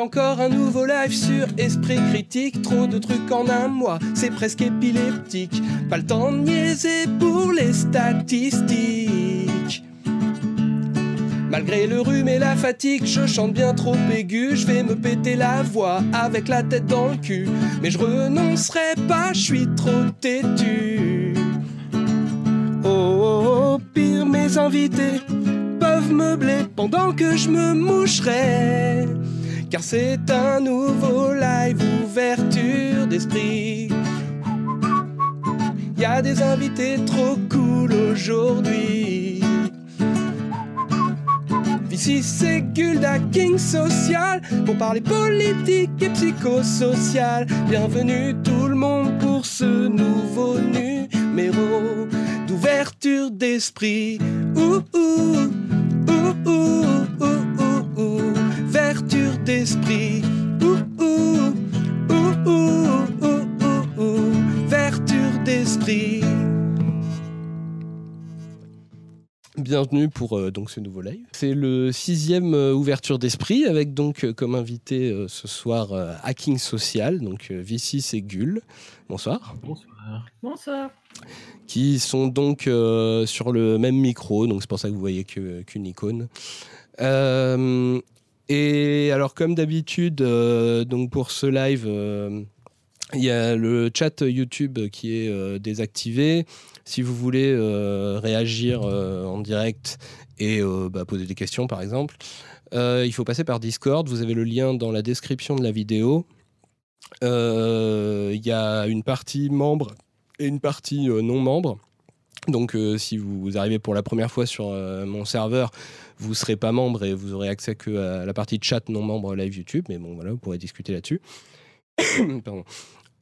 encore un nouveau live sur Esprit Critique. Trop de trucs en un mois, c'est presque épileptique. Pas le temps de niaiser pour les statistiques. Malgré le rhume et la fatigue, je chante bien trop aigu. Je vais me péter la voix avec la tête dans le cul. Mais je renoncerai pas, je suis trop têtu. Oh, oh, oh, pire, mes invités peuvent meubler pendant que je me moucherai. Car c'est un nouveau live, ouverture d'esprit. Y a des invités trop cool aujourd'hui. Ici c'est Gulda King Social pour parler politique et psychosocial. Bienvenue tout le monde pour ce nouveau numéro d'ouverture d'esprit. Ouh, ouh, ouh, ouh, ouverture d'esprit. Ouh, ouh, ouh, ouh, ouh, ouh, ouh, ouverture d'esprit. Bienvenue pour euh, donc ce nouveau live. C'est le sixième euh, ouverture d'esprit avec donc euh, comme invité euh, ce soir euh, Hacking Social, donc euh, V6 et Gull. Bonsoir. Bonsoir. Bonsoir. Qui sont donc euh, sur le même micro, donc c'est pour ça que vous voyez qu'une icône. Et alors comme d'habitude, euh, donc pour ce live, euh, il y a le chat YouTube qui est euh, désactivé. Si vous voulez réagir en direct et bah, poser des questions par exemple, il faut passer par Discord. Vous avez le lien dans la description de la vidéo. Il y a une partie membre et une partie non membre. Donc si vous arrivez pour la première fois sur mon serveur, vous serez pas membre et vous aurez accès que à la partie chat non membre live YouTube. Mais bon voilà, vous pourrez discuter là-dessus.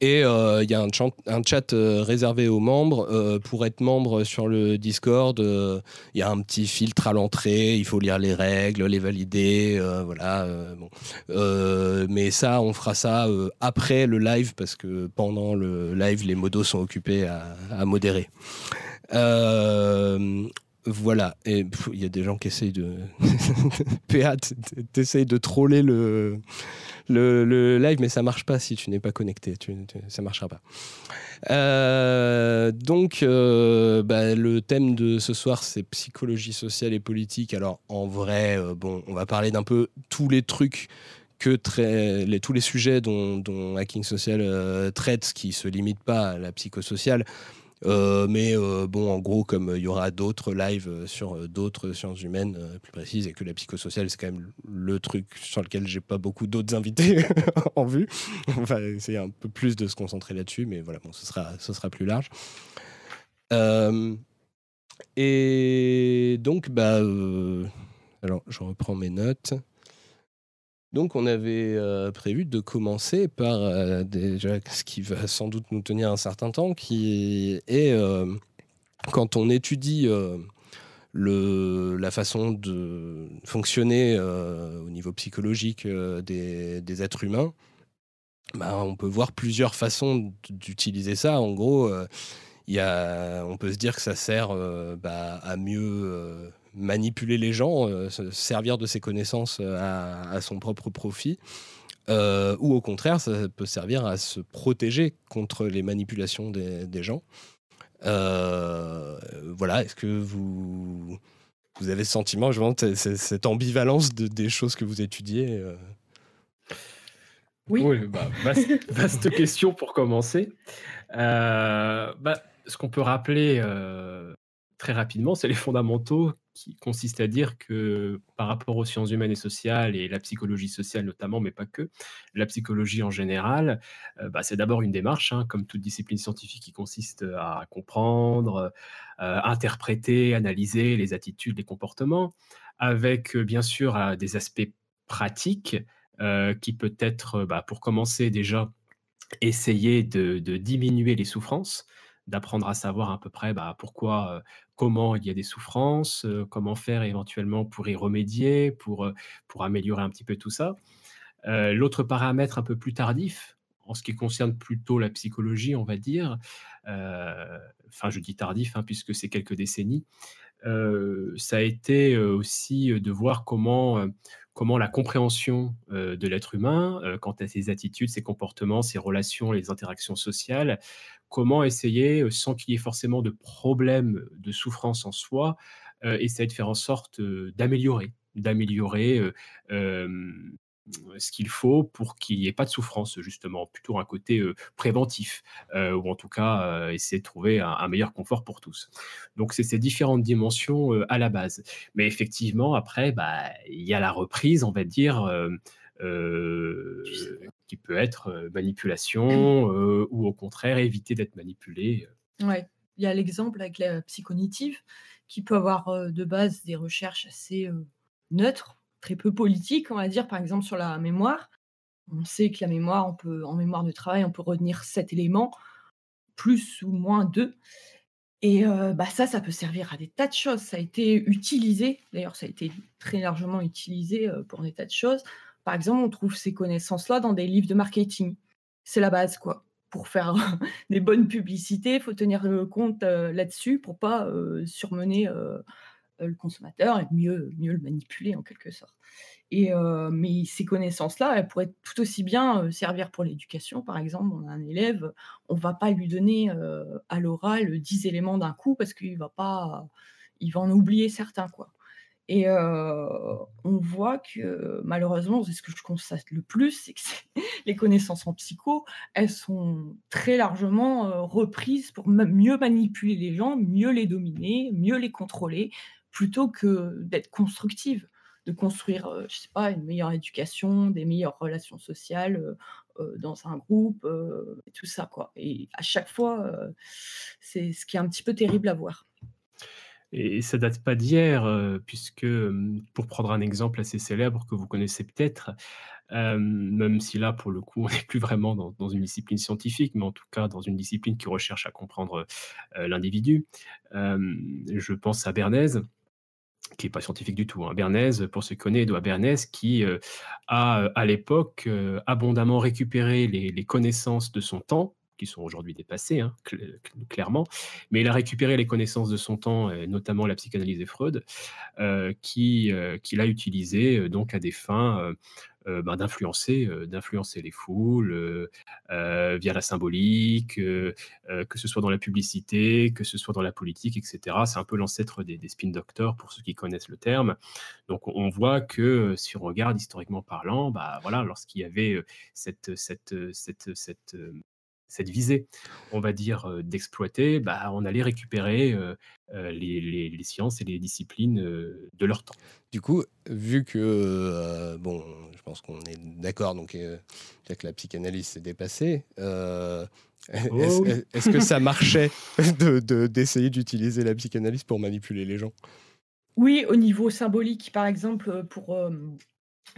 Et euh, il y a un chat, euh, réservé aux membres. Euh, pour être membre sur le Discord, il y a un petit filtre à l'entrée. Il faut lire les règles, les valider. voilà. mais ça, on fera ça après le live parce que pendant le live, les modos sont occupés à modérer. Voilà. Et il y a des gens qui essayent de. PA, t'essayes de troller le, le, live, mais ça marche pas si tu n'es pas connecté. Tu, tu- ça marchera pas. Euh, donc, euh, bah, le thème de ce soir, c'est psychologie sociale et politique. Alors, en vrai, euh, bon, on va parler d'un peu tous les trucs que les, tous les sujets dont, Hacking Social traite, qui se limitent pas à la psychosociale. Euh, mais euh, bon, en gros, comme il y aura d'autres lives euh, sur euh, d'autres sciences humaines euh, plus précises et que la psychosociale, c'est quand même le truc sur lequel j'ai pas beaucoup d'autres invités en vue. On va essayer un peu plus de se concentrer là-dessus, mais voilà, bon, ce sera, plus large. Euh, et donc, bah, euh, alors, je reprends mes notes. Donc, on avait euh, prévu de commencer par euh, déjà ce qui va sans doute nous tenir un certain temps, qui est euh, quand on étudie la façon de fonctionner au niveau psychologique des, êtres humains. bah, on peut voir plusieurs façons d'utiliser ça. En gros, y a, on peut se dire que ça sert bah, à mieux manipuler les gens, euh, se servir de ses connaissances euh, à, à son propre profit. Euh, ou au contraire, ça peut servir à se protéger contre les manipulations des, des gens. Euh, voilà, est-ce que vous, vous avez ce sentiment, je pense, cette ambivalence de, des choses que vous étudiez euh Oui. bah, vaste, vaste question pour commencer. Euh, bah, ce qu'on peut rappeler euh, très rapidement, c'est les fondamentaux qui consistent à dire que par rapport aux sciences humaines et sociales et la psychologie sociale notamment, mais pas que, la psychologie en général, euh, bah, c'est d'abord une démarche, hein, comme toute discipline scientifique qui consiste à comprendre, euh, interpréter, analyser les attitudes, les comportements, avec euh, bien sûr des aspects pratiques qui peut être, bah, pour commencer déjà, essayer de diminuer les souffrances, d'apprendre à savoir à peu près bah, pourquoi, comment il y a des souffrances, comment faire éventuellement pour y remédier, pour, pour améliorer un petit peu tout ça. L'autre paramètre un peu plus tardif, en ce qui concerne plutôt la psychologie, on va dire, enfin je dis tardif hein, puisque c'est quelques décennies, ça a été, aussi, de voir comment, comment la compréhension, de l'être humain, quant à ses attitudes, ses comportements, ses relations, les interactions sociales, comment essayer, sans qu'il y ait forcément de problème, de souffrance en soi, essayer de faire en sorte, d'améliorer d'améliorer, ce qu'il faut pour qu'il n'y ait pas de souffrance, justement, plutôt un côté préventif, ou en tout cas essayer de trouver un, meilleur confort pour tous. Donc c'est ces différentes dimensions à la base. Mais effectivement, après, bah, il y a la reprise, on va dire. qui peut être manipulation ou au contraire éviter d'être manipulé. Ouais, il y a l'exemple avec la psychonitive qui peut avoir de base des recherches assez neutres très peu politique, on va dire, par exemple sur la mémoire. On sait que la mémoire, on peut, en mémoire de travail, on peut retenir sept éléments, plus ou moins deux. Et bah ça, ça peut servir à des tas de choses. Ça a été utilisé, d'ailleurs, ça a été très largement utilisé pour des tas de choses. Par exemple, on trouve ces connaissances-là dans des livres de marketing. C'est la base, quoi. Pour faire des bonnes publicités, il faut tenir compte là-dessus pour pas surmener euh, le consommateur et mieux, mieux le manipuler en quelque sorte. Et, euh, mais ces connaissances-là, elles pourraient tout aussi bien euh, servir pour l'éducation. Par exemple, on a un élève, on ne va pas lui donner à l'oral 10 éléments d'un coup parce qu'il va pas, il va en oublier certains. Quoi. Et on voit que malheureusement, c'est ce que je constate le plus, c'est que les connaissances en psycho, elles sont très largement reprises pour mieux manipuler les gens, mieux les dominer, mieux les contrôler, plutôt que d'être constructive, de construire, euh, je sais pas, une meilleure éducation, des meilleures relations sociales euh, euh, dans un groupe, tout ça, quoi. Et à chaque fois, c'est ce qui est un petit peu terrible à voir. Et ça date pas d'hier, puisque, pour prendre un exemple assez célèbre que vous connaissez peut-être, même si là, pour le coup, on n'est plus vraiment dans une discipline scientifique, mais en tout cas dans une discipline qui recherche à comprendre, l'individu. je pense à Bernays qui n'est pas scientifique du tout, hein. Bernays, pour ceux qui connaissent, Edouard Bernays, qui euh, a à l'époque euh, abondamment récupéré les, connaissances de son temps, qui sont aujourd'hui dépassées, hein, clairement, mais il a récupéré les connaissances de son temps, notamment la psychanalyse et Freud, euh, qu'il a utilisées donc à des fins euh, ben, d'influencer, euh, d'influencer les foules euh, via la symbolique, que ce soit dans la publicité, que ce soit dans la politique, etc. C'est un peu l'ancêtre des, spin doctors pour ceux qui connaissent le terme. Donc on voit que si on regarde historiquement parlant, bah voilà, lorsqu'il y avait cette, cette, cette, cette cette visée, on va dire, d'exploiter, bah, on allait récupérer les, sciences et les disciplines de leur temps. Du coup, vu que, bon, je pense qu'on est d'accord, donc que la psychanalyse s'est dépassée, oh est-ce que ça marchait d'essayer d'utiliser la psychanalyse pour manipuler les gens? Oui, au niveau symbolique, par exemple, pour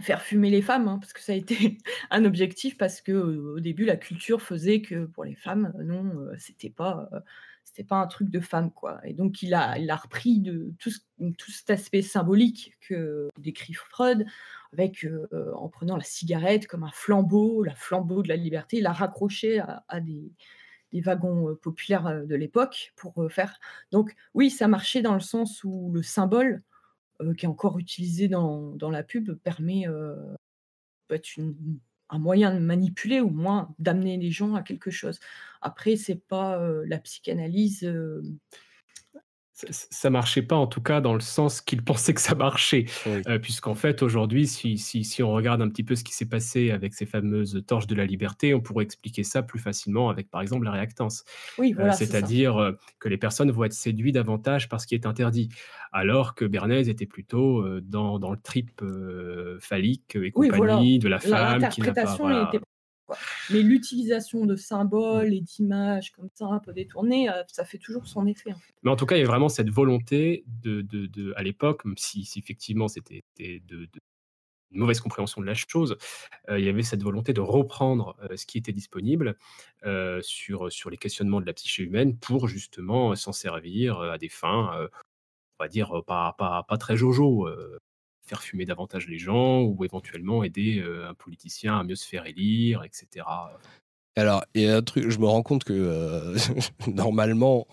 faire fumer les femmes, hein, parce que ça a été un objectif, parce que au début la culture faisait que pour les femmes, non, c'était pas, c'était pas un truc de femme, quoi. Et donc il a, il a repris de tout, cet aspect symbolique que décrit Freud, avec en prenant la cigarette comme un flambeau, la flambeau de la liberté, il l'a raccroché à, des, des wagons populaires de l'époque pour faire. Donc oui, ça marchait dans le sens où le symbole euh, qui est encore utilisé dans, dans la pub permet euh, être un moyen de manipuler ou moins d'amener les gens à quelque chose. Après, c'est pas euh, la psychanalyse ça marchait pas, en tout cas, dans le sens qu'il pensait que ça marchait. Euh, puisqu'en fait, aujourd'hui, si, si, si, on regarde un petit peu ce qui s'est passé avec ces fameuses torches de la liberté, on pourrait expliquer ça plus facilement avec, par exemple, la réactance. Oui, voilà, C'est-à-dire euh, que les personnes vont être séduites davantage par ce qui est interdit. Alors que Bernays était plutôt euh, dans, dans, le trip phallique et compagnie de la femme. n'a mais l'utilisation de symboles et d'images comme ça, un peu détournées, euh, ça fait toujours son effet. Mais en tout cas, il y a vraiment cette volonté de, de, de à l'époque, même si, effectivement c'était de, une mauvaise compréhension de la chose, euh, il y avait cette volonté de reprendre euh, ce qui était disponible sur, sur les questionnements de la psyché humaine pour justement s'en servir à des fins, on va dire, pas, pas, pas très jojo faire fumer davantage les gens ou éventuellement aider un politicien à mieux se faire élire, etc. Alors, il y a un truc, je me rends compte que euh, normalement,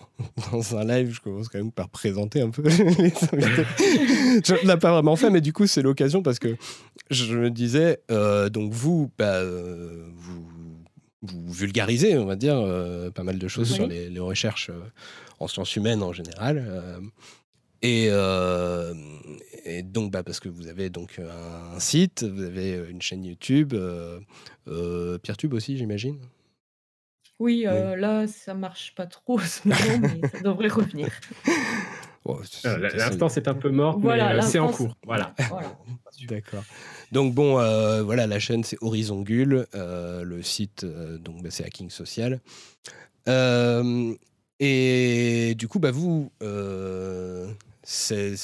dans un live, je commence quand même par présenter un peu les invités. je ne l'ai pas vraiment fait, mais du coup, c'est l'occasion parce que je me disais, euh, donc vous, bah, euh, vous, vous, vulgarisez, on va dire, pas mal de choses sur les, les recherches en sciences humaines en général. Et, euh, et, donc, bah, parce que vous avez donc un, site, vous avez une chaîne YouTube, euh, euh Pierre-Tube aussi, j'imagine? Oui, euh, là, ça marche pas trop ce moment, mais ça devrait revenir. L'instant, c'est un peu mort, mais c'est en cours. Voilà. D'accord. Donc, bon, voilà, la chaîne, c'est Horizon Gull. le site, donc, bah, c'est Hacking Social. et du coup, bah, vous, c'est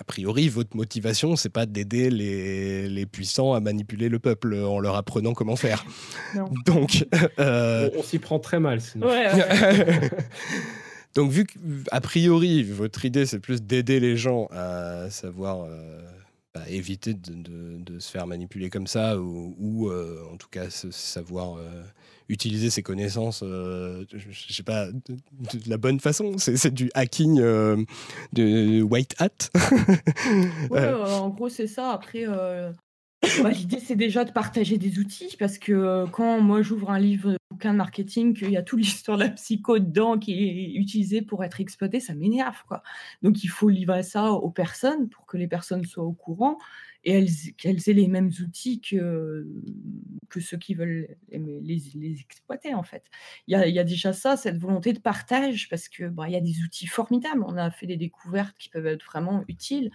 a priori votre motivation, c'est pas d'aider les, les, puissants à manipuler le peuple en leur apprenant comment faire. Donc, euh, on, s'y prend très mal. Sinon. Donc, vu qu'a priori votre idée c'est plus d'aider les gens à savoir euh, bah, éviter de, de, se faire manipuler comme ça ou, ou euh, en tout cas savoir utiliser ses connaissances, euh, je, sais pas, de, la bonne façon. C'est du hacking euh, de white hat. Euh. en gros, c'est ça. Après, bah, l'idée, c'est déjà de partager des outils parce que quand moi j'ouvre un livre, bouquin de marketing, qu'il y a toute l'histoire de la psycho dedans qui est utilisée pour être exploité, ça m'énerve. quoi. Donc, il faut livrer ça aux personnes pour que les personnes soient au courant et qu'elles aient les mêmes outils que, que ceux qui veulent les, exploiter, en fait. Il y, a, déjà ça, cette volonté de partage, parce que bah, il y a des outils formidables. On a fait des découvertes qui peuvent être vraiment utiles.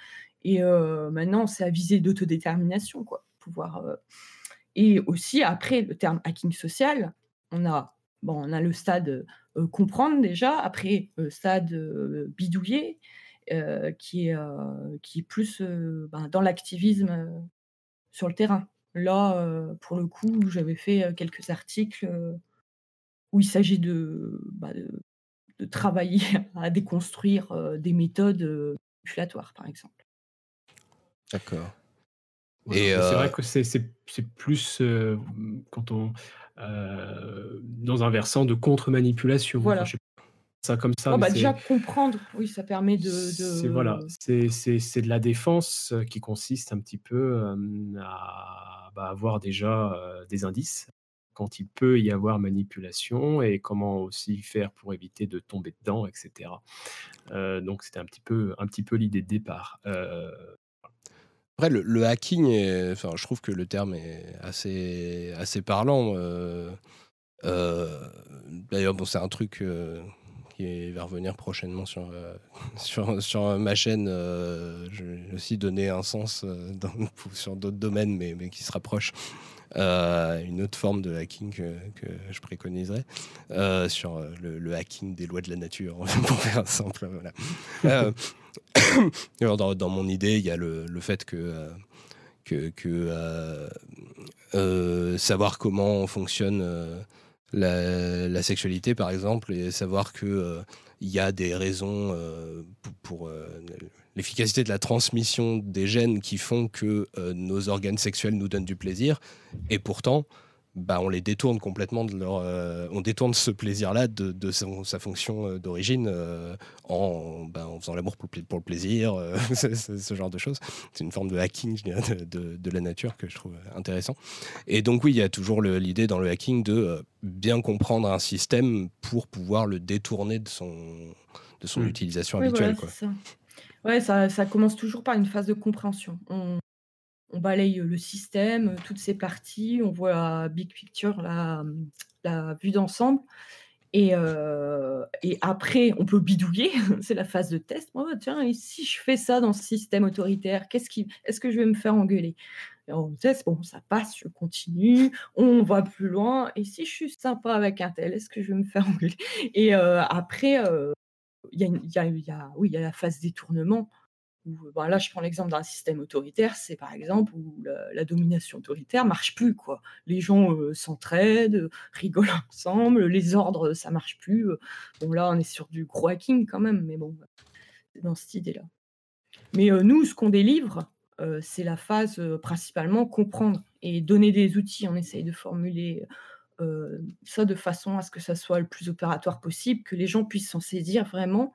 Et euh, maintenant, c'est à viser d'autodétermination, quoi. Pouvoir, euh, Et aussi, après, le terme hacking social, on a, bon, on a le stade euh, comprendre déjà, après, le stade bidouiller, qui, est, qui est plus ben, dans l'activisme sur le terrain. Là, pour le coup, j'avais fait quelques articles où il s'agit de, bah, de, travailler à déconstruire des méthodes manipulatoires, par exemple. D'accord. Et C'est vrai que c'est plus quand on dans un versant de contre-manipulation. Voilà ça comme ça. bah déjà comprendre, oui, ça permet de. C'est voilà, c'est de la défense euh, qui consiste un petit peu à bah, avoir déjà euh, des indices quand il peut y avoir manipulation et comment aussi faire pour éviter de tomber dedans, etc. Euh, donc c'était un petit peu, un petit peu l'idée de départ. Après, le, hacking, enfin, je trouve que le terme est assez, assez parlant. D'ailleurs, bon, c'est un truc qui va revenir prochainement sur, euh, sur, sur, ma chaîne. Euh, je vais aussi donner un sens euh, sur d'autres domaines, mais, mais, qui se rapproche. Une autre forme de hacking que, je préconiserais sur le, hacking des lois de la nature, pour faire simple. Voilà. dans, dans, mon idée, il y a le, le fait que savoir comment fonctionne la, sexualité, par exemple, et savoir qu'il euh, il y a des raisons euh, pour, euh, l'efficacité de la transmission des gènes qui font que nos organes sexuels nous donnent du plaisir, et pourtant, bah, on les détourne complètement de leur, euh, on détourne ce plaisir-là de, sa fonction euh, d'origine euh, en, bah, en, faisant l'amour pour, le plaisir, ce genre de choses. C'est une forme de hacking de, de, la nature que je trouve intéressant. Et donc oui, il y a toujours l'idée dans le hacking de bien comprendre un système pour pouvoir le détourner de son, de son mmh. utilisation habituelle. quoi. Ça. Ouais, ça, ça, commence toujours par une phase de compréhension. On, on balaye le système, toutes ses parties, on voit la big picture, la, la vue d'ensemble. Et, après, on peut bidouiller, c'est la phase de test. Oh, tiens, si je fais ça dans ce système autoritaire, qu'est-ce est-ce que je vais me faire engueuler? On teste, bon, ça passe, je continue, on va plus loin. Et si je suis sympa avec un tel, est-ce que je vais me faire engueuler? Et après, il y, a, y a la phase détournement. Ben là, je prends l'exemple d'un système autoritaire, c'est par exemple où la, domination autoritaire marche plus. Quoi. Les gens s'entraident, rigolent ensemble, les ordres, ça marche plus. Bon, là, on est sur du gros hacking quand même, mais bon, c'est dans cette idée-là. Mais nous, ce qu'on délivre, c'est la phase principalement comprendre et donner des outils. On essaye de formuler ça de façon à ce que ça soit le plus opératoire possible, que les gens puissent s'en saisir vraiment,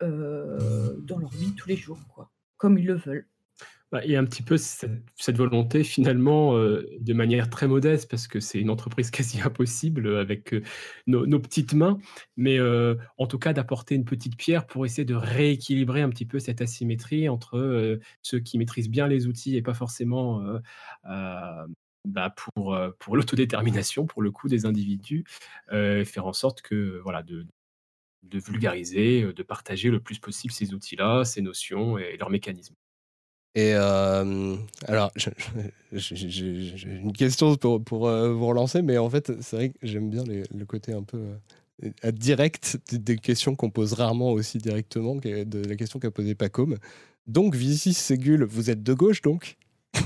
dans leur vie tous les jours, quoi, comme ils le veulent. Bah, a un petit peu cette volonté finalement, de manière très modeste parce que c'est une entreprise quasi impossible, avec, nos petites mains, mais en tout cas d'apporter une petite pierre pour essayer de rééquilibrer un petit peu cette asymétrie entre, ceux qui maîtrisent bien les outils et pas forcément, bah, pour, pour l'autodétermination, pour le coup des individus, faire en sorte que voilà de de vulgariser, de partager le plus possible ces outils-là, ces notions et leurs mécanismes. Et alors, j'ai une question pour, pour vous relancer, mais en fait, c'est vrai que j'aime bien le côté un peu direct des questions qu'on pose rarement aussi directement, de la question qu'a posée Pacôme. Donc, Vici Ségul, vous êtes de gauche donc?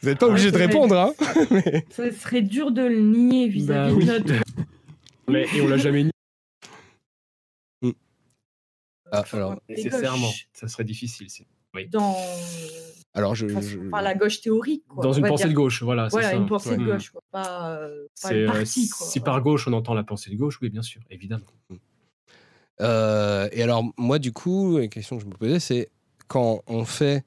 Vous n'êtes pas obligé de répondre, hein Ça serait dur de le nier vis-à-vis bah de notre. Mais, et on l'a jamais nié. Mmh. Ah, alors, nécessairement, ça serait difficile. Dans. Alors, je, la gauche théorique. Dans une pensée de gauche, voilà. Voilà, ça. une pensée de gauche, pas, euh, pas quoi, Si par gauche on entend la pensée de gauche, oui, bien sûr, évidemment. Mmh. Euh, et alors, moi, du coup, la question que je me posais, c'est quand on fait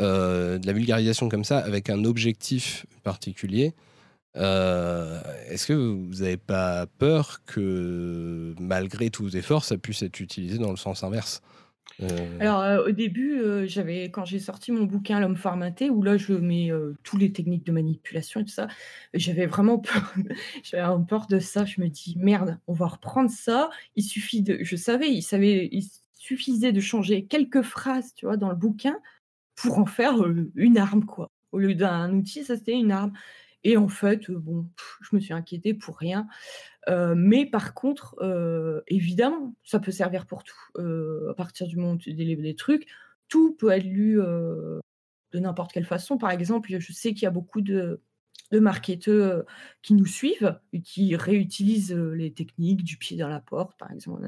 euh, de la vulgarisation comme ça, avec un objectif particulier, est-ce que vous n'avez pas peur que, malgré tous vos efforts, ça puisse être utilisé dans le sens inverse? Euh. Alors, au début, j'avais quand j'ai sorti mon bouquin «L'homme formaté» où là je mets, tous les techniques de manipulation et tout ça, j'avais vraiment peur j'avais peur de ça. Je me dis: «Merde, on va reprendre ça». Il suffit de je savais, il savait il suffisait de changer quelques phrases, tu vois, dans le bouquin pour en faire, une arme, quoi. Au lieu d'un outil, ça c'était une arme et en fait, bon, je me suis inquiétée pour rien mais par contre, évidemment, ça peut servir pour tout. à partir du moment où tu délivres des trucs, tout peut être lu de n'importe quelle façon. Par exemple, je sais qu'il y a beaucoup de, de marketeurs qui nous suivent et qui réutilisent les techniques du pied dans la porte, par exemple.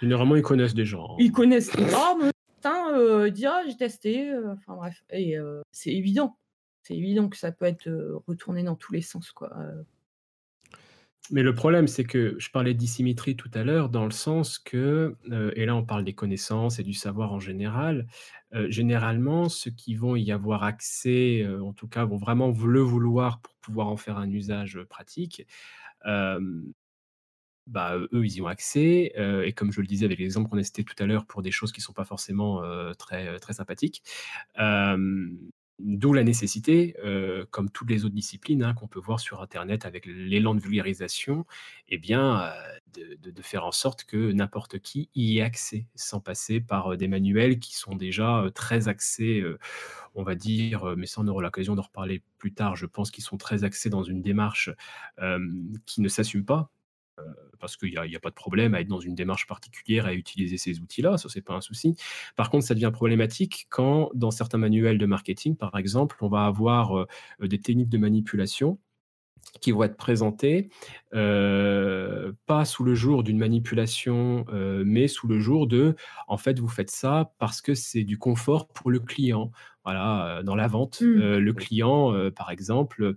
Généralement, ils connaissent des gens. Hein. Ils connaissent. Oh, mais putain, dire «Ah, j'ai testé. Enfin bref, et c'est évident. C'est évident que ça peut être retourné dans tous les sens, quoi. Mais le problème, c'est que je parlais d'asymétrie tout à l'heure, dans le sens que, et là on parle des connaissances et du savoir en général, généralement, ceux qui vont y avoir accès, en tout cas, vont vraiment le vouloir pour pouvoir en faire un usage pratique. bah, eux, ils y ont accès, et comme je le disais avec l'exemple qu'on a cité tout à l'heure pour des choses qui ne sont pas forcément très, très sympathiques, D'où la nécessité, euh, comme toutes les autres disciplines hein, qu'on peut voir sur Internet avec l'élan de vulgarisation, eh bien, euh, de, faire en sorte que n'importe qui y ait accès, sans passer par euh, des manuels qui sont déjà très axés, on va dire, mais ça on aura l'occasion d'en reparler plus tard, je pense qu'ils sont très axés dans une démarche qui ne s'assume pas, parce qu'il n'y a, pas de problème à être dans une démarche particulière, à utiliser ces outils-là, ça c'est pas un souci. Par contre, ça devient problématique quand, dans certains manuels de marketing, par exemple, on va avoir des techniques de manipulation qui vont être présentées, pas sous le jour d'une manipulation, mais sous le jour de, en fait, vous faites ça parce que c'est du confort pour le client. Voilà, dans la vente, mmh. le client, par exemple,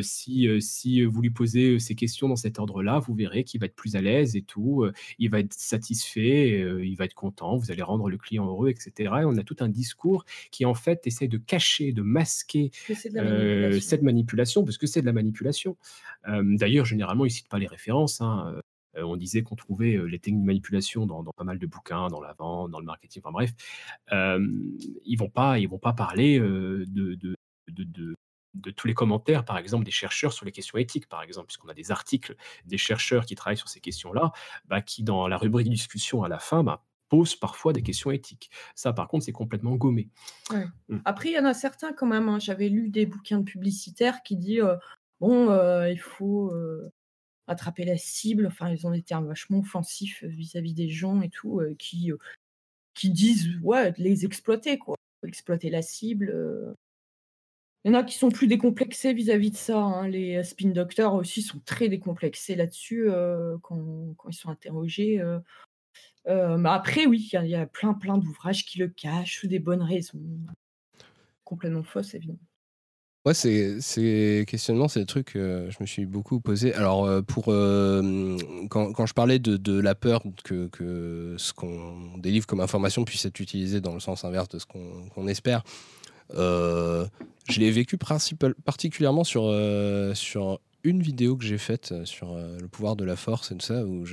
si, si vous lui posez ces questions dans cet ordre-là, vous verrez qu'il va être plus à l'aise et tout, il va être satisfait, il va être content, vous allez rendre le client heureux, etc. Et on a tout un discours qui en fait essaie de cacher, de masquer cette manipulation, parce que c'est de la manipulation. D'ailleurs, généralement, ils ne citent pas les références. Hein, on disait qu'on trouvait les techniques de manipulation dans, pas mal de bouquins, dans la vente, dans le marketing, enfin bref. ils vont pas, ils vont pas parler de, de, de tous les commentaires, par exemple, des chercheurs sur les questions éthiques, par exemple, puisqu'on a des articles des chercheurs qui travaillent sur ces questions-là, bah, qui, dans la rubrique discussion à la fin, bah, posent parfois des questions éthiques. Ça, par contre, c'est complètement gommé. Mmh. Après, il y en a certains quand même. Hein. J'avais lu des bouquins de publicitaires qui disent bon, il faut attraper la cible. Enfin, ils ont des termes vachement offensifs vis-à-vis des gens et tout, qui, qui disent ouais, les exploiter, quoi. Exploiter la cible. Il y en a qui sont plus décomplexés vis-à-vis de ça. Hein. Les spin doctors aussi sont très décomplexés là-dessus quand, ils sont interrogés. mais après, oui, il y, a plein, plein d'ouvrages qui le cachent, des bonnes raisons. Complètement fausses, évidemment. Ouais, c'est ces questionnements, c'est des trucs que je me suis beaucoup posé. Alors, euh, pour, euh, quand, quand, je parlais de, de la peur que, que ce qu'on délivre comme information puisse être utilisé dans le sens inverse de ce qu'on espère, euh, je l'ai vécu particulièrement sur, sur une vidéo que j'ai faite sur le pouvoir de la force et tout ça, où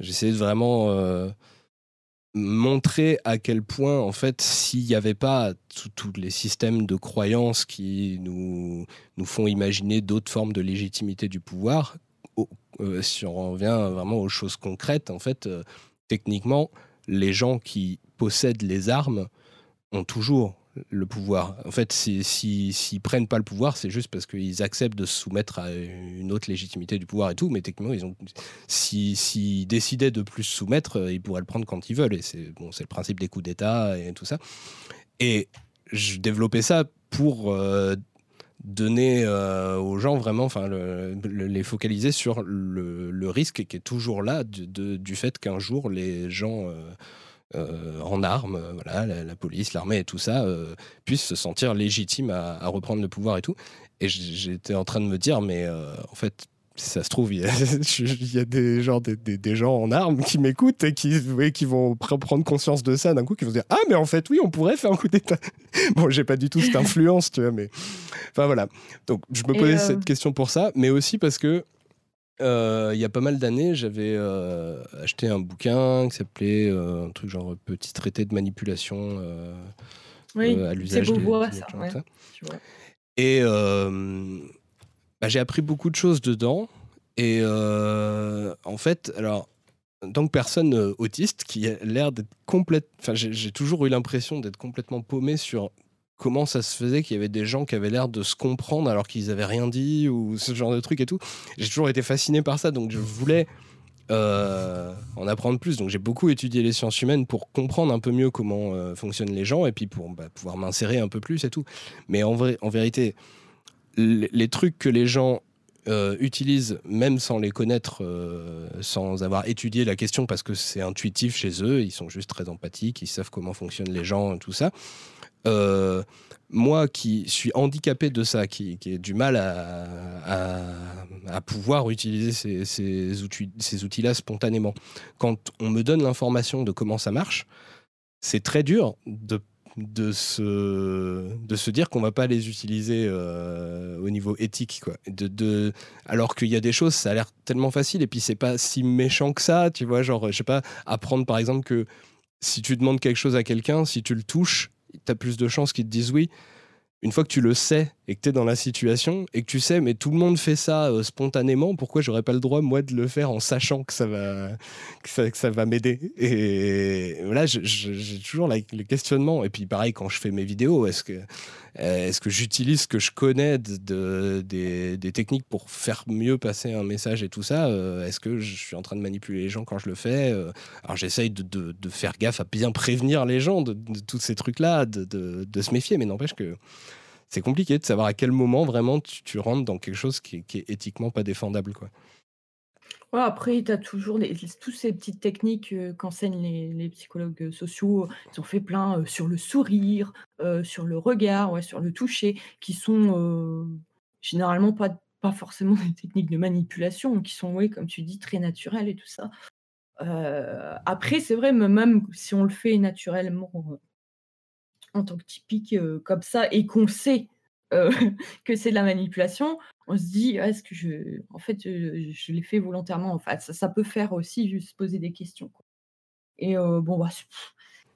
j'essayais de vraiment montrer à quel point, en fait, s'il n'y avait pas tous les systèmes de croyances qui nous, nous font imaginer d'autres formes de légitimité du pouvoir, euh, si on revient vraiment aux choses concrètes, en fait, euh, techniquement, les gens qui possèdent les armes ont toujours le pouvoir. En fait, s'ils si, si, prennent pas le pouvoir, c'est juste parce qu'ils acceptent de se soumettre à une autre légitimité du pouvoir et tout. Mais techniquement, s'ils si, décidaient de plus se soumettre, euh, ils pourraient le prendre quand ils veulent. Et c'est bon, le principe des coups d'État et tout ça. Et je développais ça pour euh, donner euh, aux gens vraiment, enfin, les focaliser sur le, risque qui est toujours là du fait qu'un jour les gens en armes, euh, voilà, la, police, l'armée et tout ça, euh, puissent se sentir légitimes à, reprendre le pouvoir et tout. Et j'étais en train de me dire, mais en fait, si ça se trouve, il y a, des, gens, des, gens en armes qui m'écoutent et qui, qui vont prendre conscience de ça d'un coup, qui vont dire Ah, mais en fait, oui, on pourrait faire un coup d'État. bon, j'ai pas du tout cette influence, tu vois, mais. Enfin, voilà. Donc, je me posais cette question pour ça, mais aussi parce que euh, il y a pas mal d'années, j'avais euh, acheté un bouquin qui s'appelait euh, un truc genre Petit traité de manipulation à l'usage des, ça, Et bah, j'ai appris beaucoup de choses dedans. Et en fait, alors, en tant que personne autiste qui a l'air d'être complète, enfin, j'ai toujours eu l'impression d'être complètement paumé sur comment ça se faisait qu'il y avait des gens qui avaient l'air de se comprendre alors qu'ils avaient rien dit ou ce genre de truc et tout. J'ai toujours été fasciné par ça, donc je voulais euh, en apprendre plus. Donc j'ai beaucoup étudié les sciences humaines pour comprendre un peu mieux comment euh, fonctionnent les gens et puis pour bah, pouvoir m'insérer un peu plus et tout. Mais en, vrai, en vérité, les, trucs que les gens euh, utilisent, même sans les connaître, sans avoir étudié la question, parce que c'est intuitif chez eux, ils sont juste très empathiques, ils savent comment fonctionnent les gens, tout ça. Euh, moi qui suis handicapé de ça, qui, ai du mal à, pouvoir utiliser ces, ces, outils, ces outils-là spontanément, quand on me donne l'information de comment ça marche, c'est très dur de, se, dire qu'on va pas les utiliser euh, au niveau éthique. Quoi. Alors qu'il y a des choses, ça a l'air tellement facile et puis c'est pas si méchant que ça, tu vois, genre, je sais pas, apprendre par exemple que si tu demandes quelque chose à quelqu'un, si tu le touches, tu as plus de chances qu'ils te disent oui. Une fois que tu le sais et que tu es dans la situation et que tu sais, mais tout le monde fait ça euh, spontanément, pourquoi j'aurais pas le droit, moi, de le faire en sachant que ça va, que ça, va m'aider? Et là, j'ai toujours le questionnement. Et puis, pareil, quand je fais mes vidéos, est-ce que est-ce que j'utilise ce que je connais de, des, techniques pour faire mieux passer un message et tout ça euh, Est-ce que je suis en train de manipuler les gens quand je le fais euh, Alors j'essaye de, faire gaffe à bien prévenir les gens de, tous ces trucs-là, de, se méfier, mais n'empêche que c'est compliqué de savoir à quel moment vraiment tu, rentres dans quelque chose qui, qui est éthiquement pas défendable. quoi après, tu as toujours les tous ces petites techniques, qu'enseignent les psychologues, sociaux. Ils ont fait plein, sur le sourire, sur le regard, ouais, sur le toucher, qui sont, généralement pas pas forcément des techniques de manipulation, qui sont, oui, comme tu dis, très naturelles et tout ça. après, c'est vrai, même si on le fait naturellement, en tant que typique, comme ça et qu'on sait, que c'est de la manipulation, on se dit: «Est-ce que je en fait, je l'ai fait volontairement?» en fait, ça peut faire aussi juste poser des questions, et bon, bah,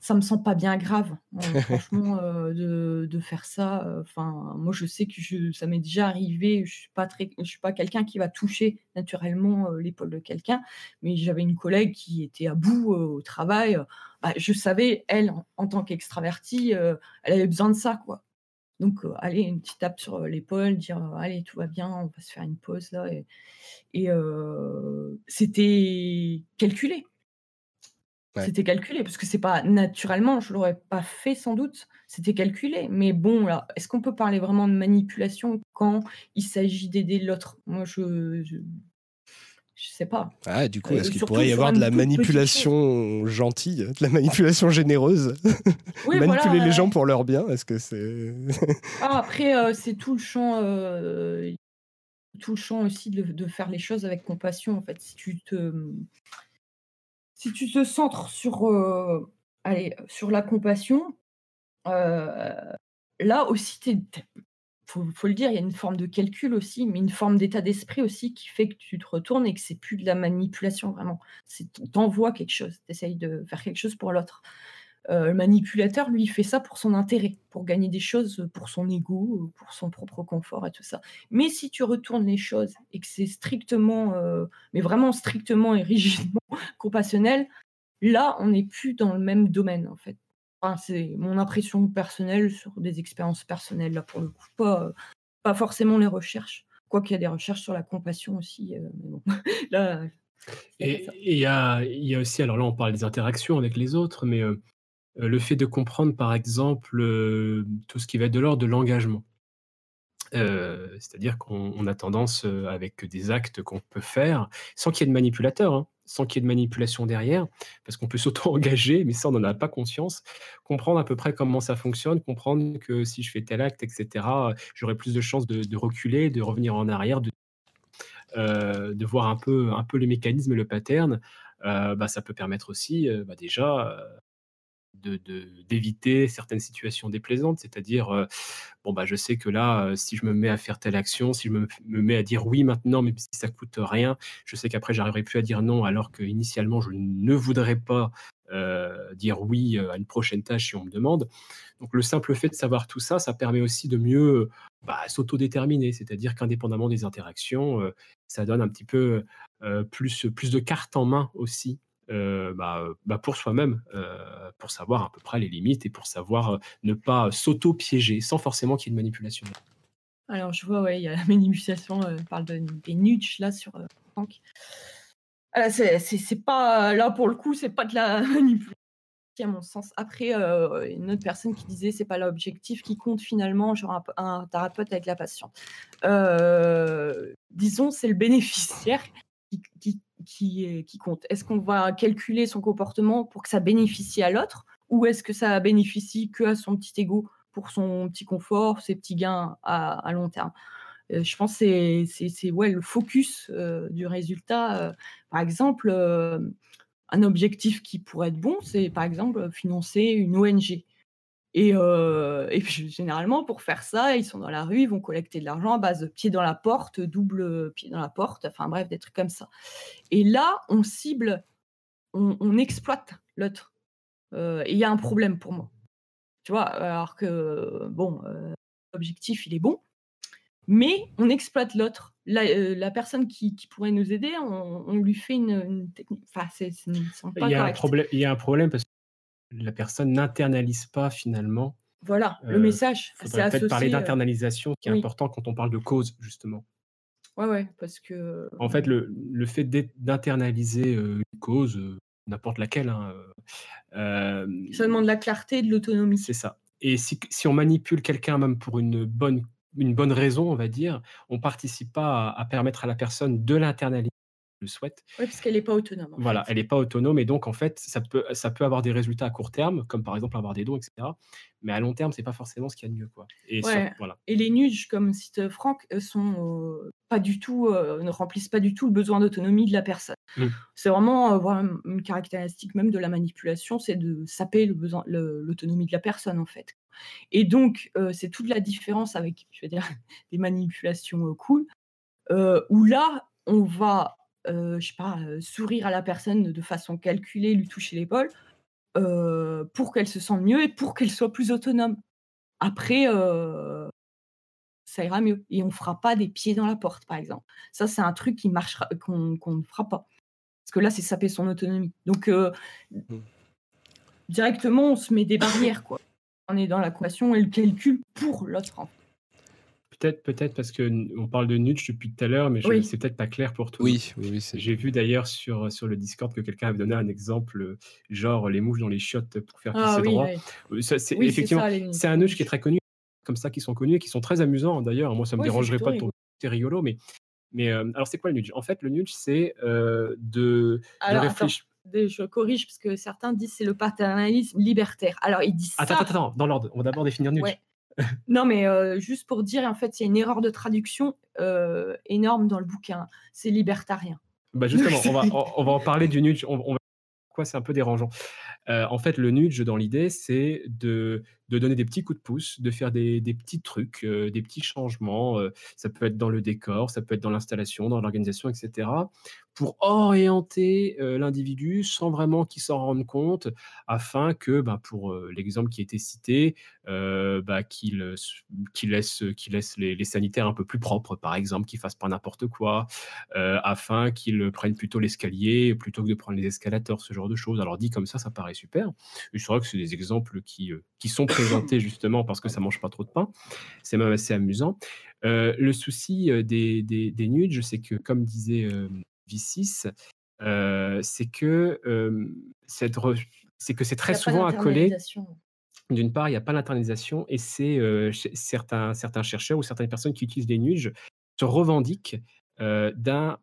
ça me semble pas bien grave, hein, franchement, de faire ça, enfin, moi, je sais que je ça m'est déjà arrivé, je suis pas très je suis pas quelqu'un qui va toucher naturellement, l'épaule de quelqu'un, mais j'avais une collègue qui était à bout, au travail, bah, je savais, elle, en en tant qu'extravertie, elle avait besoin de ça, quoi. Donc, allez, une petite tape sur l'épaule, dire allez, tout va bien, on va se faire une pause là. Et, c'était calculé. C'était calculé, parce que c'est pas naturellement, je l'aurais pas fait sans doute, c'était calculé. Mais bon, là, est-ce qu'on peut parler vraiment de manipulation quand il s'agit d'aider l'autre? Moi, je, Je sais pas. Ah, du coup, Euh, est-ce qu'il pourrait y avoir de la manipulation gentille, de la manipulation généreuse Oui, Manipuler voilà, les gens pour leur bien Est-ce que c'est. Ah, après, euh, c'est tout le champ, euh, tout le champ aussi de, de faire les choses avec compassion. En fait, si tu te, si tu te centres sur, euh, allez, sur la compassion, euh, là aussi, t'es- t'es- faut, faut le dire, il y a une forme de calcul aussi, mais une forme d'état d'esprit aussi qui fait que tu te retournes et que c'est plus de la manipulation vraiment. C'est t'envoies quelque chose, t'essayes de faire quelque chose pour l'autre. Euh, le manipulateur, lui, fait ça pour son intérêt, pour gagner des choses, pour son ego, pour son propre confort et tout ça. Mais si tu retournes les choses et que c'est strictement, euh, mais vraiment strictement et rigidement compassionnel, là, on n'est plus dans le même domaine, en fait. Enfin, c'est mon impression personnelle sur des expériences personnelles, là, pour le coup. Pas, euh, pas forcément les recherches. Quoiqu'il y a des recherches sur la compassion aussi. euh, mais bon, là, c'est Et il y a, y a aussi, alors là, on parle des interactions avec les autres, mais euh, euh, le fait de comprendre, par exemple, euh, tout ce qui va être de l'ordre de l'engagement. Euh, C'est-à-dire qu'on on a tendance, euh, avec des actes qu'on peut faire, sans qu'il y ait de manipulateur, hein, sans qu'il y ait de manipulation derrière, parce qu'on peut s'auto-engager, mais ça, on n'en a pas conscience. Comprendre à peu près comment ça fonctionne, comprendre que si je fais tel acte, etc., j'aurai plus de chances de, reculer, de revenir en arrière, de euh, voir un peu, un peu les mécanismes et le pattern, euh, bah, ça peut permettre aussi euh, bah, déjà euh, de- d'éviter certaines situations déplaisantes, c'est-à-dire, euh, bon, bah, je sais que là, euh, si je me mets à faire telle action, si je me, me mets à dire oui maintenant, mais si ça coûte rien, je sais qu'après, j'arriverai plus à dire non, alors qu'initialement, je ne voudrais pas euh, dire oui à une prochaine tâche si on me demande. Donc, le simple fait de savoir tout ça, ça permet aussi de mieux bah, s'autodéterminer, c'est-à-dire qu'indépendamment des interactions, ça donne un petit peu plus, plus de cartes en main aussi euh, bah, bah, pour soi-même, euh, pour savoir à peu près les limites et pour savoir euh, ne pas s'auto-piéger sans forcément qu'il y ait une manipulation. Alors, je vois, ouais, il y a la manipulation, euh, on parle de, des nudges là sur euh, Franck. Ah, c'est, pas, là pour le coup, c'est pas de la manipulation à mon sens. Après, euh, une autre personne qui disait c'est pas l'objectif qui compte finalement, genre un, thérapeute avec la patiente. Euh, disons, c'est le bénéficiaire qui, qui, qui, compte. Est-ce qu'on va calculer son comportement pour que ça bénéficie à l'autre ou est-ce que ça bénéficie que à son petit ego pour son petit confort, ses petits gains à, long terme? Euh, je pense que c'est, ouais, le focus euh, du résultat. euh, par exemple, un objectif qui pourrait être bon, c'est par exemple financer une ONG. Et, euh, et puis généralement, pour faire ça, ils sont dans la rue, ils vont collecter de l'argent à base de pied dans la porte, double pied dans la porte, enfin bref, des trucs comme ça. Et là, on cible, on, on exploite l'autre. Euh, et il y a un problème pour moi. Tu vois, alors que, bon, euh, l'objectif, il est bon, mais on exploite l'autre. La, euh, la personne qui, qui pourrait nous aider, on, on lui fait une, une technique. Enfin, c'est, Il y, a un problème, il y a un problème parce que la personne n'internalise pas finalement. Voilà, le Euh, message, Il c'est peut-être parler euh, d'internalisation qui est oui. important quand on parle de cause, justement. Ouais, ouais, parce que. En fait, le, le fait d'internaliser euh, une cause, euh, n'importe laquelle, hein, euh, euh, Ça demande de la clarté et de l'autonomie. C'est ça. Et si, si on manipule quelqu'un même pour une bonne, une bonne raison, on va dire, on participe pas à, à permettre à la personne de l'internaliser, le souhaite. Oui, parce qu'elle n'est pas autonome. en Voilà, fait. elle n'est pas autonome et donc en fait, ça peut, ça peut avoir des résultats à court terme, comme par exemple avoir des dons, etc. Mais à long terme, c'est pas forcément ce qu'il y a de mieux, quoi. Et sur- Ouais. voilà. Et les nudges, comme cite Franck, euh, sont euh, pas du tout, euh, ne remplissent pas du tout le besoin d'autonomie de la personne. Mm. C'est vraiment euh, une caractéristique même de la manipulation, c'est de saper le besoin, l'autonomie de la personne en fait. Et donc, c'est toute la différence avec, je dire, des manipulations cool, où là, on va, euh, je sais pas, euh, sourire à la personne de façon calculée, lui toucher l'épaule, euh, pour qu'elle se sente mieux et pour qu'elle soit plus autonome. Après, euh, ça ira mieux. Et on fera pas des pieds dans la porte, par exemple. Ça, c'est un truc qui marchera, qu'on ne fera pas. Parce que là, c'est saper son autonomie. Donc, euh, Mm. directement, on se met des barrières, quoi. On est dans la compassion et le calcul pour l'autre. en fait. Peut-être peut-être parce qu'on parle de nudge depuis tout à l'heure, mais Oui. c'est peut-être pas clair pour monde. Oui, oui, oui. c'est- J'ai vu d'ailleurs sur, sur le Discord que quelqu'un avait donné un exemple, euh, genre les mouches dans les chiottes pour faire Ah pisser oui, droit. ouais. Euh, c'est- effectivement, c'est un nudge qui est très connu, comme ça, qui sont connus et qui sont très amusants d'ailleurs. Moi, ça me Ouais, dérangerait pas de rigolo. tourner, c'est rigolo, mais, Mais alors, c'est quoi le nudge En fait, le nudge, c'est de, de réfléchir. Je corrige parce que certains disent c'est le paternalisme libertaire. Alors ils disent attends, ça. Attends, attends, dans l'ordre. On va d'abord définir nudge. Non, mais juste pour dire, en fait, il y a une erreur de traduction énorme dans le bouquin. C'est libertarien. Bah justement, on va, on, va en parler du nudge. On, on Quoi, c'est un peu dérangeant. en fait, le nudge, dans l'idée, c'est de de donner des petits coups de pouce, de faire des, petits trucs, euh, des petits changements. Euh, ça peut être dans le décor, ça peut être dans l'installation, dans l'organisation, etc. Pour orienter euh, l'individu sans vraiment qu'il s'en rende compte, afin que, ben, pour l'exemple qui a été cité, bah, qu'il laisse, les, sanitaires un peu plus propres, par exemple, qu'il fasse pas n'importe quoi, afin qu'il prenne plutôt l'escalier plutôt que de prendre les escalators, ce genre de choses. Alors dit comme ça, ça paraît super. Et c'est vrai que c'est des exemples qui, qui sont présenté justement parce que ça mange pas trop de pain. C'est même assez amusant. Euh, le souci euh, des, des, des nudges, c'est que, comme disait euh, V6, c'est que cette c'est que c'est très souvent accolé. D'une part, il n'y a pas d'internalisation et c'est certains, certains chercheurs ou certaines personnes qui utilisent les nudges se revendiquent d'un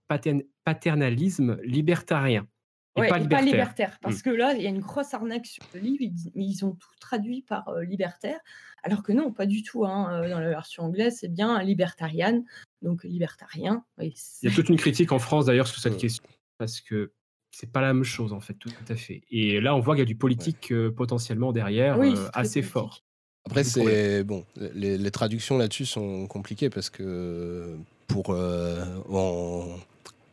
paternalisme libertarien. Et, pas, libertaire. Parce mmh. que là, il y a une grosse arnaque sur le livre, mais ils ont tout traduit par libertaire, alors que non, pas du tout. Hein. Dans la version anglaise, c'est bien libertarian, donc libertarien. il y a toute une critique en France d'ailleurs sur cette question, parce que c'est pas la même chose en fait, tout, à fait. Et là, on voit qu'il y a du politique potentiellement derrière, assez fort. Après, c'est bon, les, traductions là-dessus sont compliquées parce que pour en,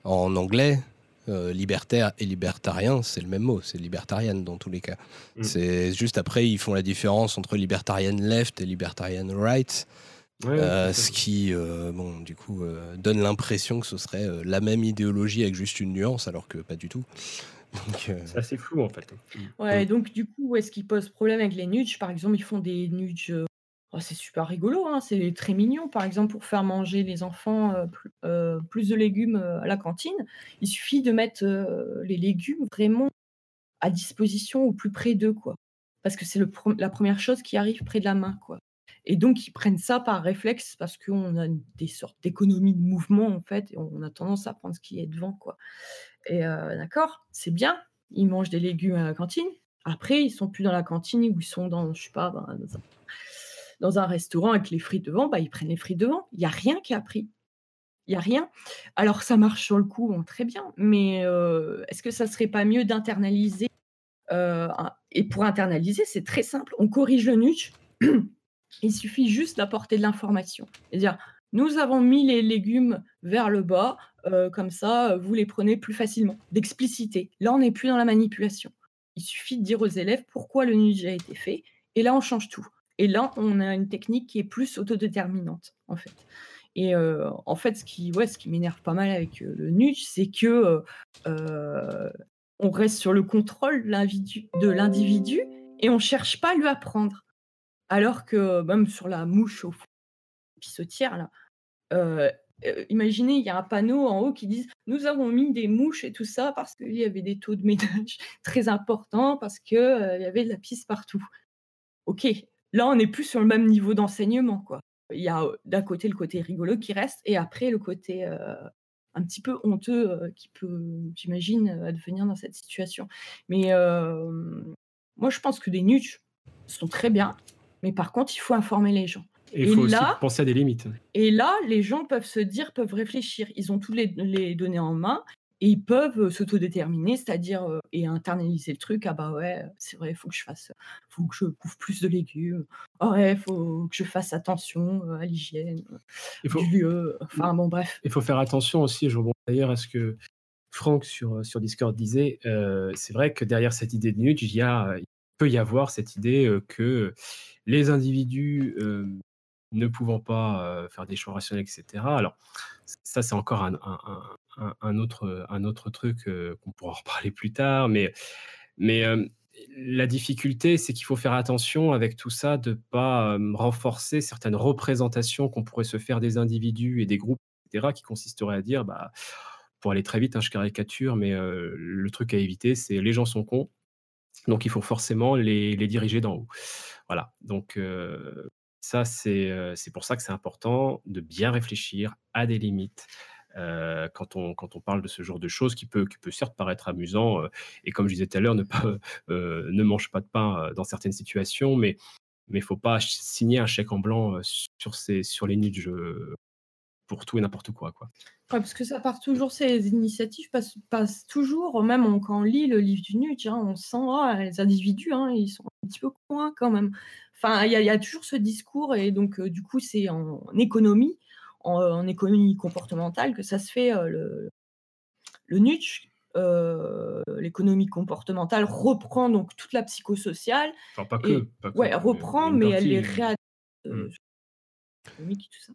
en anglais, euh, libertaire et libertarien, c'est le même mot, c'est libertarienne dans tous les cas. Mm. C'est juste après, ils font la différence entre libertarian left et libertarian right. Euh, ce qui, euh, bon, du coup, donne l'impression que ce serait la même idéologie avec juste une nuance, alors que pas du tout. C'est assez flou en fait. Ouais, mm. donc du coup, est-ce qu'ils posent problème avec les nudges Par exemple, ils font des nudges Oh, c'est super rigolo, hein, c'est très mignon. Par exemple, pour faire manger les enfants plus, de légumes à la cantine, il suffit de mettre les légumes vraiment à disposition au plus près d'eux, quoi. Parce que c'est la première chose qui arrive près de la main, quoi. Et donc, ils prennent ça par réflexe parce qu'on a des sortes d'économies de mouvement, en fait, et on a tendance à prendre ce qui est devant, quoi. Et d'accord, c'est bien, ils mangent des légumes à la cantine. Après, ils sont plus dans la cantine ou ils sont dans, je sais pas, dans dans un restaurant avec les frites devant, bah, ils prennent les frites devant. Il n'y a rien qui a pris. Il n'y a rien. Alors, ça marche sur le coup, très bien. Mais est-ce que ça ne serait pas mieux d'internaliser Et pour internaliser, c'est très simple. On corrige le nudge. Il suffit juste d'apporter de l'information. C'est-à-dire, nous avons mis les légumes vers le bas, comme ça, vous les prenez plus facilement. D'expliciter. Là, on n'est plus dans la manipulation. Il suffit de dire aux élèves pourquoi le nudge a été fait, et là, on change tout. Et là, on a une technique qui est plus autodéterminante, en fait. Et en fait, ce qui, ouais, m'énerve pas mal avec le nudge, c'est que on reste sur le contrôle de l'individu et on cherche pas à lui apprendre. Alors que même sur la mouche au pissotière, là, imaginez, il y a un panneau en haut qui dit Nous avons mis des mouches et tout ça parce qu'il y avait des taux de ménage très importants, parce qu'il il y avait de la pisse partout. Ok, Là, on n'est plus sur le même niveau d'enseignement, quoi. Il y a d'un côté le côté rigolo qui reste, et après le côté un petit peu honteux qui peut, j'imagine, advenir dans cette situation. Mais moi, je pense que des nudges sont très bien, mais par contre, il faut informer les gens. Et il faut aussi penser à des limites. Et là, les gens peuvent se dire, peuvent réfléchir. Ils ont toutes les, les données en main et ils peuvent s'autodéterminer, c'est-à-dire et internaliser le truc. Ah bah ouais, c'est vrai, il faut que je fasse, faut que je bouffe plus de légumes. Ah ouais, il faut que je fasse attention à l'hygiène du lieu. Enfin bon, bref. Il faut faire attention aussi. Je rebondis d'ailleurs à ce que Franck sur, sur Discord disait. c'est vrai que derrière cette idée de nudge, il, y a, il peut y avoir cette idée que les individus ne pouvant pas faire des choix rationnels, etc. Alors, ça, c'est encore un, un, autre, truc qu'on pourra en reparler plus tard, mais, mais la difficulté, c'est qu'il faut faire attention avec tout ça de ne pas renforcer certaines représentations qu'on pourrait se faire des individus et des groupes, etc., qui consisteraient à dire, bah, pour aller très vite, hein, je caricature, mais le truc à éviter, c'est les gens sont cons, donc il faut forcément les, les diriger d'en haut. Voilà, donc ça, c'est pour ça que c'est important de bien réfléchir à des limites, quand, on, quand on parle de ce genre de choses qui peut, qui peut certes paraître amusant. et comme je disais tout à l'heure, ne, ne mange pas de pain dans certaines situations, mais il ne faut pas signer un chèque en blanc sur, ces, sur les nudges pour tout et n'importe quoi. quoi. parce que ça part toujours, ces initiatives passent, toujours, même quand on lit le livre du Nudge, on sent oh, les individus, hein, ils sont un petit peu coins quand même. Enfin, il y, a toujours ce discours, et donc du coup, c'est en, économie, en, économie comportementale, que ça se fait le, le Nudge. l'économie comportementale reprend donc toute la psychosociale. Enfin, pas que. ouais, reprend, mais, elle les réadapte. Mmh. tout ça.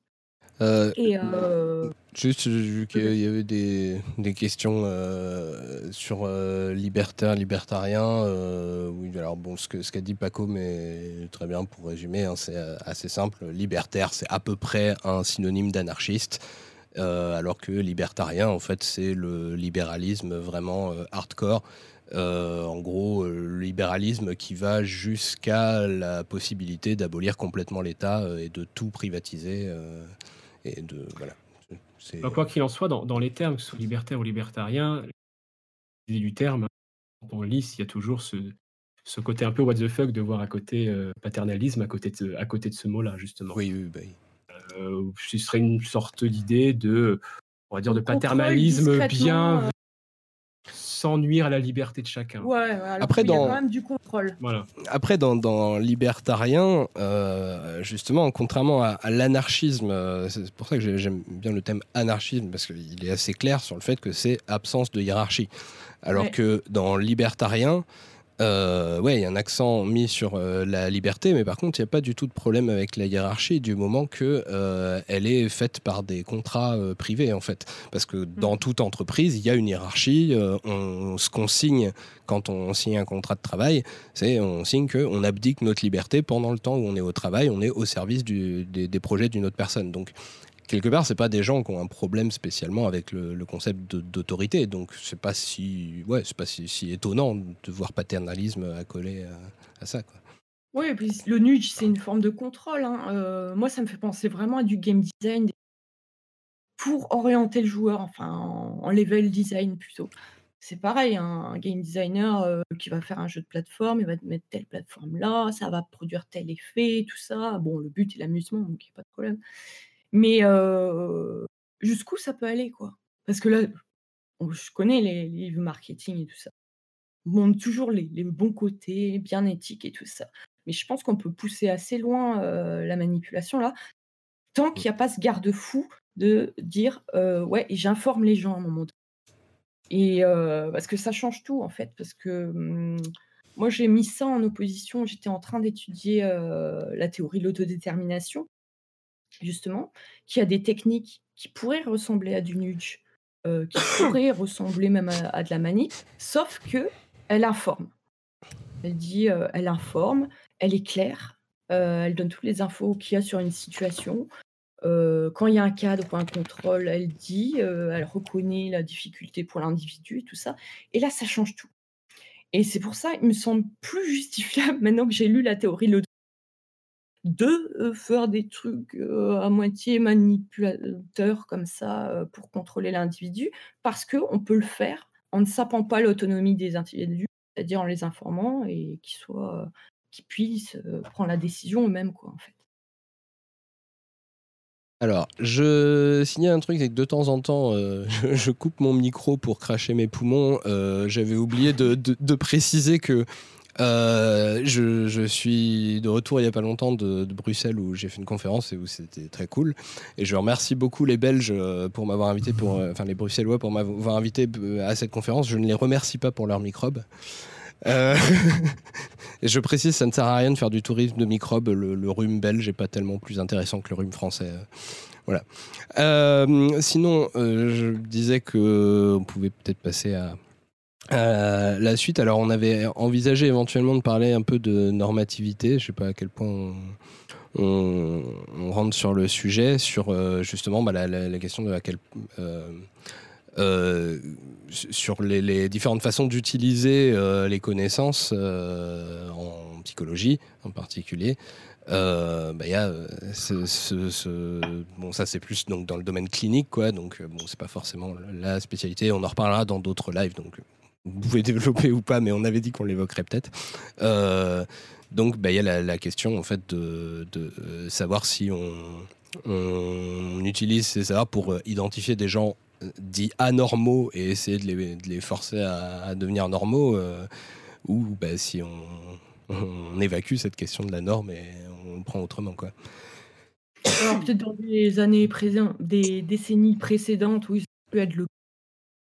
Euh, euh, juste vu qu'il y avait des, des questions euh, sur libertaire, libertarien. oui, alors bon, ce qu'a ce qu'a dit Paco, mais très bien pour résumer, hein, c'est assez simple. Libertaire, c'est à peu près un synonyme d'anarchiste. alors que libertarien, en fait, c'est le libéralisme vraiment hardcore. en gros, le libéralisme qui va jusqu'à la possibilité d'abolir complètement l'État et de tout privatiser. Et de, voilà. Bah, quoi qu'il en soit, dans, les termes, que ce soit libertaire ou libertarien, l'idée du terme, quand on lit, il y a toujours ce, ce côté un peu what the fuck de voir à côté euh, paternalisme à côté de, à côté de ce mot-là, justement. Oui, oui, bah euh, ce serait une sorte d'idée de, on va dire, de paternalisme bien, euh, sans nuire à la liberté de chacun. Ouais, Après, dans... il y a quand même du contrôle. Voilà. Après, dans, dans libertarien, euh, justement, contrairement à, l'anarchisme, euh, c'est pour ça que j'aime bien le thème anarchisme, parce qu'il est assez clair sur le fait que c'est absence de hiérarchie. Alors que dans libertarien, euh, ouais, il y a un accent mis sur euh, la liberté, mais par contre, il n'y a pas du tout de problème avec la hiérarchie du moment que euh, elle est faite par des contrats privés, en fait. Parce que dans mm. toute entreprise, il y a une hiérarchie. On, ce qu'on signe quand on signe un contrat de travail, c'est on signe qu'on abdique notre liberté pendant le temps où on est au travail, on est au service des, des, projets d'une autre personne. Donc, quelque part, c'est pas des gens qui ont un problème spécialement avec le, concept d'autorité. Donc, c'est pas si, ouais, c'est pas si, étonnant de voir paternalisme accolé à, ça. Oui, le nudge, c'est une forme de contrôle. Hein. Euh, moi, ça me fait penser vraiment à du game design pour orienter le joueur, enfin en, level design plutôt. C'est pareil, hein, un game designer euh, qui va faire un jeu de plateforme, il va mettre telle plateforme là, ça va produire tel effet, tout ça. Bon, le but est l'amusement, donc il n'y a pas de problème. Mais jusqu'où ça peut aller, quoi? Parce que là, je connais les livres marketing et tout ça. On montre toujours les bons côtés, bien éthiques et tout ça. Mais je pense qu'on peut pousser assez loin, la manipulation là, tant mmh. qu'il n'y a pas ce garde-fou de dire, «Ouais, j'informe les gens à un moment donné» et parce que ça change tout, en fait. Parce que, mmh, moi, j'ai mis ça en opposition. J'étais en train d'étudier, la théorie de l'autodétermination justement, qui a des techniques qui pourraient ressembler à du nudge, euh, qui pourraient ressembler même à, de la manip, sauf que elle informe. Elle dit, euh, elle informe, elle est claire, euh, elle donne toutes les infos qu'il y a sur une situation. quand il y a un cadre ou un contrôle, elle dit, elle reconnaît la difficulté pour l'individu et tout ça. Et là, ça change tout. Et c'est pour ça, il me semble plus justifiable maintenant que j'ai lu la théorie de de faire des trucs à moitié manipulateurs comme ça pour contrôler l'individu, parce qu'on peut le faire en ne sapant pas l'autonomie des individus, c'est-à-dire en les informant et qu'ils soient, puissent prendre la décision eux-mêmes, quoi, en fait. Alors, je signais un truc, c'est que de temps en temps, je, coupe mon micro pour cracher mes poumons. J'avais oublié de, préciser que euh, je, suis de retour il n'y a pas longtemps de, Bruxelles où j'ai fait une conférence et où c'était très cool. Et je remercie beaucoup les Belges euh, pour m'avoir invité, pour, euh, enfin les Bruxellois pour m'avoir invité à cette conférence. Je ne les remercie pas pour leurs microbes. et je précise, ça ne sert à rien de faire du tourisme de microbes. Le, rhume belge n'est pas tellement plus intéressant que le rhume français. Voilà. sinon, je disais qu'on pouvait peut-être passer à, euh, la suite, alors on avait envisagé éventuellement de parler un peu de normativité. Je sais pas à quel point on, rentre sur le sujet, sur euh, justement bah, la, question de laquelle. Euh, sur les, différentes façons d'utiliser les connaissances en psychologie en particulier. euh, bah, y a bon ça c'est plus donc dans le domaine clinique quoi donc bon c'est pas forcément la spécialité on en reparlera dans d'autres lives donc vous pouvez développer ou pas mais on avait dit qu'on l'évoquerait peut-être donc bah, il y a la, question en fait de, savoir si on, utilise ces savoirs pour identifier des gens dits anormaux et essayer de les, forcer à, devenir normaux ou bah, si on, évacue cette question de la norme et on le prend autrement. Quoi. Alors peut-être dans des années présentes, des décennies précédentes, oui, ça peut être le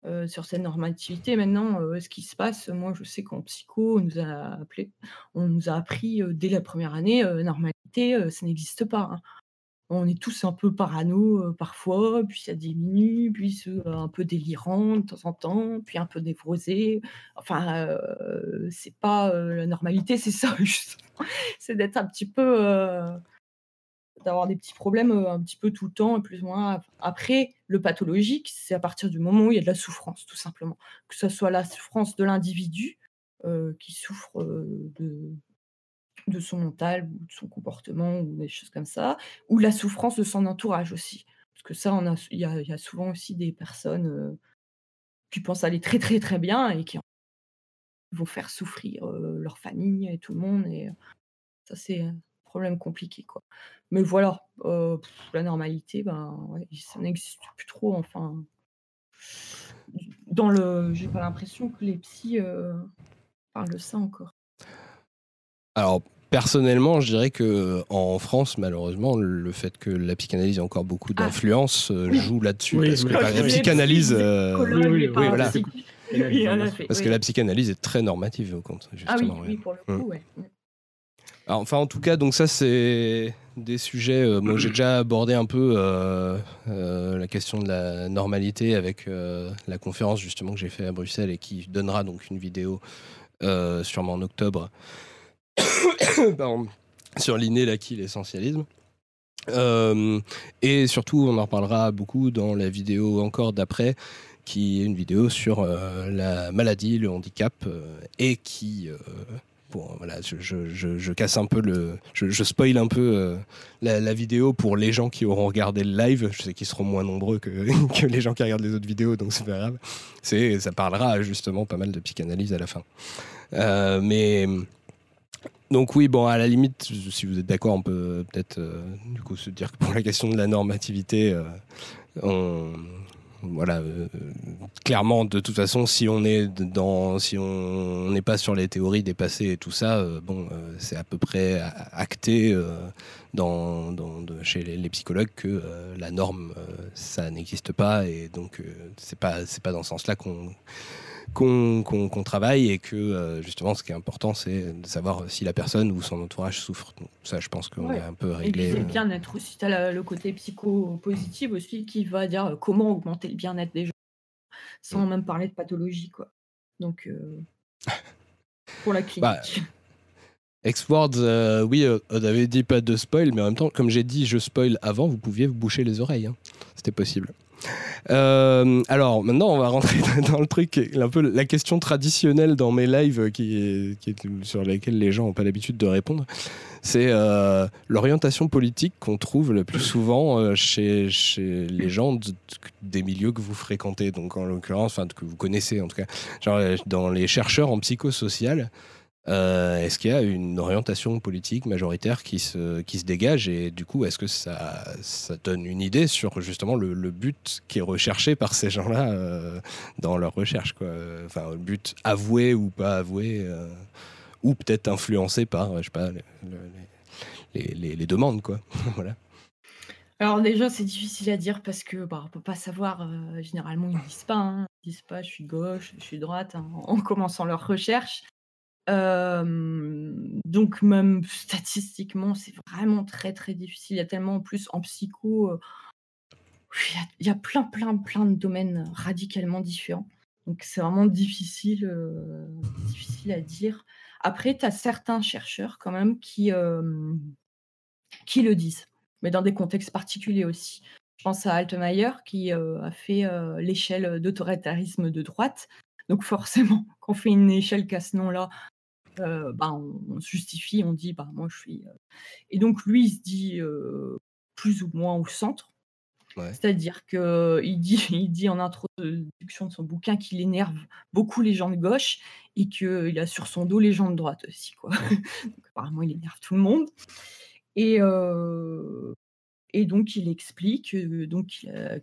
euh, sur cette normativité. Maintenant, euh, ce qui se passe, moi je sais qu'en psycho, on nous a appris euh, dès la première année, normalité, ça n'existe pas. Hein on est tous un peu parano parfois, puis ça diminue, puis un peu délirant de temps en temps, puis un peu névrosé. Enfin, c'est pas la normalité, c'est ça. C'est d'être un petit peu, d'avoir des petits problèmes un petit peu tout le temps, plus ou moins. Après, le pathologique, c'est à partir du moment où il y a de la souffrance, tout simplement. Que ce soit la souffrance de l'individu qui souffre de de son mental ou de son comportement ou des choses comme ça, ou la souffrance de son entourage aussi. Parce que ça, il y a, souvent aussi des personnes qui pensent aller très très très bien et qui vont faire souffrir leur famille et tout le monde. Et ça, c'est problème compliqué. Quoi. Mais voilà, la normalité, ben, ça n'existe plus trop. Enfin, dans le, j'ai pas l'impression que les psys parlent de ça encore. Alors, personnellement, je dirais que en France, malheureusement, le fait que la psychanalyse ait encore beaucoup ah. d'influence euh, joue là-dessus. parce que la psychanalyse. oui, voilà. Parce que la psychanalyse est très normative, au compte. Justement, ah oui, pour le coup, mm. enfin, en tout cas, donc ça, c'est des sujets. Euh, moi, j'ai déjà abordé un peu euh, la question de la normalité avec la conférence justement que j'ai fait à Bruxelles et qui donnera donc une vidéo sûrement en octobre sur l'inné, l'acquis, l'essentialisme. Euh, et surtout, on en reparlera beaucoup dans la vidéo encore d'après, qui est une vidéo sur euh, la maladie, le handicap, euh, et qui Bon, voilà, je, casse un peu le. Je, spoil un peu la, vidéo pour les gens qui auront regardé le live. Je sais qu'ils seront moins nombreux que, les gens qui regardent les autres vidéos, donc c'est pas grave. Ça parlera justement pas mal de psychanalyse à la fin. mais donc oui, bon, à la limite, si vous êtes d'accord, on peut peut-être euh, du coup se dire que pour la question de la normativité, euh, on, voilà, euh, clairement, de toute façon, si on est dans, si on n'est pas sur les théories dépassées et tout ça, bon, c'est à peu près acté dans, chez les, psychologues que la norme, ça n'existe pas et donc c'est pas, c'est pas dans ce sens-là qu'on qu'on travaille et que euh, justement ce qui est important c'est de savoir si la personne ou son entourage souffre. ça je pense qu'on est un peu réglé. Et c'est le euh. bien-être aussi, tu as le côté psycho-positif aussi qui va dire euh, comment augmenter le bien-être des gens sans mm. même parler de pathologie. quoi. Donc pour la clinique. Bah, X-Words, oui, on avait dit pas de spoil, mais en même temps, comme j'ai dit, je spoil avant, vous pouviez vous boucher les oreilles. Hein. C'était possible. Euh, alors maintenant, on va rentrer dans le truc, un peu la question traditionnelle dans mes lives qui sur laquelle les gens n'ont pas l'habitude de répondre. C'est euh, l'orientation politique qu'on trouve le plus souvent euh, chez, les gens des milieux que vous fréquentez, donc en l'occurrence, que vous connaissez en tout cas, genre dans les chercheurs en psychosocial. Euh, est-ce qu'il y a une orientation politique majoritaire qui se, qui se dégage et du coup, est-ce que ça, ça donne une idée sur justement le, but qui est recherché par ces gens-là euh, dans leur recherche quoi? Enfin, le but avoué ou pas avoué, euh, ou peut-être influencé par, je sais pas, les, les, demandes, quoi. voilà. Alors déjà, c'est difficile à dire parce que bah, on peut pas savoir. généralement, ils disent pas. Hein. Ils disent pas. Je suis gauche, je suis droite hein, en commençant leur recherche donc même statistiquement, c'est vraiment très, très difficile. Il y a tellement en plus en psycho, il y a plein, plein, plein de domaines radicalement différents. Donc c'est vraiment difficile, difficile à dire. Après, tu as certains chercheurs quand même qui, qui le disent, mais dans des contextes particuliers aussi. Je pense à Altmaier qui, a fait, l'échelle d'autoritarisme de droite. Donc forcément, quand on fait une échelle qu'à ce nom-là, bah, on, se justifie, on dit, bah, moi je suis. Et donc lui, il se dit plus ou moins au centre. C'est-à-dire qu'il dit, il dit en introduction de son bouquin qu'il énerve beaucoup les gens de gauche et qu'il a sur son dos les gens de droite aussi. Quoi. donc, apparemment, il énerve tout le monde. Et, et donc, il explique donc,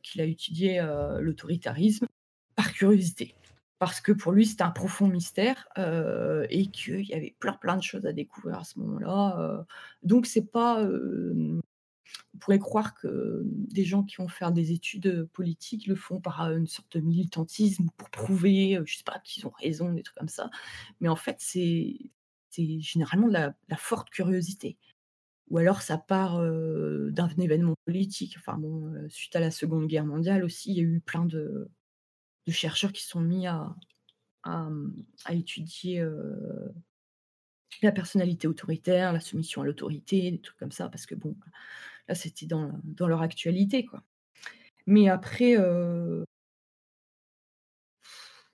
qu'il a, étudié l'autoritarisme par curiosité. Parce que pour lui, c'était un profond mystère et qu'il y avait plein, plein de choses à découvrir à ce moment-là. donc, c'est pas on pourrait croire que des gens qui vont faire des études politiques le font par une sorte de militantisme pour prouver, je sais pas, qu'ils ont raison, des trucs comme ça. Mais en fait, c'est généralement de la, forte curiosité. Ou alors ça part d'un événement politique. Enfin bon, suite à la Seconde Guerre mondiale aussi, il y a eu plein de, chercheurs qui sont mis à, étudier la personnalité autoritaire, la soumission à l'autorité, des trucs comme ça, parce que bon, Là, c'était dans, leur actualité, quoi. Mais après, euh...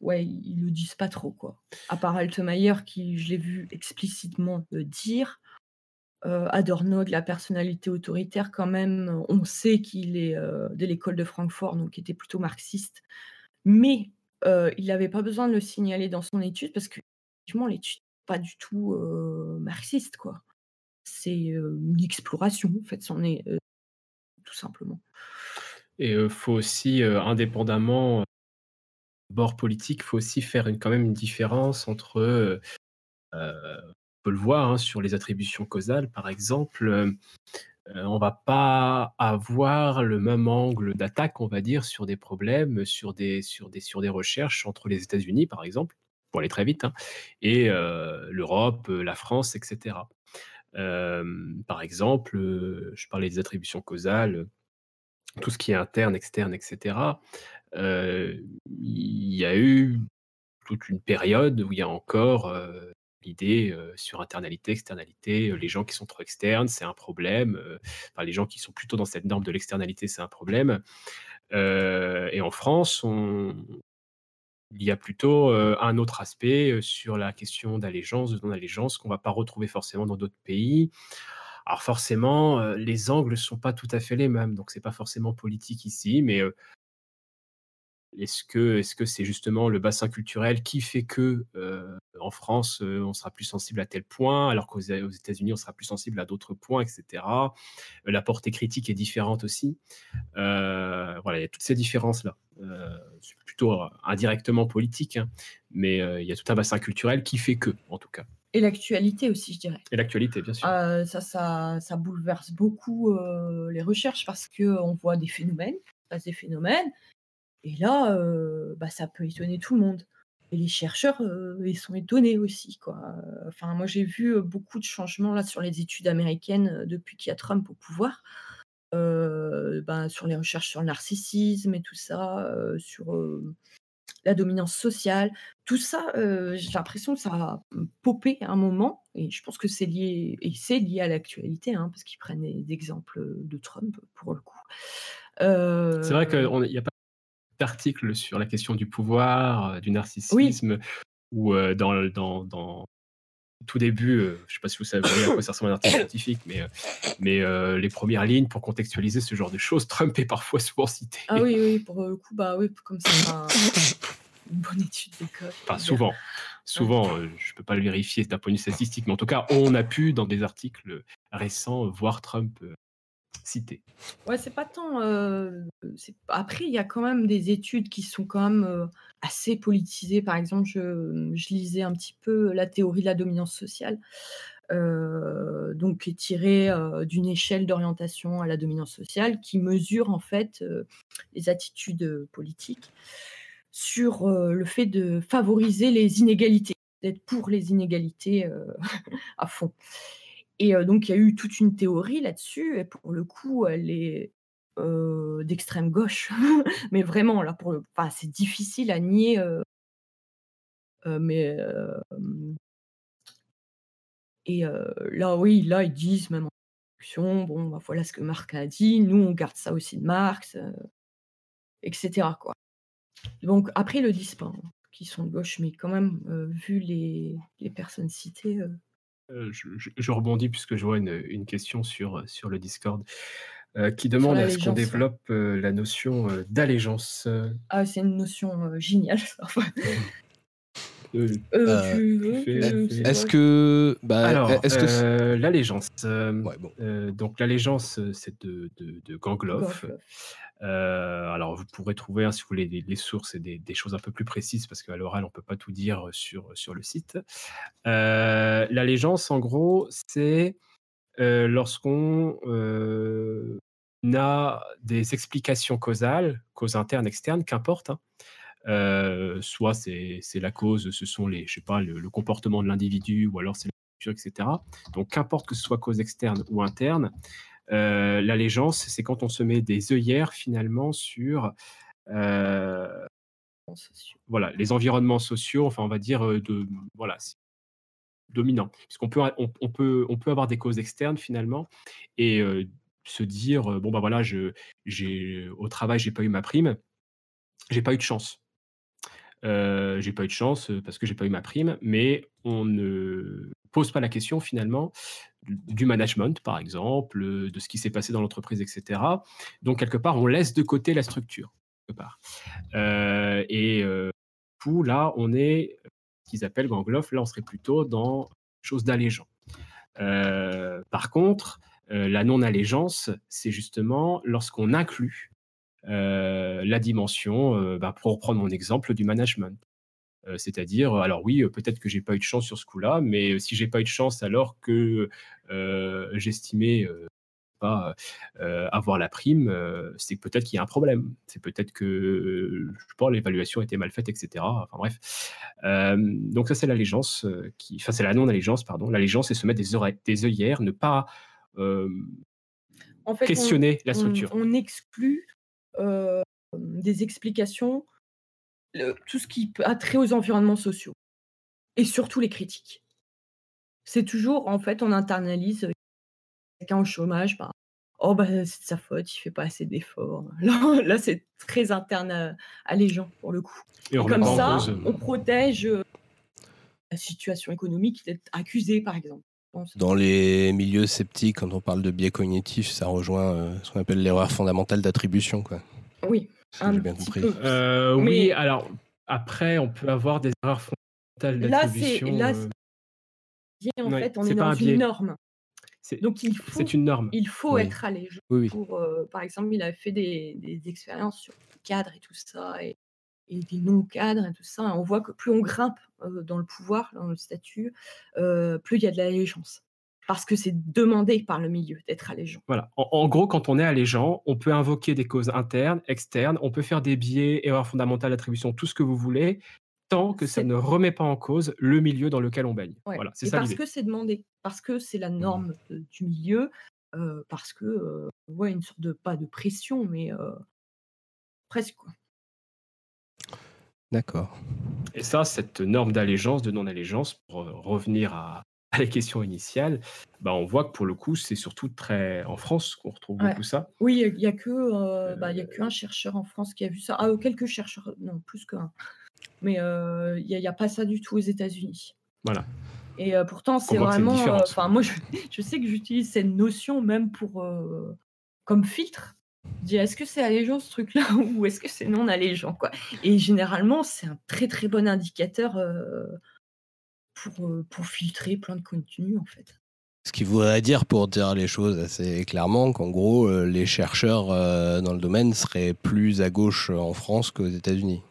ouais, ils le disent pas trop, quoi. À part Altmaier, qui, je l'ai vu explicitement dire. Euh, Adorno, de la personnalité autoritaire, quand même, on sait qu'il est euh, de l'école de Francfort, donc il était plutôt marxiste. Mais il n'avait pas besoin de le signaler dans son étude, parce que, l'étude pas du tout marxiste, quoi c'est une exploration, en fait, c'en est tout simplement. Et il faut aussi, indépendamment bord politique, faut aussi faire une, quand même une différence entre, on peut le voir hein, sur les attributions causales, par exemple, on va pas avoir le même angle d'attaque, on va dire, sur des problèmes, sur des, recherches entre les États-Unis, par exemple, pour aller très vite, hein, et l'Europe, la France, etc par exemple, je parlais des attributions causales, tout ce qui est interne, externe, etc. il y a eu toute une période où il y a encore l'idée sur internalité, externalité, les gens qui sont trop externes, c'est un problème. enfin, les gens qui sont plutôt dans cette norme de l'externalité, c'est un problème. et en France, on, il y a plutôt un autre aspect sur la question d'allégeance, de non-allégeance, qu'on ne va pas retrouver forcément dans d'autres pays. Alors forcément, les angles ne sont pas tout à fait les mêmes, donc ce n'est pas forcément politique ici, mais est-ce que est-ce que c'est justement le bassin culturel qui fait que en France on sera plus sensible à tel point, alors qu'aux États-Unis on sera plus sensible à d'autres points, etc. La portée critique est différente aussi. voilà, il y a toutes ces différences là. c'est plutôt indirectement politique, hein, mais il y a tout un bassin culturel qui fait que, en tout cas. Et l'actualité aussi, je dirais. Et l'actualité, bien sûr. ça, ça, ça, bouleverse beaucoup les recherches parce qu'on voit des phénomènes, des phénomènes, et là, bah, ça peut étonner tout le monde. Et les chercheurs, ils sont étonnés aussi. Quoi. Enfin, moi, j'ai vu beaucoup de changements là sur les études américaines depuis qu'il y a Trump au pouvoir. Ben, sur les recherches sur le narcissisme et tout ça, sur la dominance sociale, tout ça, j'ai l'impression que ça a popé à un moment, et je pense que c'est lié, et c'est lié à l'actualité, hein, parce qu'ils prennent des exemples de Trump pour le coup. C'est vrai qu'il n'y a pas article sur la question du pouvoir, du narcissisme, ou dans, dans, dans, tout début, je ne sais pas si vous savez à quoi ça ressemble un article scientifique, mais, mais les premières lignes pour contextualiser ce genre de choses, Trump est parfois souvent cité. Ah oui, oui, pour le coup, bah oui, comme ça, une bonne étude d'école. Enfin, souvent. Souvent, je ne peux pas le vérifier d'un point de vue statistique, mais en tout cas, on a pu, dans des articles récents, voir Trump cité. Ouais, c'est pas tant. Après, il y a quand même des études qui sont quand même assez politisées. Par exemple, je, lisais un petit peu la théorie de la dominance sociale, donc qui est tirée d'une échelle d'orientation à la dominance sociale, qui mesure en fait les attitudes politiques sur le fait de favoriser les inégalités, d'être pour les inégalités à fond. Et donc, il y a eu toute une théorie là-dessus, et pour le coup, elle est d'extrême gauche. mais vraiment, là, pour le... Enfin, c'est difficile à nier. mais. Et là, oui, là, ils disent, même en discussion, bon, bah, voilà ce que Marx a dit, nous, on garde ça aussi de Marx, etc. Donc, après, le disent pas. Hein. qui sont de gauche, mais quand même, vu les, les personnes citées. Je, rebondis puisque je vois une, une question sur, sur le Discord. qui demande à ce qu'on développe la notion d'allégeance. Ah, c'est une notion géniale. Est-ce que, bah, Alors, est-ce que l'allégeance. donc l'allégeance, c'est de, de, de Gangloff. Euh, alors, vous pourrez trouver, hein, si vous voulez, des, sources et des, choses un peu plus précises, parce qu'à l'oral, on ne peut pas tout dire sur, sur le site. Euh, L'allégeance, en gros, c'est euh, lorsqu'on a des explications causales, causes internes, externes, qu'importe. Hein. soit c'est la cause, ce sont les, je sais pas, le, comportement de l'individu, ou alors c'est la culture, etc. Donc, qu'importe que ce soit cause externe ou interne, euh, l'allégeance, c'est quand on se met des œillères finalement sur euh, voilà, les environnements sociaux, enfin on va dire euh, de voilà, dominant. Puisqu'on peut, on, peut, on peut avoir des causes externes finalement et se dire bon bah voilà, je, j'ai au travail j'ai pas eu ma prime, j'ai pas eu de chance. J'ai pas eu de chance parce que j'ai pas eu ma prime, mais on ne pose pas la question finalement du management, par exemple, euh, de ce qui s'est passé dans l'entreprise, etc. Donc, quelque part, on laisse de côté la structure. Quelque part. Euh, et euh, coup, là, on est ce qu'ils appellent Gangloff, là, on serait plutôt dans chose d'allégeant. par contre, la non-allégeance, c'est justement lorsqu'on inclut la dimension, bah, pour reprendre mon exemple, du management. Euh, c'est-à-dire, alors oui, euh, peut-être que j'ai pas eu de chance sur ce coup-là, mais euh, si j'ai pas eu de chance alors que j'estimais pas avoir la prime, c'est peut-être qu'il y a un problème. C'est peut-être que je sais pas, l'évaluation était mal faite, etc. Enfin bref. donc ça c'est l'allégeance qui, enfin c'est la non-allégeance, pardon. L'allégeance c'est se mettre des, des œillères, ne pas en fait, questionner la structure. On, exclut des explications tout ce qui a trait aux environnements sociaux et surtout les critiques. C'est toujours, en fait, on internalise quelqu'un au chômage, bah, oh bah c'est de sa faute, il fait pas assez d'efforts. Là, c'est très interne à, les gens pour le coup. Et, comme ça, on protège la situation économique d'être accusé, par exemple. Dans les milieux sceptiques, quand on parle de biais cognitifs, ça rejoint ce qu'on appelle l'erreur fondamentale d'attribution. Quoi. Oui, bien compris. Euh, oui, alors après, on peut avoir des erreurs fondamentales d'attribution. Là, c'est euh, en fait, on est, dans une norme. Donc il faut, c'est une norme. Il faut être allé. Pour, euh, par exemple, il a fait des, des, expériences sur les cadres et tout ça, et, et des non-cadres et tout ça. on voit que plus on grimpe dans le pouvoir, dans le statut, plus il y a de l'allégeance parce que c'est demandé par le milieu d'être allégeant. Voilà. En, gros, quand on est allégeant, on peut invoquer des causes internes, externes, on peut faire des biais, erreurs fondamentales d'attribution, tout ce que vous voulez, tant que ça ne remet pas en cause le milieu dans lequel on baigne. Voilà, c'est ça Parce que c'est demandé, parce que c'est la norme du milieu, euh, parce que, euh, ouais, une sorte de, pas de pression, mais euh, presque quoi. D'accord. Et ça, cette norme d'allégeance, de non-allégeance, pour revenir à, à la question initiale, bah, on voit que pour le coup, c'est surtout très en France qu'on retrouve beaucoup ça. Oui, il n'y a, que, euh, bah, y a qu'un chercheur en France qui a vu ça. Ah, quelques chercheurs, non, plus qu'un. Mais euh, il n'y a, pas ça du tout aux États-Unis. Voilà. Et euh, pourtant, c'est vraiment. Enfin, moi, je, sais que j'utilise cette notion même pour comme filtre. Je dis, est-ce que c'est allégeant ce truc-là ou est-ce que c'est non allégeant quoi? Et généralement, c'est un très très bon indicateur pour, pour filtrer plein de contenus, en fait. Ce qui voudrait dire, pour dire les choses assez clairement, qu'en gros, les chercheurs dans le domaine seraient plus à gauche en France qu'aux États-Unis.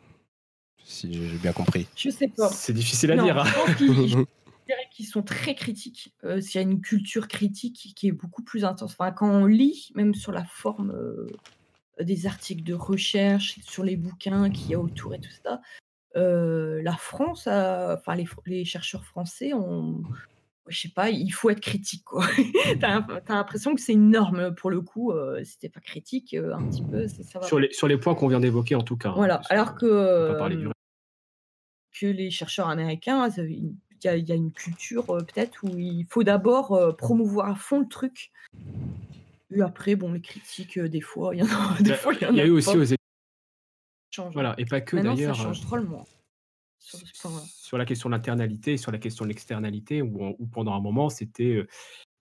Si j'ai bien compris. Je sais pas. C'est difficile à dire. Hein. Qu'ils sont très critiques. Euh, il y a une culture critique qui est beaucoup plus intense. Enfin, quand on lit, même sur la forme des articles de recherche, sur les bouquins qu'il y a autour et tout ça, la France, enfin les, chercheurs français ont, je sais pas, il faut être critique quoi. t'as, as l'impression que c'est une norme pour le coup. Euh, si t'es pas critique, un petit peu, ça va. Sur les, sur les points qu'on vient d'évoquer en tout cas. Hein, voilà. Alors que que les chercheurs américains, il y, a une culture peut-être où il faut d'abord promouvoir à fond le truc. Et après, bon, les critiques, des fois, il y en a. Des bah, fois, il y, a eu aussi aux voilà, et pas que d'ailleurs. Ça change drôlement. sur point-là. Sur la question de l'internalité et sur la question de l'externalité, où, où pendant un moment, c'était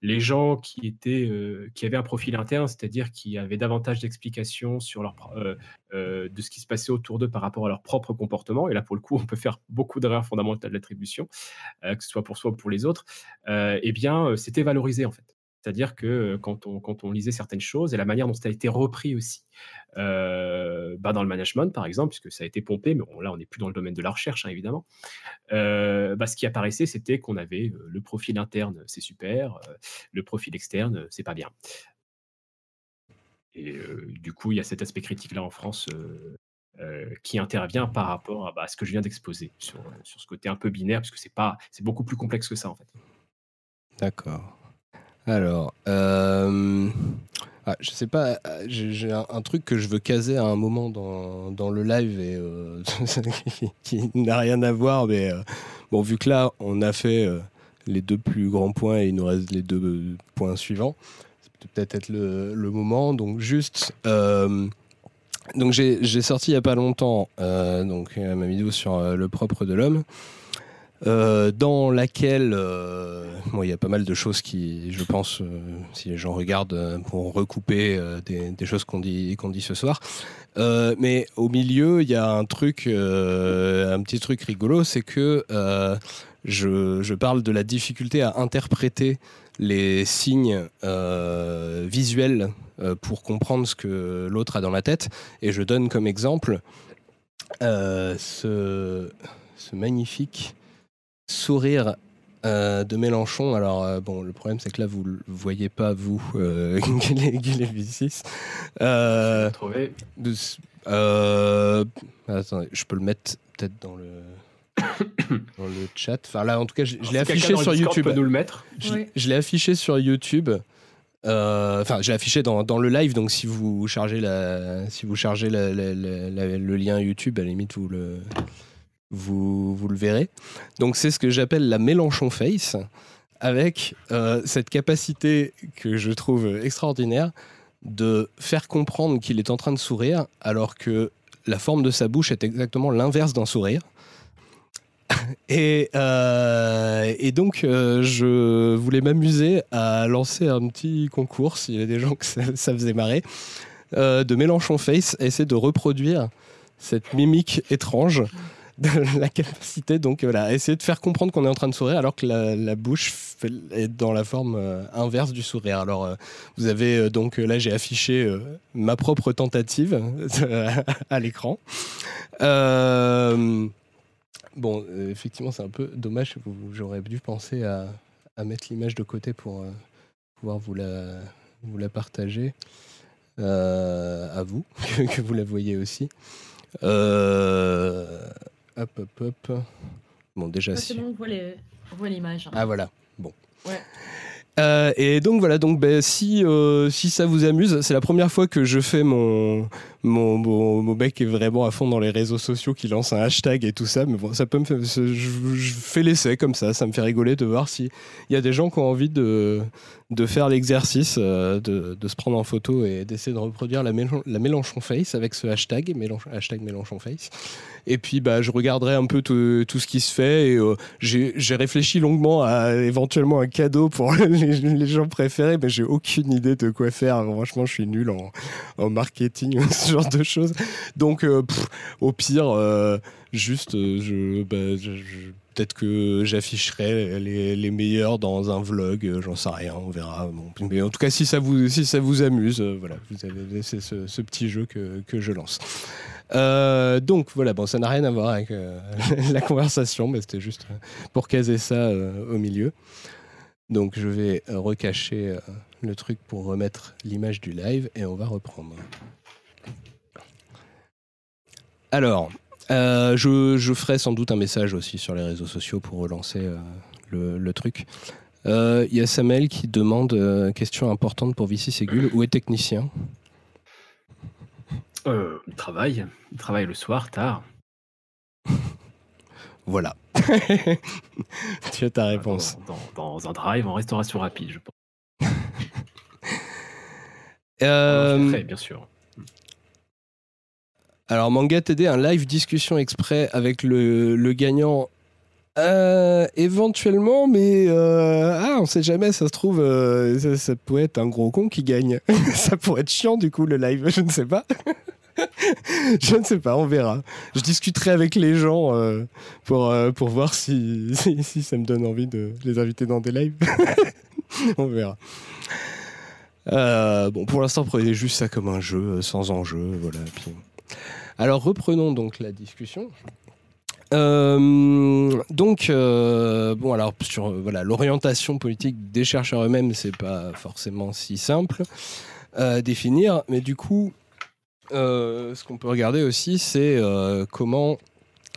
les gens qui, étaient, qui avaient un profil interne, c'est-à-dire qui avaient davantage d'explications sur leur, de ce qui se passait autour d'eux par rapport à leur propre comportement. Et là, pour le coup, on peut faire beaucoup d'erreurs fondamentales d'attribution, que ce soit pour soi ou pour les autres. eh bien, c'était valorisé en fait. C'est-à-dire que quand on, lisait certaines choses et la manière dont ça a été repris aussi bah dans le management, par exemple, puisque ça a été pompé, mais là, on n'est plus dans le domaine de la recherche, hein, évidemment, bah, ce qui apparaissait, c'était qu'on avait le profil interne, c'est super, le profil externe, c'est pas bien. Et du coup, il y a cet aspect critique-là en France qui intervient par rapport à, bah, ce que je viens d'exposer, sur, ce côté un peu binaire, pas, c'est beaucoup plus complexe que ça, en fait. D'accord. Alors, euh... ah, je sais pas, j'ai un, truc que je veux caser à un moment dans, dans le live et euh, qui, n'a rien à voir, mais euh, bon, vu que là, on a fait euh, les deux plus grands points et il nous reste les deux points suivants, c'est peut-être être le, le, moment. Donc, juste. donc, j'ai sorti il y a pas longtemps donc, ma vidéo sur le propre de l'homme. Euh, dans laquelle euh, il y a pas mal de choses qui, je pense, euh, si les gens regardent, pour recouper des, choses qu'on dit, qu'on dit ce soir. mais au milieu, il y a un truc, un petit truc rigolo, c'est que je, je, parle de la difficulté à interpréter les signes visuels pour comprendre ce que l'autre a dans la tête. Et je donne comme exemple ce magnifique sourire euh, de Mélenchon. Alors, euh, bon, le problème, c'est que là, vous ne voyez pas, vous, euh, Euh, euh, attendez, je peux le mettre peut-être dans le. dans le chat. Enfin là, en tout cas, je, l'ai affiché sur YouTube. Peut nous le mettre. Je, l'ai affiché sur YouTube. Enfin, je l'ai affiché dans, dans, le live. Donc, si vous chargez la, si vous chargez le lien YouTube, à la limite, vous le vous, vous le verrez. Donc c'est ce que j'appelle la Mélenchon Face, avec euh, cette capacité que je trouve extraordinaire de faire comprendre qu'il est en train de sourire alors que la forme de sa bouche est exactement l'inverse d'un sourire. Et, euh, et, donc, euh, je voulais m'amuser à lancer un petit concours, s'il y avait des gens que ça, faisait marrer, de Mélenchon Face, essayer de reproduire cette mimique étrange la capacité, donc voilà, essayer de faire comprendre qu'on est en train de sourire alors que la, bouche est dans la forme euh, inverse du sourire. Alors, euh, vous avez euh, donc là, j'ai affiché ma propre tentative à l'écran. bon, effectivement, c'est un peu dommage. J'aurais dû penser à, mettre l'image de côté pour pouvoir vous la, vous la partager à vous, que, vous la voyez aussi. Euh, Hop, hop, hop. Bon, déjà. c'est bon, on voit l'image. Ah, voilà. Bon. Ouais. Euh, et donc voilà, donc ben, si, euh, si ça vous amuse, c'est la première fois que je fais mon, mon, mon, mec est vraiment à fond dans les réseaux sociaux, qui lance un hashtag et tout ça, mais bon, ça peut me faire, je, fais l'essai comme ça, ça me fait rigoler de voir s'il y a des gens qui ont envie de, de faire l'exercice, euh, de, de, se prendre en photo et d'essayer de reproduire la, Mélenchon Face avec ce hashtag, hashtag Mélenchon Face. Et puis, bah, je regarderai un peu tout, ce qui se fait. Et euh, j'ai réfléchi longuement à éventuellement un cadeau pour les, gens préférés, mais j'ai aucune idée de quoi faire. Franchement, je suis nul en, en marketing, genre de choses. Donc, euh, au pire, euh, juste, je, bah, Peut-être que j'afficherai les, meilleurs dans un vlog, j'en sais rien, on verra. Mais en tout cas, si ça vous, si ça vous amuse, voilà, vous avez ce, petit jeu que, que je lance. Euh, donc voilà, bon, ça n'a rien à voir avec euh, la conversation, mais c'était juste euh, pour caser ça au milieu. Donc je vais recacher le truc pour remettre l'image du live et on va reprendre. Alors, je, je, ferai sans doute un message aussi sur les réseaux sociaux pour relancer le, le, truc. Il y a Samuel qui demande, question importante pour Vici Ségul, où est technicien? Euh, il travaille. Il travaille le soir, tard. voilà. tu as ta réponse. Dans, un drive en restauration rapide, je pense. Euh, bien sûr. Alors, Manga TD, un live discussion exprès avec le, le gagnant. Euh, éventuellement, mais euh, ah, on sait jamais, ça se trouve, euh, ça, pourrait être un gros con qui gagne. ça pourrait être chiant du coup le live, je ne sais pas. je ne sais pas, on verra. Je discuterai avec les gens euh, pour, pour voir si, si, ça me donne envie de les inviter dans des lives. on verra. Bon, pour l'instant, prenez juste ça comme un jeu, sans enjeu. Voilà. Alors, reprenons donc la discussion. Euh, donc, euh, bon, alors, sur euh, voilà, l'orientation politique des chercheurs eux-mêmes, c'est pas forcément si simple à définir, mais du coup, ce qu'on peut regarder aussi, c'est comment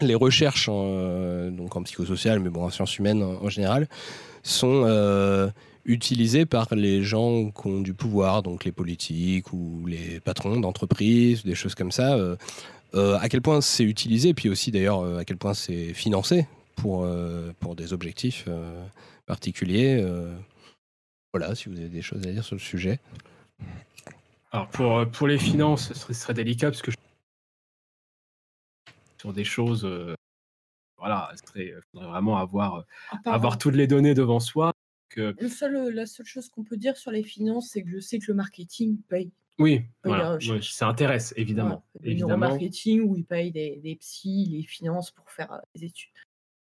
les recherches en, donc en psychosocial, mais bon, en sciences humaines en, général, sont utilisées par les gens qui ont du pouvoir, donc les politiques ou les patrons d'entreprises, des choses comme ça. Euh, à quel point c'est utilisé, puis aussi d'ailleurs euh, à quel point c'est financé pour, euh, pour des objectifs euh, particuliers. euh. voilà, si vous avez des choses à dire sur le sujet. Alors pour, pour les finances, ce serait, ce serait délicat parce que je- sur des choses, euh, voilà, il faudrait vraiment avoir, part- avoir toutes les données devant soi. Que, Le seul, la seule chose qu'on peut dire sur les finances, c'est que je sais que le marketing paye. Oui, Oui, voilà, recherche. ça intéresse évidemment. Ouais, le évidemment. neuromarketing où ils payent des, des psys, les finances pour faire euh, des études.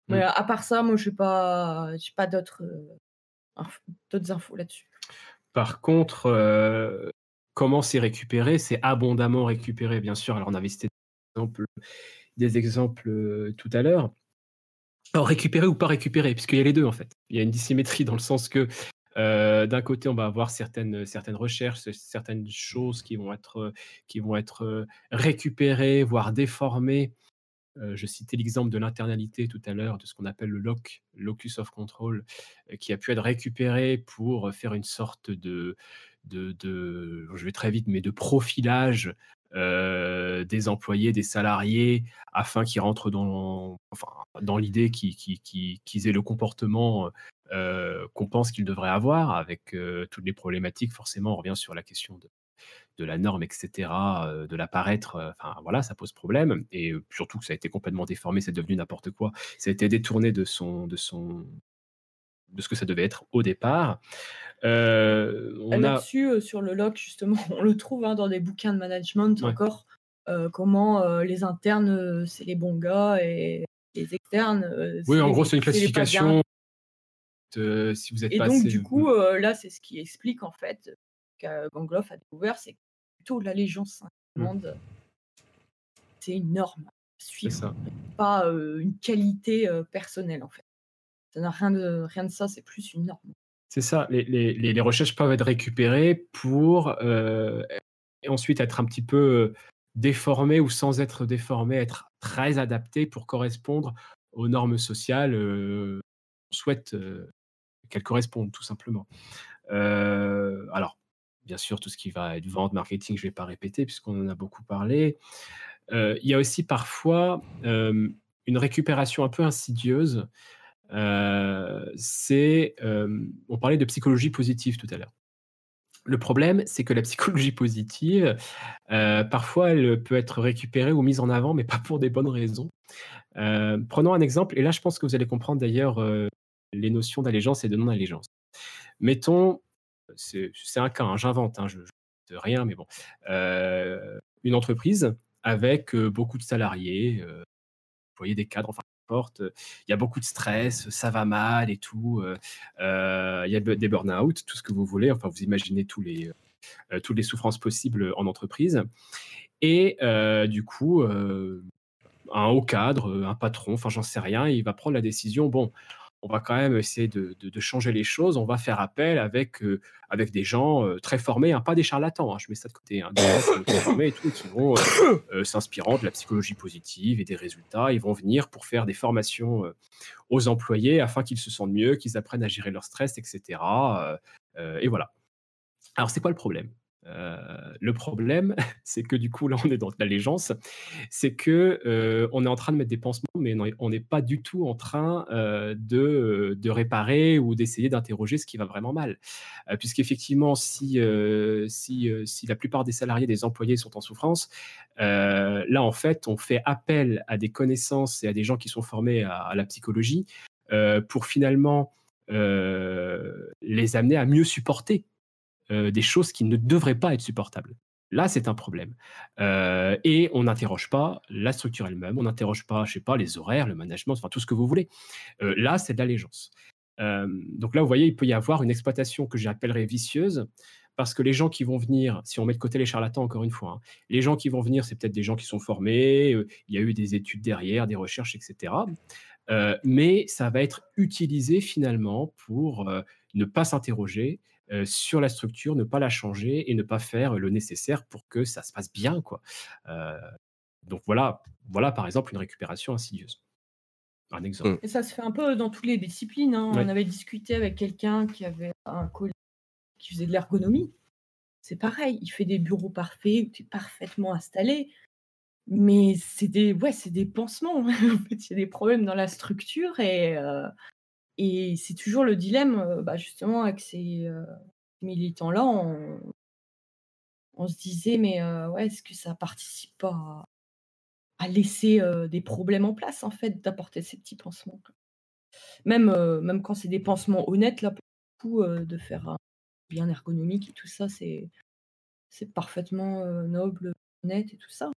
Mm. Mais à part ça, moi, je n'ai pas, j'ai pas d'autres euh, infos, d'autres infos là-dessus. Par contre, euh, comment c'est récupéré? C'est abondamment récupéré, bien sûr. Alors, on avait cité des exemples, des exemples euh, tout à l'heure. Alors, récupéré ou pas récupéré, puisqu'il y a les deux, en fait. Il y a une dissymétrie dans le sens que, euh, d'un côté, on va avoir certaines, certaines recherches, certaines choses qui vont être, qui vont être euh, récupérées, voire déformées. Euh, je citais l'exemple de l'internalité tout à l'heure, de ce qu'on appelle le LOC, locus of control, qui a pu être récupéré pour faire une sorte de, de, de- je vais très vite, mais de profilage euh, des employés, des salariés, afin qu'ils rentrent dans, enfin, dans l'idée qu'ils qu'ils- qu'ils aient le comportement euh, qu'on pense qu'ils devraient avoir, avec euh, toutes les problématiques. Forcément, on revient sur la question de, de la norme, etc., de l'apparaître. Enfin, voilà, ça pose problème. Et surtout que ça a été complètement déformé, c'est devenu n'importe quoi. Ça a été détourné de son, de son, de ce que ça devait être au départ. Euh, on a, Là-dessus, euh, sur le loc, justement, on le trouve hein, dans des bouquins de management Ouais. encore. euh, comment euh, les internes, c'est les bons gars et les externes. oui, en gros, c'est une classification. de- si vous êtes Et pas donc, assez- du coup, là, c'est ce qui explique, en fait, que Gangloff a découvert, c'est plutôt l'allégeance allemande, c'est une norme suivre, ça. pas euh, une qualité euh, personnelle, en fait. Ça n'a rien de, rien de ça, c'est plus une norme. C'est ça. Les, recherches peuvent être récupérées pour euh, ensuite être un petit peu euh, déformées ou sans être déformées, être très adaptées pour correspondre aux normes sociales euh, qu'on souhaite euh, qu'elles correspondent, tout simplement. Alors, bien sûr, tout ce qui va être vente, marketing, je ne vais pas répéter puisqu'on en a beaucoup parlé. Il y a aussi parfois une récupération un peu insidieuse. Euh, c'est, euh, on parlait de psychologie positive tout à l'heure. Le problème, c'est que la psychologie positive, euh, parfois, elle peut être récupérée ou mise en avant, mais pas pour des bonnes raisons. Prenons un exemple, et là, je pense que vous allez comprendre d'ailleurs les notions d'allégeance et de non-allégeance. Mettons, c'est un cas, hein, j'invente, hein, je ne rien, mais bon, une entreprise avec beaucoup de salariés, voyez des cadres, enfin, euh, il y a beaucoup de stress, ça va mal et tout, euh, euh, il y a des burn-out, tout ce que vous voulez, enfin, vous imaginez tous les, toutes les souffrances possibles en entreprise. Et du coup, un haut cadre, un patron, enfin j'en sais rien, il va prendre la décision, bon, on va quand même essayer de, changer les choses, on va faire appel avec, euh, avec des gens euh, très formés, hein, pas des charlatans, hein, je mets ça de côté, hein, des gens très formés et tout, qui vont euh, s'inspirant de la psychologie positive et des résultats, ils vont venir pour faire des formations aux employés afin qu'ils se sentent mieux, qu'ils apprennent à gérer leur stress, etc. et voilà. Alors c'est quoi le problème? Euh, le problème, c'est que du coup, là, on est dans l'allégeance, c'est que euh, on est en train de mettre des pansements, mais on n'est pas du tout en train euh, de, réparer ou d'essayer d'interroger ce qui va vraiment mal. Puisqu'effectivement, si, si, la plupart des salariés, des employés sont en souffrance, là, en fait, on fait appel à des connaissances et à des gens qui sont formés à la psychologie pour finalement les amener à mieux supporter des choses qui ne devraient pas être supportables. Là, c'est un problème. et on n'interroge pas la structure elle-même, on n'interroge pas, je sais pas, les horaires, le management, enfin tout ce que vous voulez. là, c'est de l'allégeance. donc là, vous voyez, il peut y avoir une exploitation que j'appellerais vicieuse, parce que les gens qui vont venir, si on met de côté les charlatans, encore une fois, hein, les gens qui vont venir, c'est peut-être des gens qui sont formés, il y a eu des études derrière, des recherches, etc. mais ça va être utilisé finalement pour ne pas s'interroger, sur la structure, ne pas la changer et ne pas faire le nécessaire pour que ça se passe bien. Quoi. donc voilà, voilà par exemple une récupération insidieuse. Un exemple. Mmh. Et ça se fait un peu dans toutes les disciplines. Hein. On avait discuté avec quelqu'un qui avait un collègue qui faisait de l'ergonomie. C'est pareil, il fait des bureaux parfaits, parfaitement installé. Mais c'est des, ouais, c'est des pansements. en fait, il y a des problèmes dans la structure et, et c'est toujours le dilemme, bah, justement, avec ces militants-là. On, se disait, mais ouais, est-ce que ça participe pas à, laisser des problèmes en place, en fait, d'apporter ces petits pansements même, même quand c'est des pansements honnêtes, là, pour le coup, de faire un bien ergonomique et tout ça, c'est, c'est parfaitement noble, honnête et tout ça.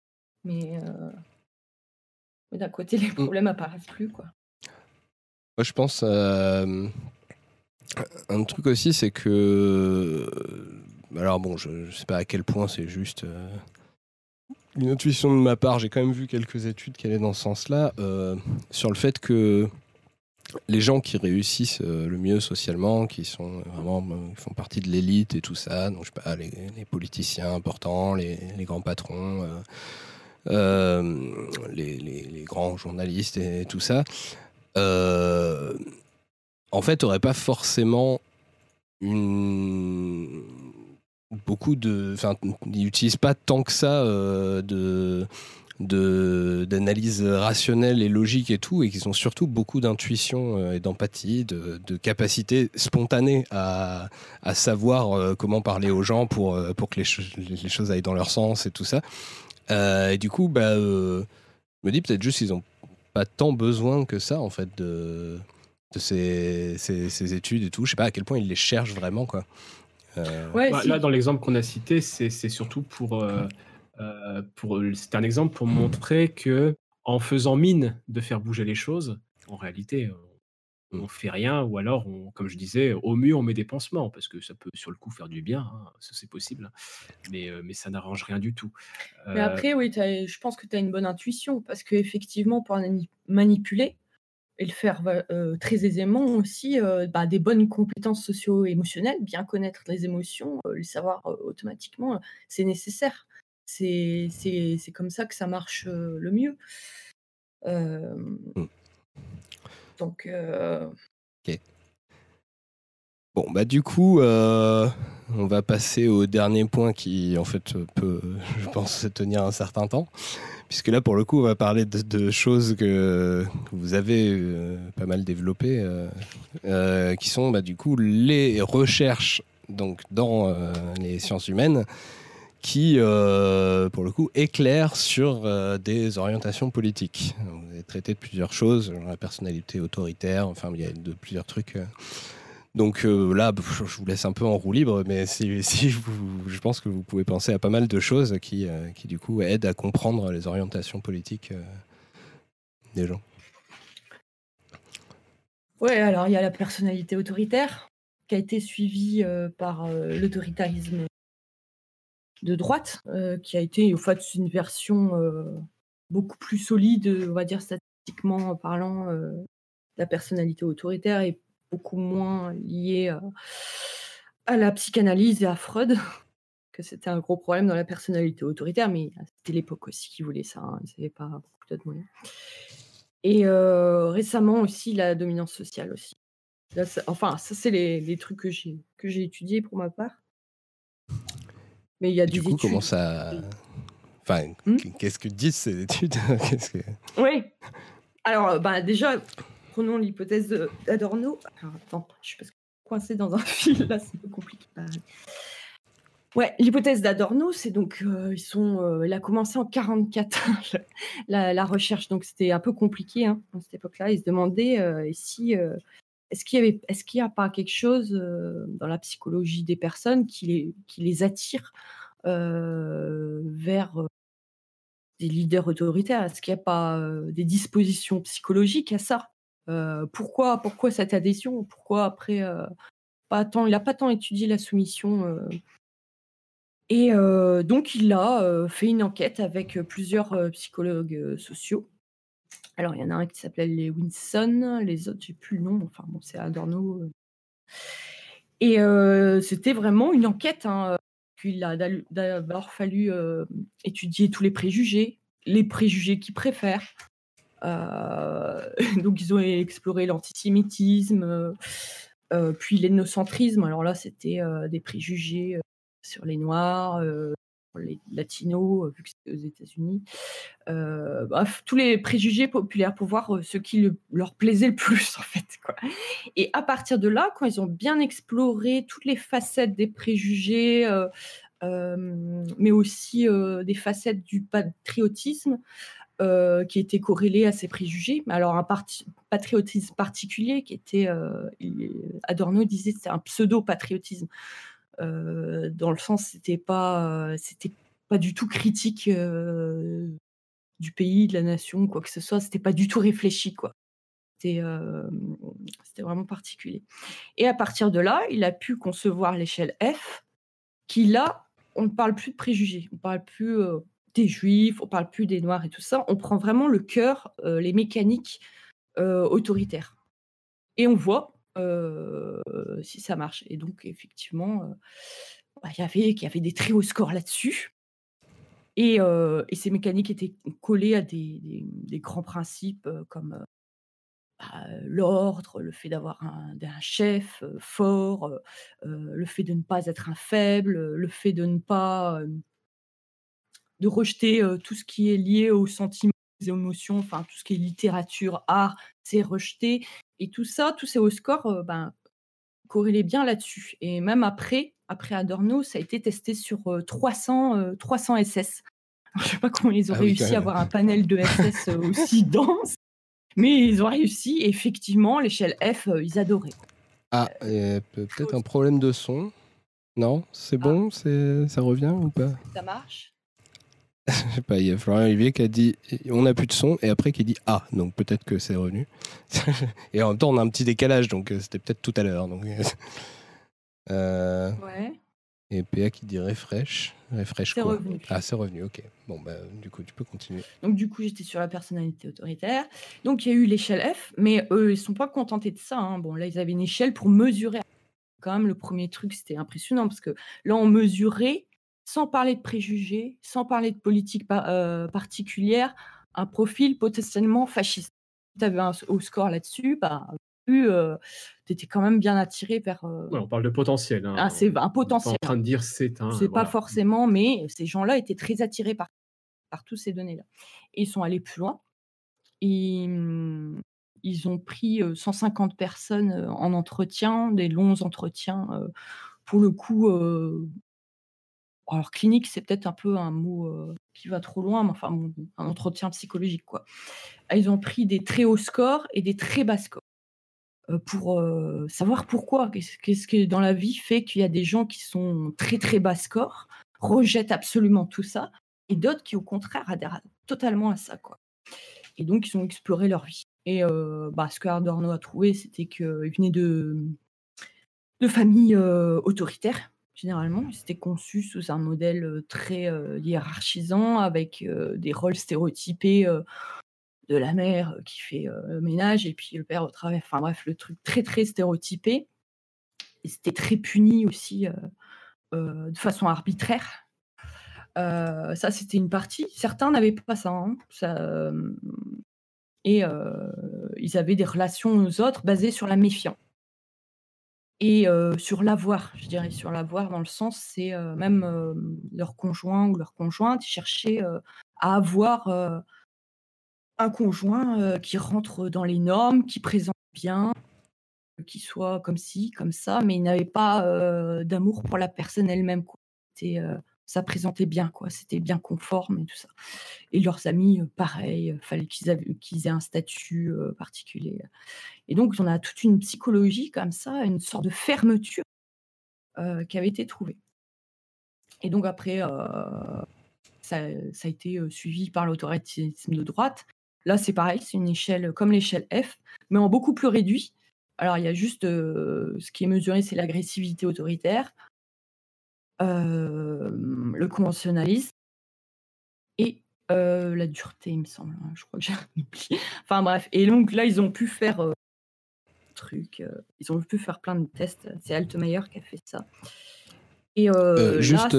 Mais, d'un côté, les mmh. problèmes apparaissent plus, quoi. Moi, je pense. Euh, un truc aussi, c'est que. Euh, alors, bon, je, ne sais pas à quel point c'est juste. Euh, une intuition de ma part, j'ai quand même vu quelques études qui allaient dans ce sens-là, sur le fait que les gens qui réussissent le mieux socialement, qui sont vraiment font partie de l'élite et tout ça, donc je sais pas, les, politiciens importants, les, grands patrons, les, grands journalistes et tout ça, euh, en fait, n'aurait pas forcément beaucoup de, enfin, ils n'utilisent pas tant que ça euh, de d'analyse rationnelle et logique et tout, et qu'ils ont surtout beaucoup d'intuition euh, et d'empathie, de, de, capacité spontanée à, savoir comment parler aux gens pour, pour que les, les, choses aillent dans leur sens et tout ça. et du coup, bah, je me dis peut-être juste qu'ils ont pas tant besoin que ça, en fait, de, de ces, ces, études et tout. Je sais pas à quel point ils les cherchent vraiment, quoi. Euh, bah, là, dans l'exemple qu'on a cité, c'est surtout pour. Euh, euh, pour c'est un exemple pour montrer que en faisant mine de faire bouger les choses, en réalité, on mmh. fait rien, ou alors, on, comme je disais, au mieux, on met des pansements, parce que ça peut sur le coup faire du bien, hein, ça c'est possible, mais, mais ça n'arrange rien du tout. Mais après, oui, je pense que tu as une bonne intuition, parce qu'effectivement, pour manipuler et le faire très aisément aussi, bah, des bonnes compétences socio-émotionnelles, bien connaître les émotions, le savoir automatiquement, c'est nécessaire. C'est comme ça que ça marche le mieux. Donc. Euh. Bon, bah du coup, euh, on va passer au dernier point qui, en fait, peut, je pense, se tenir un certain temps. Puisque là, pour le coup, on va parler de, choses que, vous avez euh, pas mal développées, qui sont, bah, du coup, les recherches donc, dans les sciences humaines qui, euh, pour le coup, éclaire sur euh, des orientations politiques. Vous avez traité de plusieurs choses, la personnalité autoritaire, enfin, il y a de, plusieurs trucs. Euh. Donc là, je vous laisse un peu en roue libre, mais je pense que vous pouvez penser à pas mal de choses qui, qui du coup, aident à comprendre les orientations politiques des gens. Ouais, alors il y a la personnalité autoritaire qui a été suivie par l'autoritarisme de droite, euh, qui a été au fait une version euh, beaucoup plus solide, on va dire statistiquement parlant, euh, la personnalité autoritaire est beaucoup moins liée à la psychanalyse et à Freud, que c'était un gros problème dans la personnalité autoritaire, mais c'était l'époque aussi qui voulait ça, hein, ils n'avaient pas beaucoup d'autres moyens. Et récemment aussi la dominance sociale aussi. enfin, ça c'est les, les, trucs que j'ai que j'ai étudiés pour ma part. Mais il y a Et des du coup, études. comment ça. Enfin, Hmm qu'est-ce que disent ces études Qu'est-ce que- Oui. Alors, euh, bah, déjà, prenons l'hypothèse d'Adorno. Alors, attends, je suis parce que coincée dans un fil, là, c'est un peu compliqué. Bah, Ouais, l'hypothèse d'Adorno, c'est donc, euh, ils sont, euh, il a commencé en 44 la, la recherche, donc c'était un peu compliqué hein, à cette époque-là. Il se demandait euh, si, euh, est-ce qu'il n'y a pas quelque chose euh, dans la psychologie des personnes qui les, attire euh, vers euh, des leaders autoritaires? Est-ce qu'il n'y a pas des dispositions psychologiques à ça? Pourquoi, cette adhésion? Pourquoi après pas tant, il n'a pas tant étudié la soumission et donc, il a fait une enquête avec plusieurs psychologues sociaux. Alors, il y en a un qui s'appelait Lewinson, les autres, j'ai plus le nom. Enfin, bon, c'est Adorno. euh. Et euh, c'était vraiment une enquête. Hein. Il a d'abord fallu euh, étudier tous les préjugés, les préjugés qu'ils préfèrent. Euh, donc, ils ont exploré l'antisémitisme, euh, euh, puis l'ethnocentrisme. Alors là, c'était euh, des préjugés euh, sur les Noirs, euh, les Latinos, euh, vu que c'était aux États-Unis. Euh, tous les préjugés populaires pour voir euh, ce qui le- leur plaisait le plus, en fait. Et à partir de là, quand ils ont bien exploré toutes les facettes des préjugés, mais aussi des facettes du patriotisme, qui étaient corrélées à ces préjugés. Alors, un patriotisme particulier qui était, Adorno disait, c'est un pseudo-patriotisme. Euh, dans le sens, c'était pas, euh, c'était pas du tout critique euh, du pays, de la nation, quoi que ce soit. C'était pas du tout réfléchi, quoi. C'était, vraiment particulier. Et à partir de là, il a pu concevoir l'échelle F, qui là, on ne parle plus de préjugés, on parle plus des juifs, on parle plus des noirs et tout ça. On prend vraiment le cœur, les mécaniques autoritaires. Et on voit euh, si ça marche. Et donc, effectivement, euh, bah, il y avait, des très hauts scores là-dessus. Et, euh, ces mécaniques étaient collées à des, grands principes comme bah, l'ordre, le fait d'avoir un, chef fort, le fait de ne pas être un faible, le fait de ne pas de rejeter tout ce qui est lié aux sentiments, aux émotions, enfin tout ce qui est littérature, art, c'est rejeté. Et tout ça, tous ces hauts scores, euh, ben, corrélaient bien là-dessus. Et même après, après Adorno, ça a été testé sur euh, 300, euh, 300 SS. Alors, je ne sais pas comment ils ont Ah réussi à avoir un panel de SS aussi dense, mais ils ont réussi. Et effectivement, l'échelle F, ils adoraient. Ah, peut- peut-être un problème de son. Non, c'est Ah. bon, c'est ça revient ou pas? Ça marche Je sais pas, il y a Florian Olivier qui a dit on n'a plus de son et après qui dit ah, donc peut-être que c'est revenu. et en même temps, on a un petit décalage, donc euh, c'était peut-être tout à l'heure. Donc, euh, Ouais, et PA qui dit refresh. Refresh c'est quoi? revenu. Ah, c'est revenu, ok. Bon, bah, du coup, tu peux continuer. Donc du coup, j'étais sur la personnalité autoritaire. Donc il y a eu l'échelle F, mais eux, ils sont pas contentés de ça. hein. Bon, là, ils avaient une échelle pour mesurer. Quand même, le premier truc, c'était impressionnant parce que là, on mesurait, sans parler de préjugés, sans parler de politique par- euh, particulière, un profil potentiellement fasciste. Si tu avais un haut score là-dessus, bah, tu étais quand même bien attiré vers euh, Ouais, on parle de potentiel. hein. ah, c'est un On est potentiel. en train de dire c'est un. C'est voilà. pas forcément, mais ces gens-là étaient très attirés par, par toutes ces données-là. Ils sont allés plus loin. Et, ils ont pris euh, 150 personnes euh, en entretien, des longs entretiens. euh, pour le coup, euh, alors clinique, c'est peut-être un peu un mot euh, qui va trop loin, mais enfin, un entretien psychologique, quoi. Ils ont pris des très hauts scores et des très bas scores euh, pour euh, savoir pourquoi. Qu'est-ce que dans la vie fait qu'il y a des gens qui sont très très bas score, rejettent absolument tout ça, et d'autres qui au contraire adhèrent totalement à ça. Quoi. Et donc ils ont exploré leur vie. Et bah, ce que a trouvé, c'était qu'ils venaient de, de familles autoritaires, généralement. Ils étaient conçus sous un modèle très hiérarchisant, avec des rôles stéréotypés de la mère qui fait le ménage et puis le père au travail. Enfin bref, le truc très très stéréotypé. C'était très puni aussi de façon arbitraire. Ça, c'était une partie. Certains n'avaient pas ça. hein. Et ils avaient des relations aux autres basées sur la méfiance. Et sur l'avoir, je dirais, sur l'avoir dans le sens, c'est même leur conjoint ou leur conjointe chercher à avoir un conjoint qui rentre dans les normes, qui présente bien, qui soit comme ci, comme ça, mais ils n'avaient pas d'amour pour la personne elle-même. Ça présentait bien, quoi. C'était bien conforme et tout ça. Et leurs amis, pareil, fallait qu'ils aient un statut particulier. Et donc, on a toute une psychologie comme ça, une sorte de fermeture qui avait été trouvée. Et donc après, ça, a été suivi par l'autoritarisme de droite. Là, c'est pareil, c'est une échelle comme l'échelle F, mais en beaucoup plus réduit. Alors, il y a juste ce qui est mesuré, c'est l'agressivité autoritaire le conventionnalisme et la dureté, il me semble, hein, je crois que j'ai oublié. Enfin bref, et donc là, ils ont pu faire, truc, ils ont pu faire plein de tests. C'est Altmaier qui a fait ça. Et juste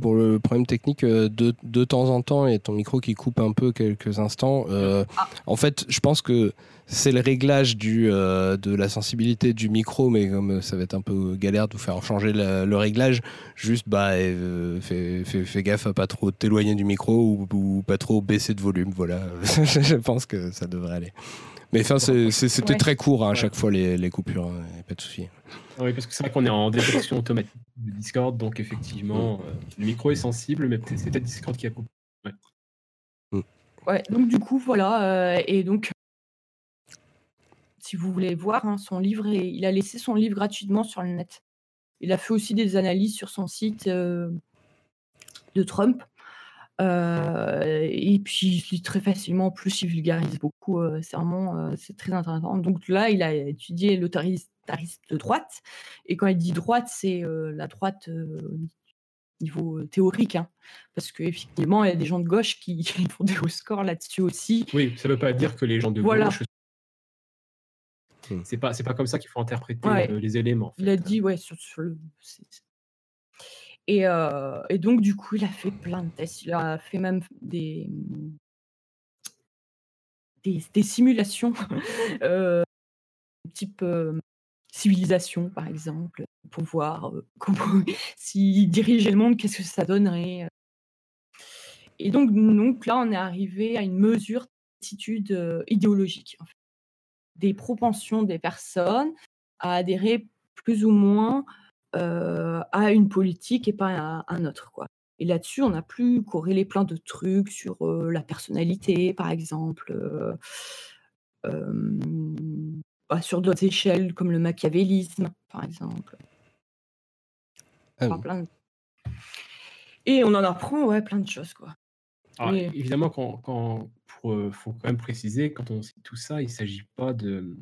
pour le problème technique, de, de, temps en temps, et ton micro qui coupe un peu quelques instants. Ah. En fait, je pense que c'est le réglage du, de la sensibilité du micro, mais comme ça va être un peu galère de vous faire changer le réglage, juste bah, fais, fais, gaffe à pas trop t'éloigner du micro ou, pas trop baisser de volume. Voilà, je pense que ça devrait aller. Mais enfin, c'était très court hein, à chaque fois les, les coupures, hein, pas de souci. Oui, parce que c'est vrai qu'on est en détection automatique de Discord, donc effectivement, euh, le micro est sensible, mais c'est peut-être Discord qui a coupé. Ouais. Mm. ouais. donc du coup, voilà. Euh, et donc, si vous voulez voir hein, son livre, il a laissé son livre gratuitement sur le net. Il a fait aussi des analyses sur son site euh, de Trump. Et puis, je lis très facilement. En plus, il vulgarise beaucoup. c'est vraiment c'est très intéressant. Donc là, il a étudié l'autorité de droite. Et quand il dit droite, c'est la droite niveau théorique, hein, parce qu'effectivement, il y a des gens de gauche qui, font des hauts scores là-dessus aussi. Oui, ça ne veut pas dire que les gens de gauche. Mmh. C'est pas, c'est pas comme ça qu'il faut interpréter les éléments. Il a dit, ouais, sur, le. Et, donc, du coup, il a fait plein de tests. Il a fait même des, des, des simulations type civilisation, par exemple, pour voir s'il dirigeait le monde, qu'est-ce que ça donnerait. Et donc, donc là, on est arrivé à une mesure d'attitude idéologique, des propensions des personnes à adhérer plus ou moins à une politique et pas à un autre. Quoi. Et là-dessus, on a plus corrélé plein de trucs sur la personnalité, par exemple. Bah, sur d'autres échelles, comme le machiavélisme, par exemple. Ah Et on en apprend ouais, plein de choses. Quoi. Évidemment, quand, quand pour, faut quand même préciser, quand on cite tout ça, il ne s'agit pas de.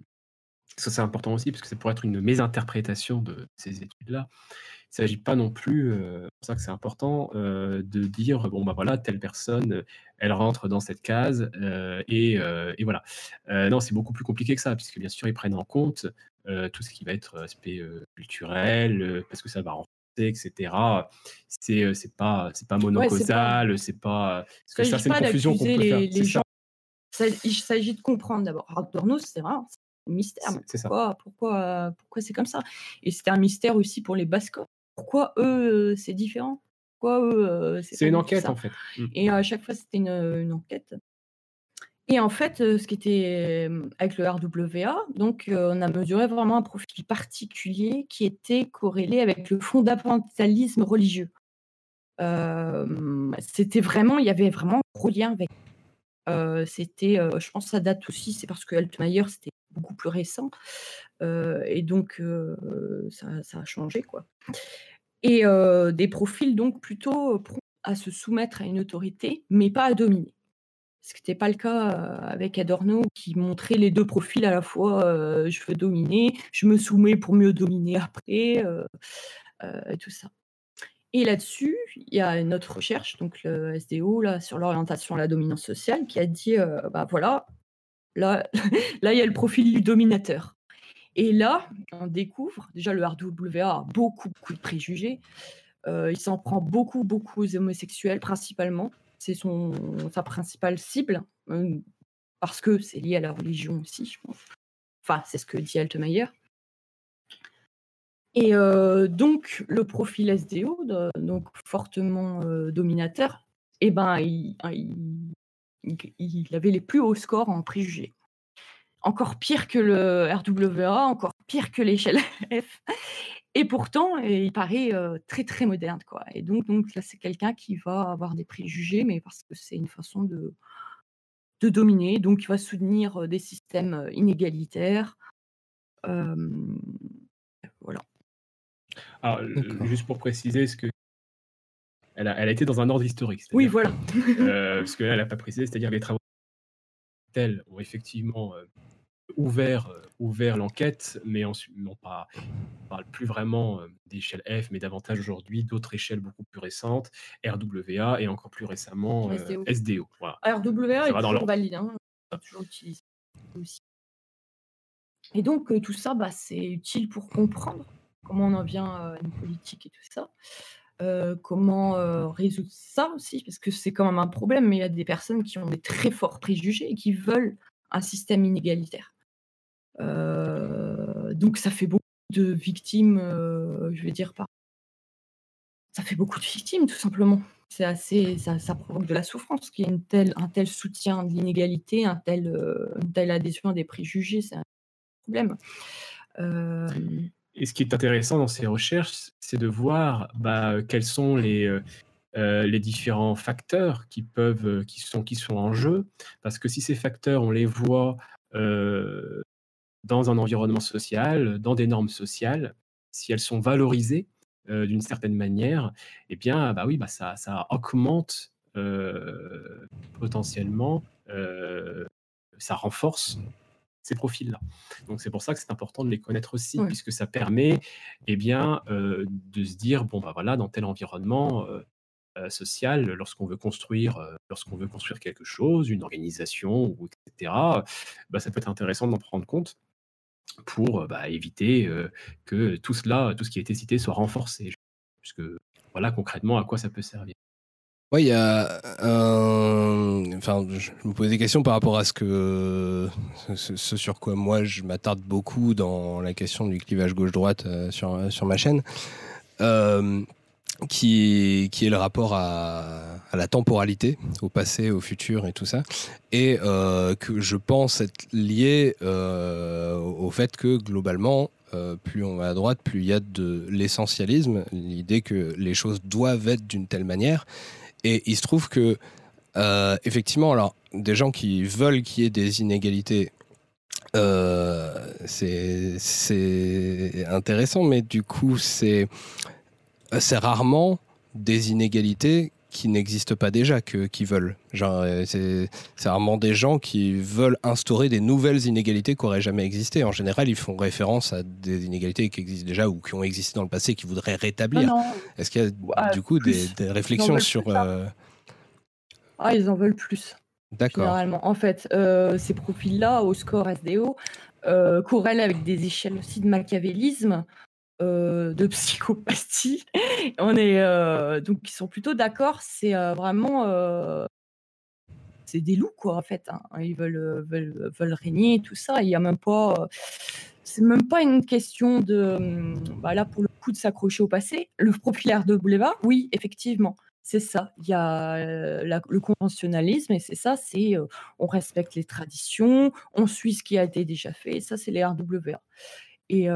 Ça, c'est important aussi, parce que ça pourrait être une mésinterprétation de ces études-là. Il ne s'agit pas non plus, c'est pour ça que c'est important, de dire bon bah voilà telle personne, elle rentre dans cette case et, et, voilà. non, c'est beaucoup plus compliqué que ça, puisque bien sûr ils prennent en compte tout ce qui va être aspect culturel, parce que ça va renforcer, etc. C'est c'est pas c'est pas monocausal, c'est pas. Parce que ça c'est une confusion qu'on peut faire. Les gens. il s'agit de comprendre d'abord. Adorno, c'est mystère. Pourquoi, pourquoi, pourquoi c'est comme ça? Et c'était un mystère aussi pour les Basques pourquoi eux, c'est différent? Pourquoi eux, c'est une enquête, en fait. Mmh. Et à chaque fois, c'était une, enquête. Et en fait, ce qui était avec le RWA, donc on a mesuré vraiment un profil particulier qui était corrélé avec le fondamentalisme religieux. c'était vraiment, il y avait vraiment un gros lien avec. c'était, je pense, que ça date aussi, c'est parce que Altmaier c'était beaucoup plus récent, et donc ça, a changé quoi. Et des profils donc plutôt à se soumettre à une autorité, mais pas à dominer. Ce qui n'était pas le cas avec Adorno, qui montrait les deux profils à la fois je veux dominer, je me soumets pour mieux dominer après, et tout ça. Et là-dessus, il y a une autre recherche, donc le SDO, là, sur l'orientation à la dominance sociale, qui a dit bah voilà, là, là, il y a le profil du dominateur. Et là, on découvre, déjà le RWA a beaucoup, beaucoup de préjugés. Euh, il s'en prend beaucoup, beaucoup aux homosexuels, principalement. C'est sa principale cible, euh, parce que c'est lié à la religion aussi. Enfin, c'est ce que dit Altmaier. Et donc le profil SDO, donc fortement, dominateur, et eh ben, il il avait les plus hauts scores en préjugés. Encore pire que le RWA, encore pire que l'échelle F et pourtant, il paraît, très, très moderne, quoi et donc donc là, c'est quelqu'un qui va avoir des préjugés, mais parce que c'est une façon de de dominer, donc il va soutenir, des systèmes, inégalitaires. voilà. Alors, juste pour préciser ce que elle a elle a été dans un ordre historique, Oui, voilà. parce que là, elle a pas précisé, c'est-à-dire les travaux tels ont effectivement, ouvert, euh, ouvert l'enquête, mais ensuite, non pas, on parle plus vraiment euh, d'échelle F, mais davantage aujourd'hui d'autres échelles beaucoup plus récentes, RWA et encore plus récemment SDO. Euh, RWA est toujours valide, hein, toujours utilisé aussi. Et donc tout ça, bah, c'est utile pour comprendre comment on en vient à une politique et tout ça. Comment résoudre ça aussi, parce que c'est quand même un problème, mais il y a des personnes qui ont des très forts préjugés et qui veulent un système inégalitaire. Euh, donc ça fait beaucoup de victimes, euh, je vais dire pas. Ça fait beaucoup de victimes, tout simplement. C'est assez, ça, provoque de la souffrance qu'il y ait un tel soutien de l'inégalité, un tel, euh, une telle adhésion à des préjugés, c'est un problème. Et ce qui est intéressant dans ces recherches, c'est de voir bah, quels sont les, les différents facteurs qui peuvent, qui sont, qui sont en jeu. Parce que si ces facteurs, on les voit dans un environnement social, dans des normes sociales, si elles sont valorisées euh, d'une certaine manière, eh bien, bah oui, bah ça, ça augmente euh, potentiellement, euh, ça renforce ces profils-là. Donc c'est pour ça que c'est important de les connaître aussi, puisque ça permet, eh bien, de se dire bon bah voilà, dans tel environnement social, lorsqu'on veut construire, lorsqu'on veut construire quelque chose, une organisation, etc. Bah, ça peut être intéressant d'en prendre compte pour bah, éviter que tout cela, tout ce qui a été cité soit renforcé. Puisque voilà concrètement à quoi ça peut servir. Oui, il y a Enfin, je me pose des questions par rapport à ce que ce, sur quoi moi je m'attarde beaucoup dans la question du clivage gauche-droite sur, sur ma chaîne qui, qui est le rapport à, à, la temporalité, au passé, au futur et tout ça, et euh, que je pense être lié euh, au fait que globalement, euh, plus on va à droite, plus il y a de l'essentialisme, l'idée que les choses doivent être d'une telle manière, et il se trouve que euh, effectivement, alors des gens qui veulent qu'il y ait des inégalités euh, c'est intéressant, mais du coup, c'est euh, rarement des inégalités qui n'existent pas déjà que, qui veulent. Genre, euh, c'est, rarement des gens qui veulent instaurer des nouvelles inégalités qui n'auraient jamais existé. En général, ils font référence à des inégalités qui existent déjà ou qui ont existé dans le passé qu'ils voudraient rétablir. Est-ce qu'il y a du coup des, réflexions sur... Euh, ah, ils en veulent plus. D'accord. Généralement. En fait, ces profils-là, au score SDO, corrèlent avec des échelles aussi de machiavélisme euh, de psychopathie. On est euh, donc ils sont plutôt d'accord. C'est euh, vraiment c'est des loups quoi en fait. Hein. Ils veulent, veulent, veulent régner tout ça. Il y a même pas c'est même pas une question de hum, bah là pour le coup de s'accrocher au passé. Le profil boulevard oui effectivement. C'est ça, il y a le conventionnalisme et c'est ça, c'est on respecte les traditions, on suit ce qui a été déjà fait, et ça c'est les RWA. Et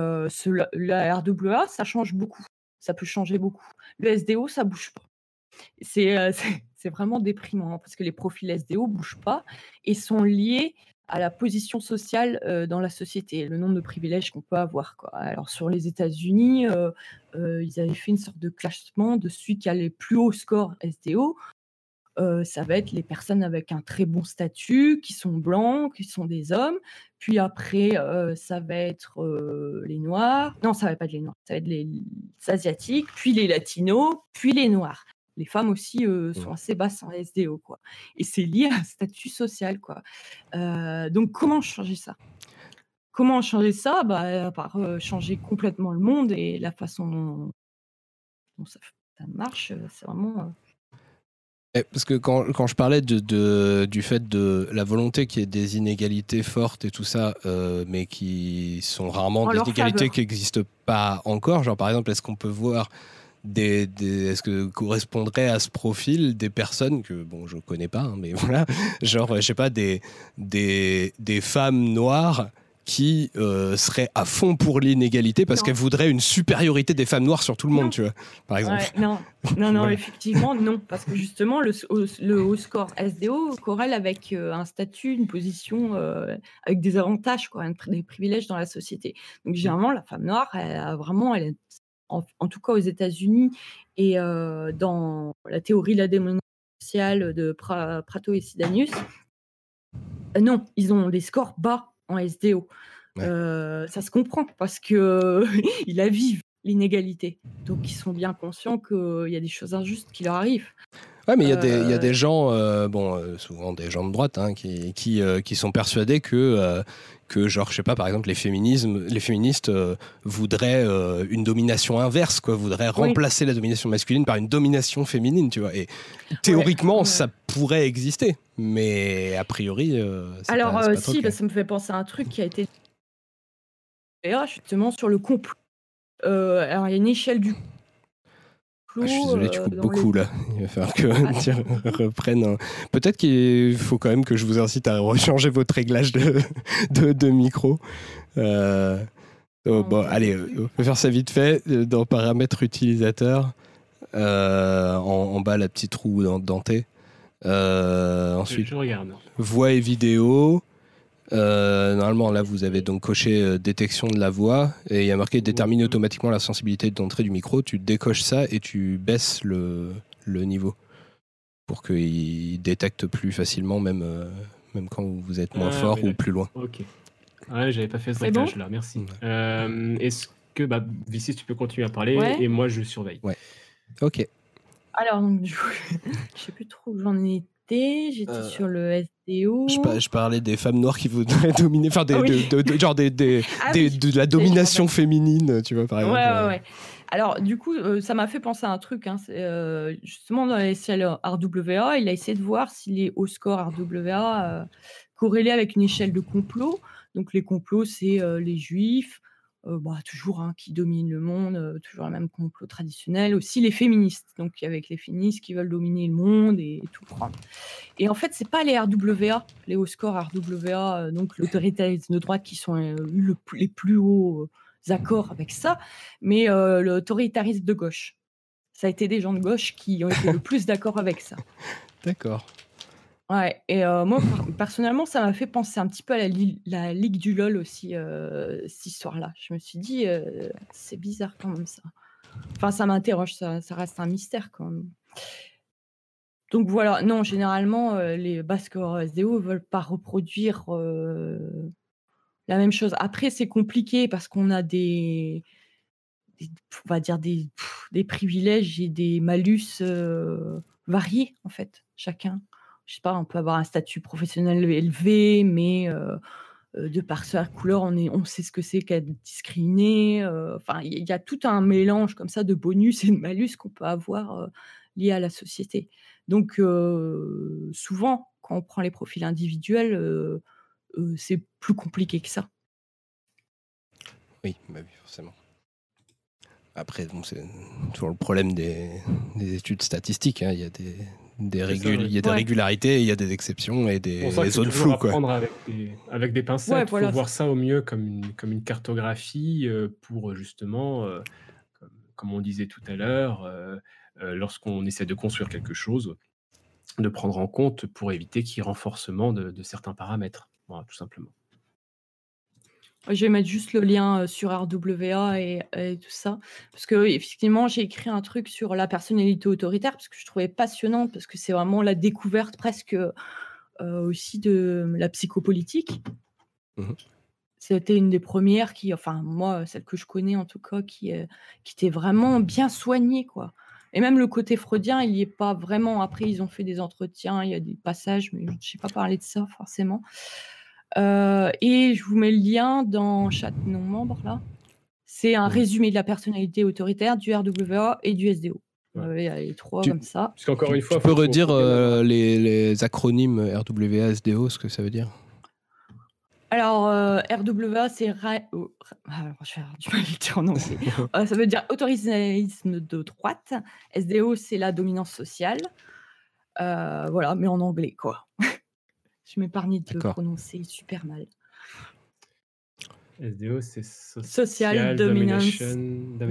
la RWA, ça change beaucoup. Ça peut changer beaucoup. Le SDO, ça bouge pas. C'est c'est vraiment déprimant hein, parce que les profils SDO bougent pas et sont liés à la position sociale dans la société, le nombre de privilèges qu'on peut avoir. Alors sur les États-Unis, ils avaient fait une sorte de classement de celui qui a les plus hauts scores SDO. Ça va être les personnes avec un très bon statut, qui sont blancs, qui sont des hommes, puis après, ça va être les Noirs. Non, ça va pas être les Noirs, ça va être les, Asiatiques, puis les Latinos, puis les Noirs. Les femmes aussi mmh. sont assez basses en SDO, quoi. Et c'est lié à un statut social, quoi. donc, comment changer ça? Comment changer ça? Bah, À part changer complètement le monde et la façon dont, ça, marche, c'est vraiment parce que quand, quand je parlais de, de- du fait de la volonté qu'il y ait des inégalités fortes et tout ça, euh, mais qui sont rarement En des inégalités faveur. qui n'existent pas encore, genre par exemple, est-ce qu'on peut voir des, des- est-ce que correspondrait à ce profil des personnes que bon je connais pas, hein, mais voilà, genre je sais pas des des, des femmes noires qui euh, seraient à fond pour l'inégalité parce Non. qu'elles voudraient une supériorité des femmes noires sur tout le monde, tu vois, par exemple. Ouais, non, non, non, effectivement, non. Parce que justement, le, haut- le haut score SDO corrèle avec euh, un statut, une position, euh, avec des avantages, quoi, des privilèges dans la société. Donc, généralement, la femme noire, elle a vraiment, elle est- en, en tout cas aux États-Unis et dans la théorie de la démonisation sociale de Pra- Prato et Sidanius, non, ils ont des scores bas en SDO. Ouais. Euh, ça se comprend parce que ils la vivent l'inégalité. Donc ils sont bien conscients qu'il y a des choses injustes qui leur arrivent. Ouais, mais il y, a des- il y a Euh, des gens, euh, bon, euh, souvent des gens de droite, hein, qui, qui, qui sont persuadés que, que, genre, je sais pas, par exemple, les, féminismes, les féministes euh, voudraient euh, une domination inverse, quoi, voudraient Oui. remplacer la domination masculine par une domination féminine, tu vois. Et théoriquement, ouais. ça pourrait exister, mais a priori, euh, Alors pas, pas si, bah, ça me fait penser à un truc qui a été justement sur le complot. Alors il y a une échelle du Ah, je suis désolé, tu euh, coupes beaucoup les- là. Il va falloir que Ah. tu reprennes. un- Peut-être qu'il faut quand même que je vous incite à rechanger votre réglage de, de, de micro. Euh, oh, bon, allez, euh, on peut faire ça vite fait. Dans paramètres utilisateurs, euh, en, en bas, la petite roue dent- dentée. Euh, ensuite, je regarde. voix et vidéo. Euh, normalement, là, vous avez donc coché euh, détection de la voix et il y a marqué déterminer automatiquement la sensibilité d'entrée du micro. Tu décoches ça et tu baisses le, le niveau pour qu'il détecte plus facilement, même, euh, même quand vous êtes moins Ah, fort ou plus loin. Ok. Ouais, j'avais pas fait ce bon réglage là, merci. Ouais. Euh, Est-ce que, bah, Vicis, tu peux continuer à parler Ouais. et moi je surveille. Ok. Alors, donc, coup, je sais plus trop où j'en étais. J'étais Euh, sur le Je, par- je parlais des femmes noires qui voudraient dominer, enfin, des, Ah oui. de, de- de- genre des, des- Ah des- oui. de la domination féminine, tu vois, par exemple. ouais, ouais. Alors, du coup, euh, ça m'a fait penser à un truc. hein, euh, justement, dans l'échelle RWA, il a essayé de voir si les hauts scores RWA euh, corrélaient avec une échelle de complot. Donc, les complots, c'est euh, les juifs, euh, bah, toujours hein, qui dominent le monde, euh, toujours le même complot traditionnel. Aussi les féministes, donc avec les féministes qui veulent dominer le monde et, tout prendre. Et en fait, c'est pas les RWA, les hauts scores RWA, euh, donc l'autoritarisme de droite qui sont eu le les plus hauts accords avec ça, mais l'autoritarisme de gauche. Ça a été des gens de gauche qui ont été le plus d'accord avec ça. D'accord. Ouais, et moi, personnellement, ça m'a fait penser un petit peu à la, li- la Ligue du LOL aussi, cette histoire-là. Je me suis dit, c'est bizarre quand même ça. Enfin, ça m'interroge, ça, reste un mystère quand même. Donc voilà, non, généralement, les basketball SDO ne veulent pas reproduire la même chose. Après, c'est compliqué parce qu'on a des, on va dire des, privilèges et des malus variés, en fait, chacun. Je sais pas, on peut avoir un statut professionnel élevé, mais euh, euh, de par sa couleur, on, est, on sait ce que c'est qu'être discriminé. euh, Enfin, il y, a tout un mélange comme ça de bonus et de malus qu'on peut avoir liés à la société. Donc, souvent, quand on prend les profils individuels, c'est plus compliqué que ça. Oui, bah oui, forcément. Après, bon, c'est toujours le problème des, des études statistiques. hein. Il y a des, des, C'est ça, régul- ouais. il y a des Ouais. régularités, il y a des exceptions et des, zones floues. Quoi. apprendre avec des, avec des pincettes. Ouais, Il voilà, faut voir ça au mieux comme une, comme une cartographie euh, pour justement, euh, comme, comme on disait tout à l'heure, euh, euh, lorsqu'on essaie de construire quelque chose, de prendre en compte pour éviter qu'il y ait renforcement de, de certains paramètres. Voilà, tout simplement. Je vais mettre juste le lien sur RWA et, et tout ça. Parce que effectivement, j'ai écrit un truc sur la personnalité autoritaire parce que je trouvais passionnante, parce que c'est vraiment la découverte presque euh, aussi de la psychopolitique. Mhm. C'était une des premières qui, enfin moi, celle que je connais en tout cas, qui, euh, qui était vraiment bien soignée, quoi. Et même le côté freudien, il n'y est pas vraiment. Après, ils ont fait des entretiens, il y a des passages, mais je ne sais pas parler de ça forcément. Euh, et je vous mets le lien dans chat non membre là. C'est un résumé de la personnalité autoritaire du RWA et du SDO. Il y a les trois Tu- comme ça. Parce qu'encore une fois, tu peux redire euh, les, les acronymes RWA, SDO, ce que ça veut dire? Alors, euh, RWA, c'est. ra- oh, ra- ah, alors, je vais du mal à le dire en anglais. Euh, ça veut dire autoritarisme de droite. SDO, c'est la dominance sociale. Euh, voilà, mais en anglais, quoi. je m'épargne de le prononcer super mal. SDO, c'est social, Social dominance-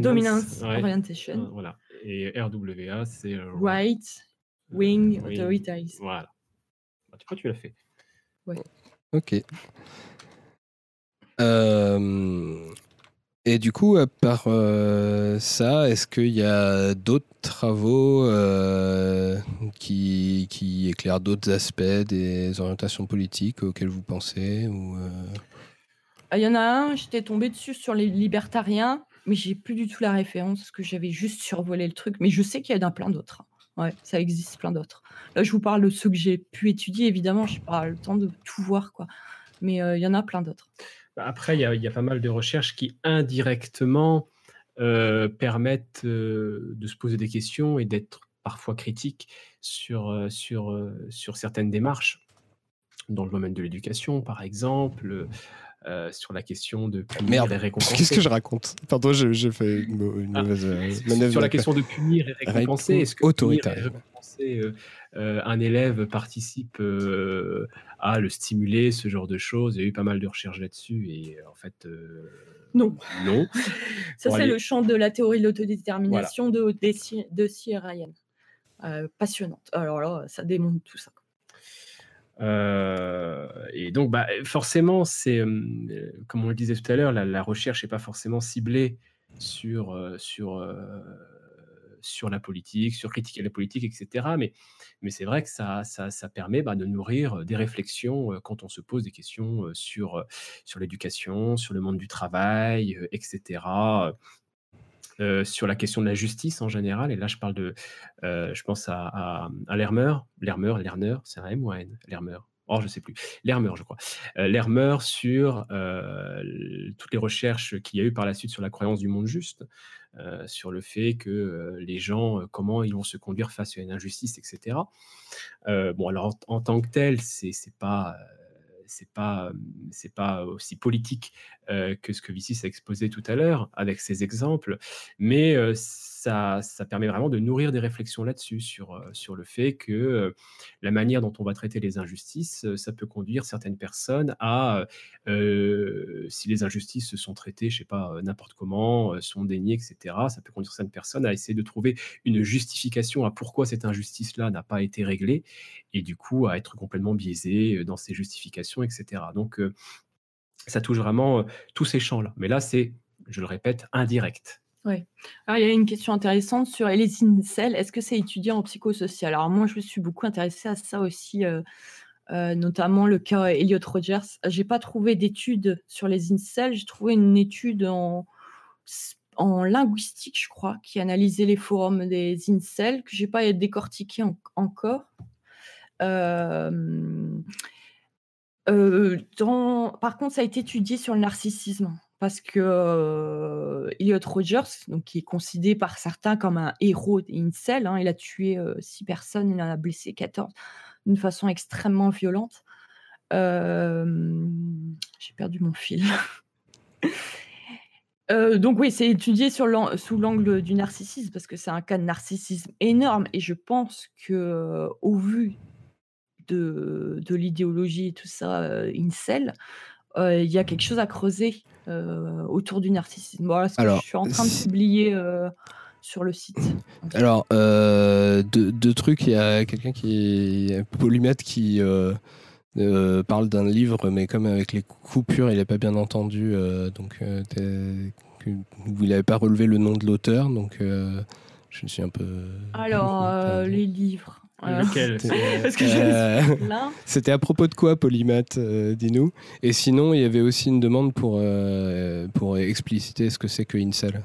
Dominance ouais. orientation. Euh, Voilà. Et RWA, c'est euh, Right, euh, wing, oui. Voilà. Bah, tu crois que tu l'as fait Ok. Euh, et du coup, à part euh, ça, est-ce qu'il y a d'autres travaux euh, qui, éclairent d'autres aspects des orientations politiques auxquelles vous pensez euh, Ah, Il y en a un, j'étais tombée dessus sur les libertariens, mais j'ai plus du tout la référence parce que j'avais juste survolé le truc. Mais je sais qu'il y en a plein d'autres. Ouais, ça existe plein d'autres. Là, je vous parle de ceux que j'ai pu étudier. Évidemment, je n'ai pas le temps de tout voir, quoi. Mais il y en a plein d'autres. Après, il y, a- pas mal de recherches qui indirectement euh, permettent euh, de se poser des questions et d'être parfois critiques sur, euh, sur, sur certaines démarches. Dans le domaine de l'éducation, par exemple, euh, sur la question de punir Merde, et récompenser. Qu'est-ce que je raconte Pardon, j'ai j'ai fait une, Ah, mauvaise euh, Sur- manœuvre. sur la question de punir et récompenser, Récom- est-ce que punir et autoritarisme. récompenser euh, euh, un élève participe euh, à le stimuler, ce genre de choses Il y a eu pas mal de recherches là-dessus et euh, en fait, euh, Non. non. Ça, Bon, c'est allez. le champ de la théorie de l'autodétermination de, de, C. Ryan. Euh, passionnante. Alors là, ça démontre tout ça. Euh, et donc, bah, forcément, c'est euh, comme on le disait tout à l'heure, la, recherche n'est pas forcément ciblée sur, euh, sur, sur la politique, sur critiquer la politique, etc. Mais, mais c'est vrai que ça, ça, ça permet bah, de nourrir des réflexions quand on se pose des questions sur, sur l'éducation, sur le monde du travail, etc. Euh, sur la question de la justice en général, et là je parle de, euh, je pense à, à, à Lermer, Lermer, Lerner, c'est un M ou un N? Lermer, oh je sais plus, Lermer je crois, euh, sur euh, toutes les recherches qu'il y a eu par la suite sur la croyance du monde juste, sur le fait que les gens, comment ils vont se conduire face à une injustice, etc. Bon alors en, tant que tel, c'est pas... c'est pas, c'est pas aussi politique que ce que Vicis a exposé tout à l'heure avec ses exemples, mais ça, ça permet vraiment de nourrir des réflexions là-dessus, sur, sur le fait que la manière dont on va traiter les injustices, ça peut conduire certaines personnes à, si les injustices sont traitées, je sais pas, n'importe comment, sont déniées, etc., ça peut conduire certaines personnes à essayer de trouver une justification à pourquoi cette injustice-là n'a pas été réglée, et du coup à être complètement biaisé dans ses justifications, etc. Donc, euh, ça touche vraiment euh, tous ces champs-là. Mais là, c'est, je le répète, indirect. Alors, il y a une question intéressante sur les incels. Est-ce que c'est étudié en psychosocial? Alors, moi, je me suis beaucoup intéressée à ça aussi, euh, notamment le cas Elliot Rogers. J'ai pas trouvé d'études sur les incels. J'ai trouvé une étude en, en linguistique, je crois, qui analysait les forums des incels, que j'ai pas décortiqué en- encore. Euh, Par contre, ça a été étudié sur le narcissisme parce que euh, Elliot Rogers, donc, qui est considéré par certains comme un héros des incels, hein, il a tué euh, six personnes, il en a blessé 14 d'une façon extrêmement violente. J'ai perdu mon fil. Donc oui, c'est étudié sur sous l'angle du narcissisme parce que c'est un cas de narcissisme énorme et je pense que au vu de, de l'idéologie et tout ça, euh, incel, euh, il y a quelque chose à creuser euh, autour du narcissisme. Voilà ce que Alors, je suis en train de publier euh, sur le site. Alors, deux, deux trucs. Il y a quelqu'un qui. Polymètre qui euh, parle d'un livre, mais comme avec les coupures, il n'a pas bien entendu. euh, donc, euh, que- il n'avait pas relevé le nom de l'auteur. Donc, je suis un peu. Alors, les livres. euh, Lequel Euh. C'était à propos de quoi, Polymath euh, Dis-nous? Et sinon, il y avait aussi une demande pour, euh, pour expliciter ce que c'est que Incel.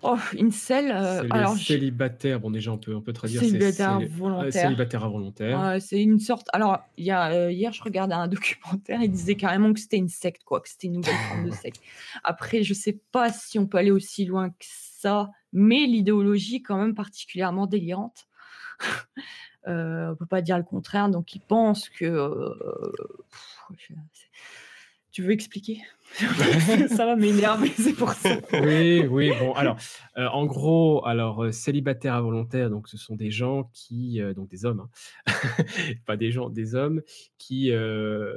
Oh, incel. euh, alors, célibataires. Bon, déjà, on peut, on peut traduire. Célibataire volontaire. célibataire involontaire. C'est une sorte. Alors, il y a, euh, hier, je regardais un documentaire, il disait carrément que c'était une secte, quoi, que c'était une nouvelle forme de secte. Après, je sais pas si on peut aller aussi loin que ça, mais l'idéologie quand même particulièrement délirante. euh, on peut pas dire le contraire, donc ils pensent que... euh, tu veux expliquer? Ça va m'énerver, c'est pour ça. Oui, oui, bon, alors, euh, en gros, alors, euh, célibataires involontaires, donc ce sont des gens qui, euh, donc des hommes, hein, pas des gens, des hommes qui euh,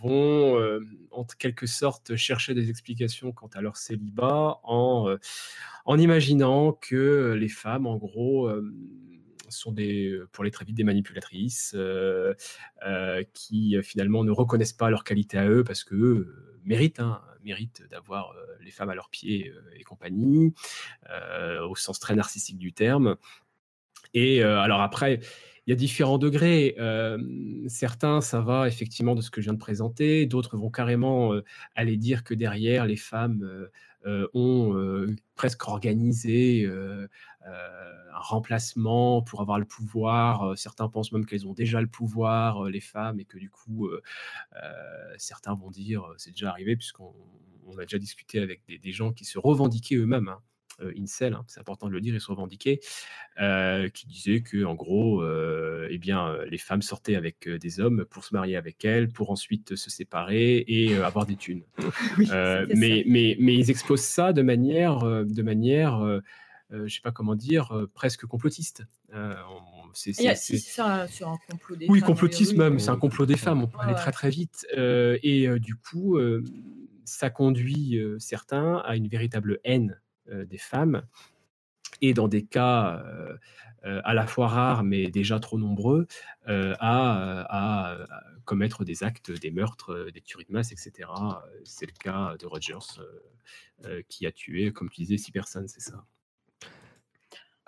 vont, en quelque sorte, chercher des explications quant à leur célibat en, en imaginant que les femmes, en gros, sont des, pour aller très vite, des manipulatrices qui finalement ne reconnaissent pas leurs qualités à eux parce que eux méritent, hein, méritent d'avoir euh, les femmes à leurs pieds euh, et compagnie, euh, au sens très narcissique du terme. Et alors après, il y a différents degrés. Certains, ça va effectivement de ce que je viens de présenter. D'autres vont carrément aller dire que derrière, les femmes ont presque organisé un remplacement pour avoir le pouvoir. Euh, Certains pensent même qu'elles ont déjà le pouvoir, euh, les femmes, et que du coup, euh, euh, certains vont dire, euh, c'est déjà arrivé, puisqu'on on a déjà discuté avec des, des gens qui se revendiquaient eux-mêmes. hein, euh, incel, hein, c'est important de le dire, ils se revendiquaient, euh, qui disaient que en gros, euh, eh bien, euh, les femmes sortaient avec euh, des hommes pour se marier avec elles, pour ensuite se séparer et euh, avoir des thunes. Oui, Euh, mais, mais, mais ils exposent ça de manière, euh, de manière, euh, je sais pas comment dire, euh, presque complotiste. Euh, c'est- un- sur un complot des oui, femmes, complotisme oui, oui. même, c'est un complot des femmes, on peut aller ouais. très très vite. Euh, et euh, du coup, euh, ça conduit euh, certains à une véritable haine euh, des femmes. Et dans des cas euh, euh, à la fois rares, mais déjà trop nombreux, euh, à, à- à commettre des actes, des meurtres, des tueries de masse, etc. C'est le cas de Rogers, euh, euh, qui a tué, comme tu disais, six personnes, c'est ça.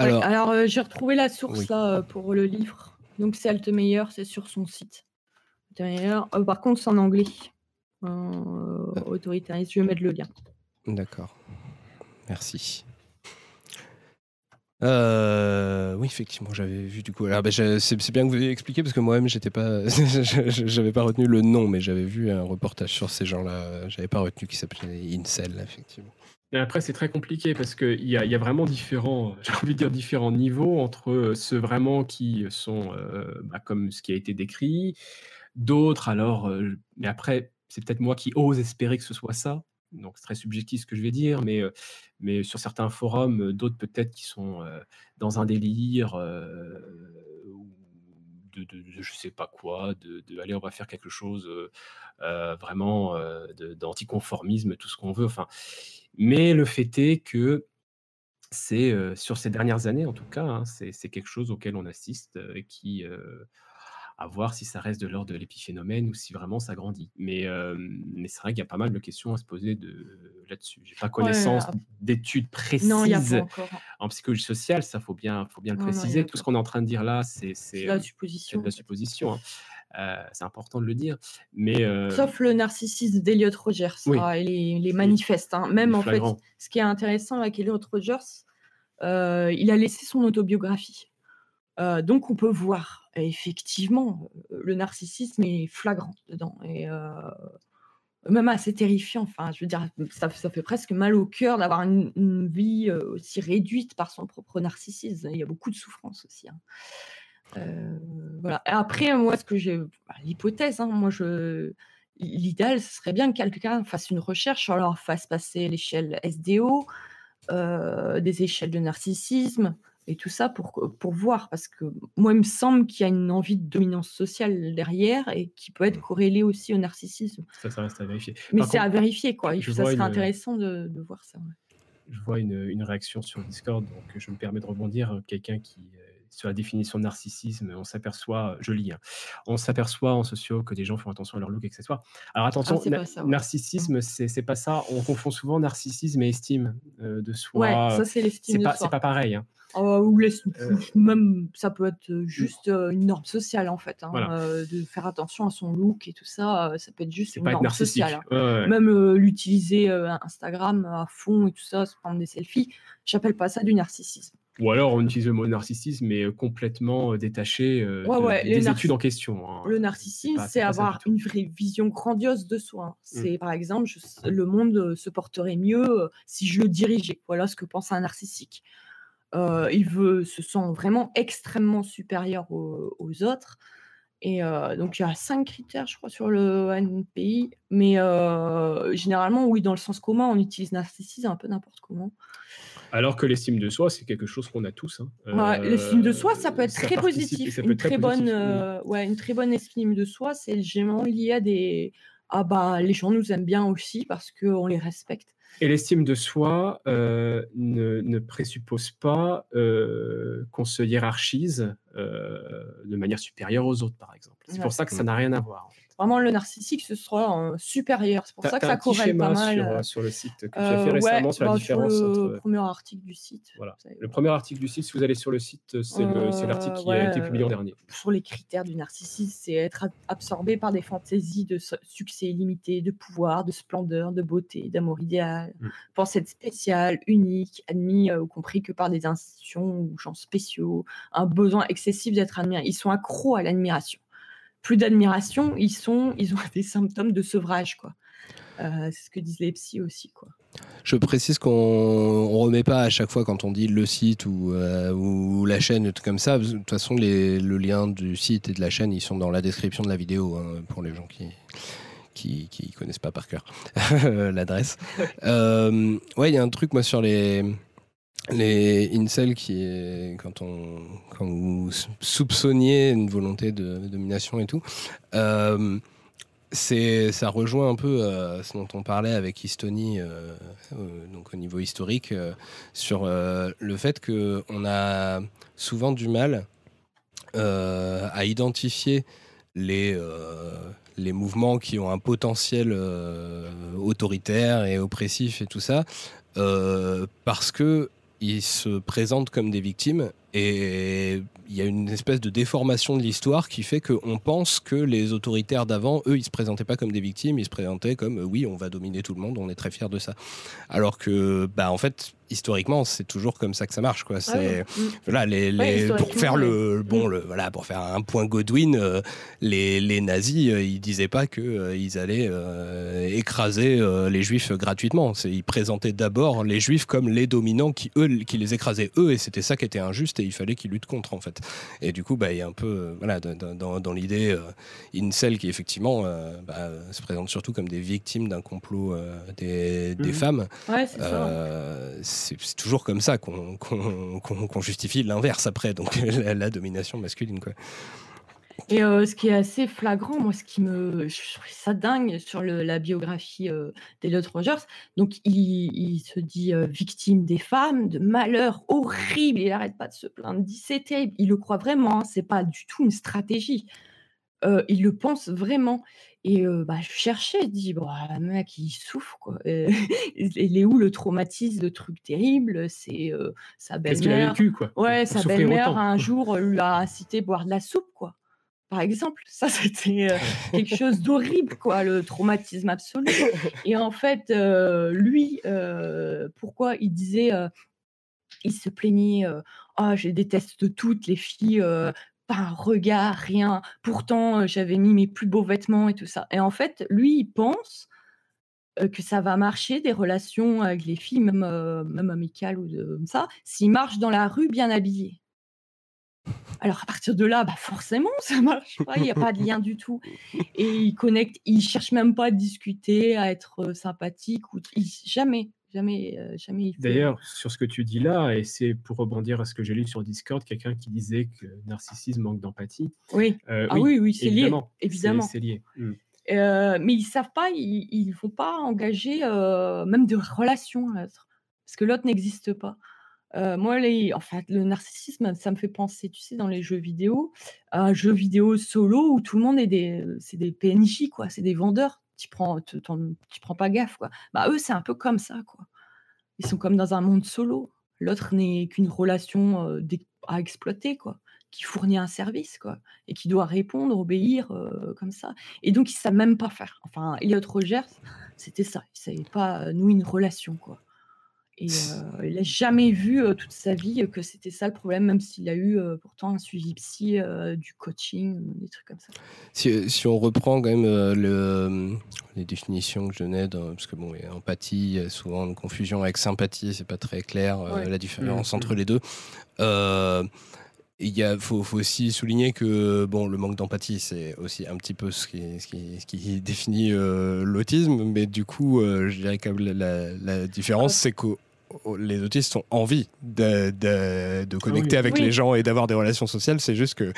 Ouais, Alors, euh, j'ai retrouvé la source Oui. là euh, pour le livre. Donc c'est Altemeyer, c'est sur son site. Euh, par contre, c'est en anglais. Euh, autoritariste, je vais mettre le lien. D'accord. Merci. Euh, oui, effectivement, j'avais vu du coup. Alors, ben, c'est bien que vous ayez expliqué parce que moi-même, j'étais pas, j'avais pas retenu le nom, mais j'avais vu un reportage sur ces gens-là. J'avais pas retenu qui s'appelait Incel, effectivement. Après, c'est très compliqué parce qu'il y a, y a vraiment différents, j'ai envie de dire différents niveaux entre euh, ceux vraiment qui sont euh, bah, comme ce qui a été décrit, d'autres alors, euh, mais après, c'est peut-être moi qui ose espérer que ce soit ça, donc c'est très subjectif ce que je vais dire, mais, euh, mais sur certains forums, euh, d'autres peut-être qui sont euh, dans un délire euh, de, de, de je sais pas quoi, de, de on va faire quelque chose euh, euh, vraiment euh, d'anticonformisme, tout ce qu'on veut, enfin. Mais le fait est que c'est sur ces dernières années, en tout cas, hein, c'est quelque chose auquel on assiste et qui, à voir si ça reste de l'ordre de l'épiphénomène ou si vraiment ça grandit. Mais, euh, mais c'est vrai qu'il y a pas mal de questions à se poser de, là-dessus. J'ai pas connaissance ap- d'études précises Non, n'y a pas encore. en psychologie sociale, ça faut bien, faut bien le Non, non, y préciser. Tout ce qu'on est en train de dire là, c'est C'est la euh, supposition. de la supposition. hein. Euh, c'est important de le dire. Mais euh, Sauf le narcissisme d'Eliot Rogers. Oui. Ah, manifeste. hein. Même en fait, ce qui est intéressant avec Eliot Rogers, il a laissé son autobiographie. Donc on peut voir, et effectivement, euh, le narcissisme est flagrant dedans. Et euh, même assez terrifiant. Enfin, je veux dire, ça, fait presque mal au cœur d'avoir une, vie euh, aussi réduite par son propre narcissisme. Il y a beaucoup de souffrance aussi. hein. Voilà. Après, moi, ce que j'ai, bah, l'hypothèse, hein, moi, je, l'idéal, ce serait bien que quelqu'un fasse une recherche, alors fasse passer l'échelle SDO, des échelles de narcissisme et tout ça pour, pour voir, parce que moi, il me semble qu'il y a une envie de dominance sociale derrière et qui peut être corrélée aussi au narcissisme. Ça, ça reste à vérifier. Mais c'est à vérifier, quoi. Il- Ça serait une- intéressant de, de voir ça. ouais. je vois une, une réaction sur Discord, donc je me permets de rebondir. Quelqu'un qui, euh, sur la définition de narcissisme, on s'aperçoit, je lis, hein, on s'aperçoit en sociaux que des gens font attention à leur look, etc. Alors attention, Ah, na- ça, ouais. narcissisme, c'est c'est pas ça. On confond souvent narcissisme et estime euh, de soi. Ouais, ça, c'est l'estime c'est de pas, soi. c'est pas pareil. hein. Oh, ou les- Euh, même ça peut être euh, juste euh, une norme sociale en fait, hein, Voilà. euh, de faire attention à son look et tout ça, euh, ça peut être juste une norme sociale. Ouais. Même euh, l'utiliser euh, Instagram à fond et tout ça, se prendre des selfies, j'appelle pas ça du narcissisme. Ou alors on utilise le mot narcissisme, mais complètement détaché des études en question. Hein. Le narcissisme, c'est avoir une vraie vision grandiose de soi. Mmh. C'est par exemple, le monde se porterait mieux si je le dirigeais. Voilà ce que pense un narcissique. il veut, se sent vraiment extrêmement supérieur aux autres. Et donc il y a cinq critères, je crois, sur le NPI. Mais généralement, oui, dans le sens commun, on utilise narcissisme un peu n'importe comment. Alors que l'estime de soi, c'est quelque chose qu'on a tous. Hein. l'estime de soi, ça peut être très positif. Une très, bonne, ouais, une très bonne estime de soi, c'est généralement lié à des... Ah bah, les gens nous aiment bien aussi parce qu'on les respecte. Et l'estime de soi euh, ne, présuppose pas euh, qu'on se hiérarchise euh, de manière supérieure aux autres, par exemple. C'est pour ça que ça n'a rien à voir vraiment le narcissique, ce sera supérieur. C'est pour ça que ça corrèle pas mal. Sur, euh, sur, le site que tu as fait euh, récemment sur la bah, différence sur le euh, premier article du site. Voilà. Le premier article du site, si vous allez sur le site, c'est l'article qui a été publié en dernier. Sur les critères du narcissisme, c'est être absorbé par des fantaisies de succès illimité, de pouvoir, de splendeur, de beauté, d'amour idéal, mm. penser être spécial, unique, admis ou compris que par des institutions ou gens spéciaux, un besoin excessif d'être admiré. Ils sont accros à l'admiration plus d'admiration, ils, sont, ils ont des symptômes de sevrage. quoi. Euh, c'est ce que disent les psys aussi. quoi. Je précise qu'on ne remet pas à chaque fois quand on dit le site ou, euh, ou la chaîne, tout comme ça. De toute façon, les, le lien du site et de la chaîne, ils sont dans la description de la vidéo hein, pour les gens qui qui, qui connaissent pas par cœur l'adresse. Euh, ouais, il y a un truc moi sur les les incels qui quand on quand vous soupçonniez une volonté de, domination et tout euh, ça rejoint un peu euh, ce dont on parlait avec Estonie euh, donc au niveau historique sur le fait que on a souvent du mal à identifier les les mouvements qui ont un potentiel autoritaire et oppressif et tout ça parce que ils se présentent comme des victimes et il y a une espèce de déformation de l'histoire qui fait qu'on pense que les autoritaires d'avant, eux, ils se présentaient pas comme des victimes, ils se présentaient comme oui, on va dominer tout le monde, on est très fiers de ça. Alors que, bah, en fait, historiquement, c'est toujours comme ça que ça marche. Quoi. Ah c'est, voilà, les, les pour faire le, bon, le, voilà, pour faire un point Godwin, euh, les, les, nazis, euh, ils disaient pas que euh, ils allaient écraser les juifs gratuitement. Ils présentaient d'abord les juifs comme les dominants qui eux, qui les écrasaient eux, et c'était ça qui était injuste, et il fallait qu'ils luttent contre en fait. Et du coup, bah, il y a un peu, voilà, dans, dans, l'idée incel qui effectivement bah, se présente surtout comme des victimes d'un complot des, des, mhm. femmes. Ouais, c'est c'est toujours comme ça qu'on justifie l'inverse après, donc la, domination masculine. Quoi. Et euh, ce qui est assez flagrant, moi, ce qui me. Je trouve ça dingue sur la biographie euh, d'Eliot Rogers. Donc, il, se dit euh, victime des femmes, de malheurs horribles. Il n'arrête pas de se plaindre. Il dit c'est terrible. Il le croit vraiment. Hein, c'est pas du tout une stratégie. il le pense vraiment. Et bah, je cherchais, je dis: «Bah, le mec, il souffre, quoi». il est où le traumatisme, le truc terrible? C'est, sa belle-mère vécu, quoi? ouais, sa belle-mère, un jour, lui a incité à boire de la soupe, quoi, par exemple. Ça, c'était, quelque chose d'horrible, quoi, le traumatisme absolu. Et en fait, lui, pourquoi il disait, il se plaignait, «Ah, je déteste toutes les filles, pas un regard, rien. Pourtant, j'avais mis mes plus beaux vêtements et tout ça. Et en fait, lui, il pense que ça va marcher, des relations avec les filles, même, même amicales ou comme ça, s'il marche dans la rue bien habillé. Alors à partir de là, bah forcément, ça marche pas, il n'y a pas de lien du tout. Et il connecte, il cherche même pas à discuter, à être sympathique, ou jamais. Jamais, euh, jamais D'ailleurs, sur ce que tu dis là, et c'est pour rebondir à ce que j'ai lu sur Discord, quelqu'un qui disait que narcissisme manque d'empathie. Oui. Euh, ah oui, oui, c'est lié. Évidemment. C'est lié. Mmh. Euh, mais ils savent pas, ils ne vont pas engager même de relations parce que l'autre n'existe pas. Moi, les, en fait, le narcissisme, ça me fait penser, tu sais, dans les jeux vidéo, un jeu vidéo solo où tout le monde est des, c'est des PNJ, quoi, c'est des vendeurs tu prends, tu prends pas gaffe, quoi. Bah, eux, c'est un peu comme ça, quoi. Ils sont comme dans un monde solo. L'autre n'est qu'une relation à exploiter, quoi, qui fournit un service, quoi, et qui doit répondre, obéir, comme ça. Et donc, ils savent même pas faire. Enfin, Elliot Rogers, c'était ça. Il ne savait pas nouer une relation, quoi. Et euh, il n'a jamais vu euh, toute sa vie que c'était ça le problème, même s'il a eu euh, pourtant un suivi psy, du coaching, des trucs comme ça. Si, si on reprend quand même le, les définitions que je donnais, parce que bon, empathie, il y a souvent une confusion avec sympathie, c'est pas très clair la différence mmh, entre mmh. les deux. Il faut, faut, aussi souligner que bon, le manque d'empathie, c'est aussi un petit peu ce qui, ce qui, ce qui définit l'autisme, mais du coup, je dirais que la, la différence, c'est que les autistes ont envie de, de, connecter avec les gens et d'avoir des relations sociales. C'est juste que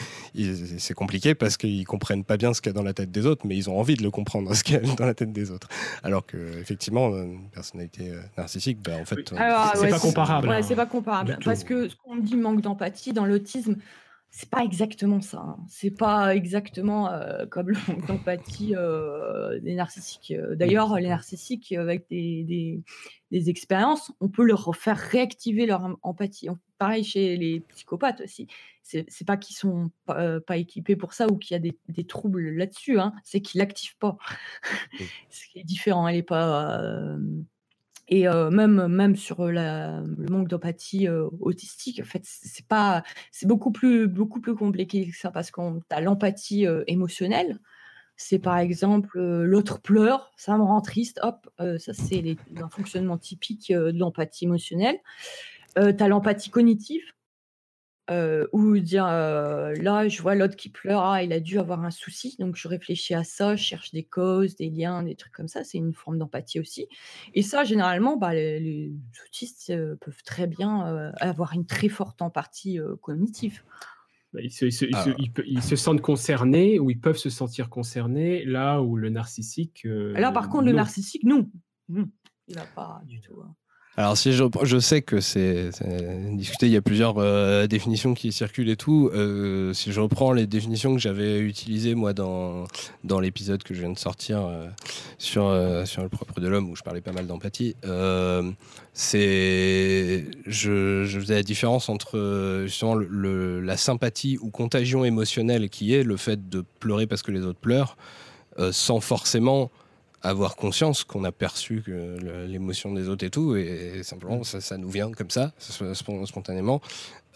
c'est compliqué parce qu'ils comprennent pas bien ce qu'il y a dans la tête des autres, mais ils ont envie de le comprendre, ce qu'il y a dans la tête des autres. Alors que, effectivement, une personnalité euh, narcissique, bah, en fait, c'est pas comparable. c'est pas comparable. Parce que ce qu'on dit manque d'empathie dans l'autisme, c'est pas exactement ça. Hein. C'est pas exactement euh, comme le manque d'empathie euh, des narcissiques. D'ailleurs, les narcissiques avec des, des, expériences, on peut leur faire réactiver leur empathie. Pareil chez les psychopathes aussi. C'est pas qu'ils sont pas, pas, équipés pour ça ou qu'il y a des, des troubles là-dessus. Hein. C'est qu'ils l'activent pas. Ce qui est différent. Elle est pas euh, et même, même sur le manque d'empathie autistique, en fait, c'est pas, c'est beaucoup plus, beaucoup plus compliqué que ça parce qu'on a l'empathie émotionnelle. C'est par exemple l'autre pleure, ça me rend triste, hop, ça c'est un fonctionnement typique de l'empathie émotionnelle. tu as l'empathie cognitive, euh, ou dire là, je vois l'autre qui pleure, ah, il a dû avoir un souci, donc je réfléchis à ça, je cherche des causes, des liens, des trucs comme ça. C'est une forme d'empathie aussi. Et ça, généralement, bah, les, autistes peuvent très bien avoir une très forte empathie cognitive. Ils, se, sentent concernés ou ils peuvent se sentir concernés là où le narcissique. là, par contre, le narcissique, non. Il n'a pas du tout. Hein. Alors, si je, je sais que c'est discuté, il y a plusieurs euh, définitions qui circulent et tout. Euh, si je reprends les définitions que j'avais utilisées, moi, dans, dans l'épisode que je viens de sortir euh, sur, sur le propre de l'homme, où je parlais pas mal d'empathie, c'est. Je, faisais la différence entre justement le, la sympathie ou contagion émotionnelle qui est le fait de pleurer parce que les autres pleurent, sans forcément avoir conscience qu'on a perçu l'émotion des autres et tout, et, simplement ça, nous vient comme ça, spontanément,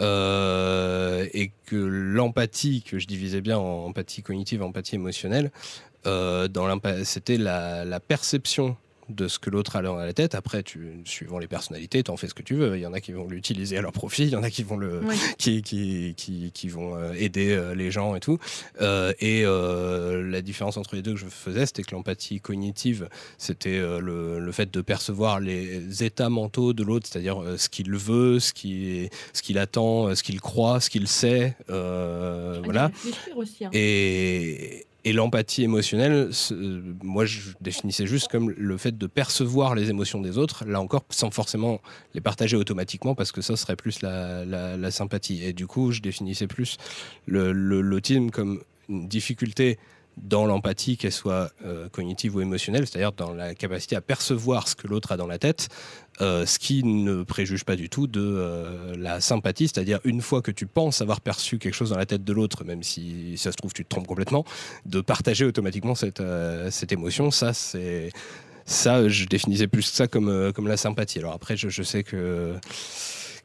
euh, et que l'empathie, que je divisais bien en empathie cognitive, empathie émotionnelle, euh, c'était la, perception de ce que l'autre a dans la tête. Après, tu, suivant les personnalités, tu en fais ce que tu veux. Il y en a qui vont l'utiliser à leur profit, il y en a qui vont, le, qui, qui, qui, qui, vont euh, aider euh, les gens et tout. Euh, et la différence entre les deux que je faisais, c'était que l'empathie cognitive, c'était le, le, fait de percevoir les états mentaux de l'autre, c'est-à-dire ce qu'il veut, ce qu'il ce qu'il attend, ce qu'il croit, ce qu'il sait. voilà. Aussi, hein. Et et l'empathie émotionnelle, moi je définissais juste comme le fait de percevoir les émotions des autres, là encore sans forcément les partager automatiquement parce que ça serait plus la, sympathie. Et du coup, je définissais plus l'autisme comme une difficulté dans l'empathie, qu'elle soit euh, cognitive ou émotionnelle, c'est-à-dire dans la capacité à percevoir ce que l'autre a dans la tête, euh, ce qui ne préjuge pas du tout de euh, la sympathie, c'est-à-dire une fois que tu penses avoir perçu quelque chose dans la tête de l'autre, même si ça se trouve tu te trompes complètement, de partager automatiquement cette, émotion, ça ça je définissais plus ça comme, la sympathie. Alors après je sais que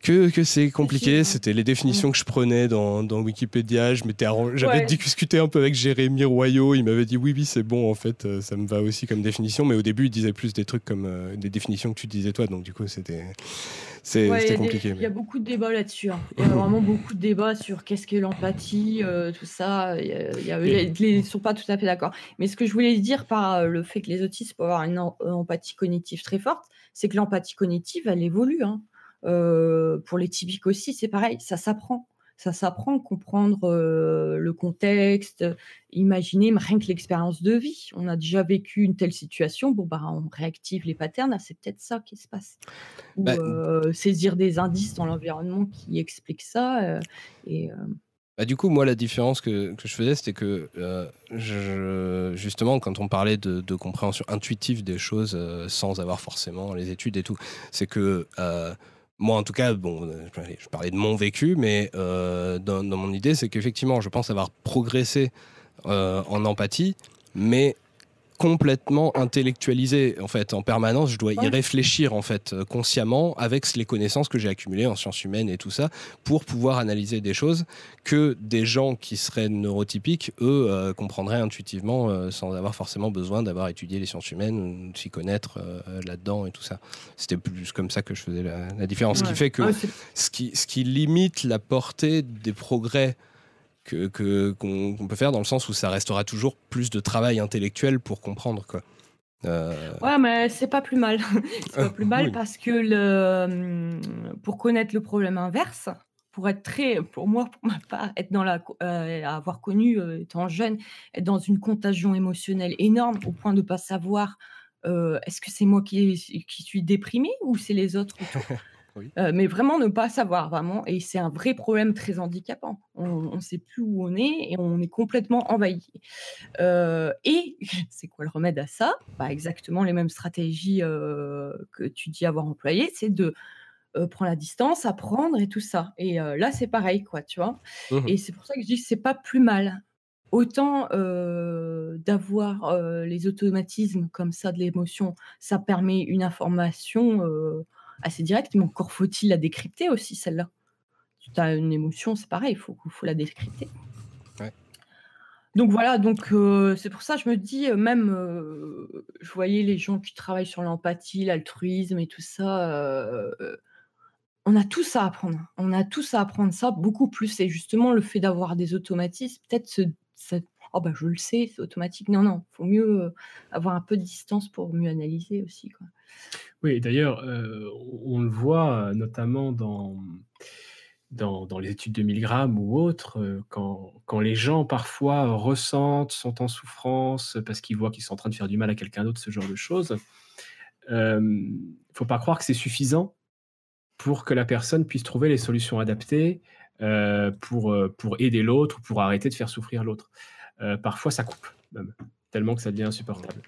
que, que c'est compliqué. C'était les définitions que je prenais dans, dans Wikipédia. Je m'étais J'avais discuté un peu avec Jérémy Royaux. Il m'avait dit oui, oui, c'est bon, en fait, euh, ça me va aussi comme définition. Mais au début, il disait plus des trucs comme euh, des définitions que tu disais toi. Donc, du coup, c'était. C'était compliqué. Il y a beaucoup de débats là-dessus. Hein. Il y a vraiment beaucoup de débats sur qu'est-ce qu'est l'empathie, euh, tout ça. Il y a, ils ne sont pas tout à fait d'accord. Mais ce que je voulais dire par le fait que les autistes peuvent avoir une empathie cognitive très forte, c'est que l'empathie cognitive, elle évolue. Hein pour les typiques aussi, c'est pareil, ça s'apprend. Ça s'apprend, comprendre le contexte, imaginer rien que l'expérience de vie. On a déjà vécu une telle situation, bon bah on réactive les patterns, ah, c'est peut-être ça qui se passe. Ou bah, saisir des indices dans l'environnement qui expliquent ça. et bah, du coup, moi, la différence que, que je faisais, c'était que je, justement, quand on parlait de, de compréhension intuitive des choses sans avoir forcément les études et tout, c'est que moi en tout cas, bon, euh, je parlais de mon vécu, mais euh, dans, mon idée, c'est qu'effectivement, je pense avoir progressé euh, en empathie, mais complètement intellectualisé en fait en permanence. Je dois y réfléchir en fait euh, consciemment avec les connaissances que j'ai accumulées en sciences humaines et tout ça pour pouvoir analyser des choses que des gens qui seraient neurotypiques eux euh, comprendraient intuitivement euh, sans avoir forcément besoin d'avoir étudié les sciences humaines ou de s'y connaître là-dedans et tout ça. C'était plus comme ça que je faisais la, différence. Ce qui fait que ce, qui, ce qui limite la portée des progrès que qu'on peut faire dans le sens où ça restera toujours plus de travail intellectuel pour comprendre quoi. Euh, ouais, mais c'est pas plus mal. c'est pas plus mal parce que le, hum, pour connaître le problème inverse, pour être très, pour moi, pour ma part, être dans la, euh, avoir connu euh, étant jeune, être dans une contagion émotionnelle énorme au point de pas savoir est-ce que c'est moi qui, qui suis déprimé ou c'est les autres Euh, mais vraiment ne pas savoir, vraiment. Et c'est un vrai problème très handicapant. On ne sait plus où on est et on est complètement envahi. Euh, et c'est quoi le remède à ça? Bah, Exactement les mêmes stratégies euh, que tu dis avoir employées, c'est de prendre la distance, apprendre et tout ça. Et là, c'est pareil, quoi, tu vois. Mmh et c'est pour ça que je dis c'est pas plus mal. Autant d'avoir les automatismes comme ça de l'émotion, ça permet une information assez direct, mais encore faut-il la décrypter aussi, celle-là. Tu as une émotion, c'est pareil, il faut, faut la décrypter. Donc voilà, donc euh, c'est pour ça que je me dis, euh, même, euh, je voyais les gens qui travaillent sur l'empathie, l'altruisme et tout ça, on a tous à apprendre. On a tous à apprendre ça beaucoup plus. Et justement, le fait d'avoir des automatismes, peut-être ce, oh ben je le sais, c'est automatique. Non, non, il faut mieux avoir un peu de distance pour mieux analyser aussi. Quoi. Oui, d'ailleurs, euh, on le voit notamment dans, dans, les études de milligrammes ou autres, euh, quand, quand les gens parfois ressentent, sont en souffrance parce qu'ils voient qu'ils sont en train de faire du mal à quelqu'un d'autre, ce genre de choses. Il ne faut pas croire que c'est suffisant pour que la personne puisse trouver les solutions adaptées euh, pour, pour aider l'autre ou pour arrêter de faire souffrir l'autre. parfois, ça coupe, même, tellement que ça devient insupportable.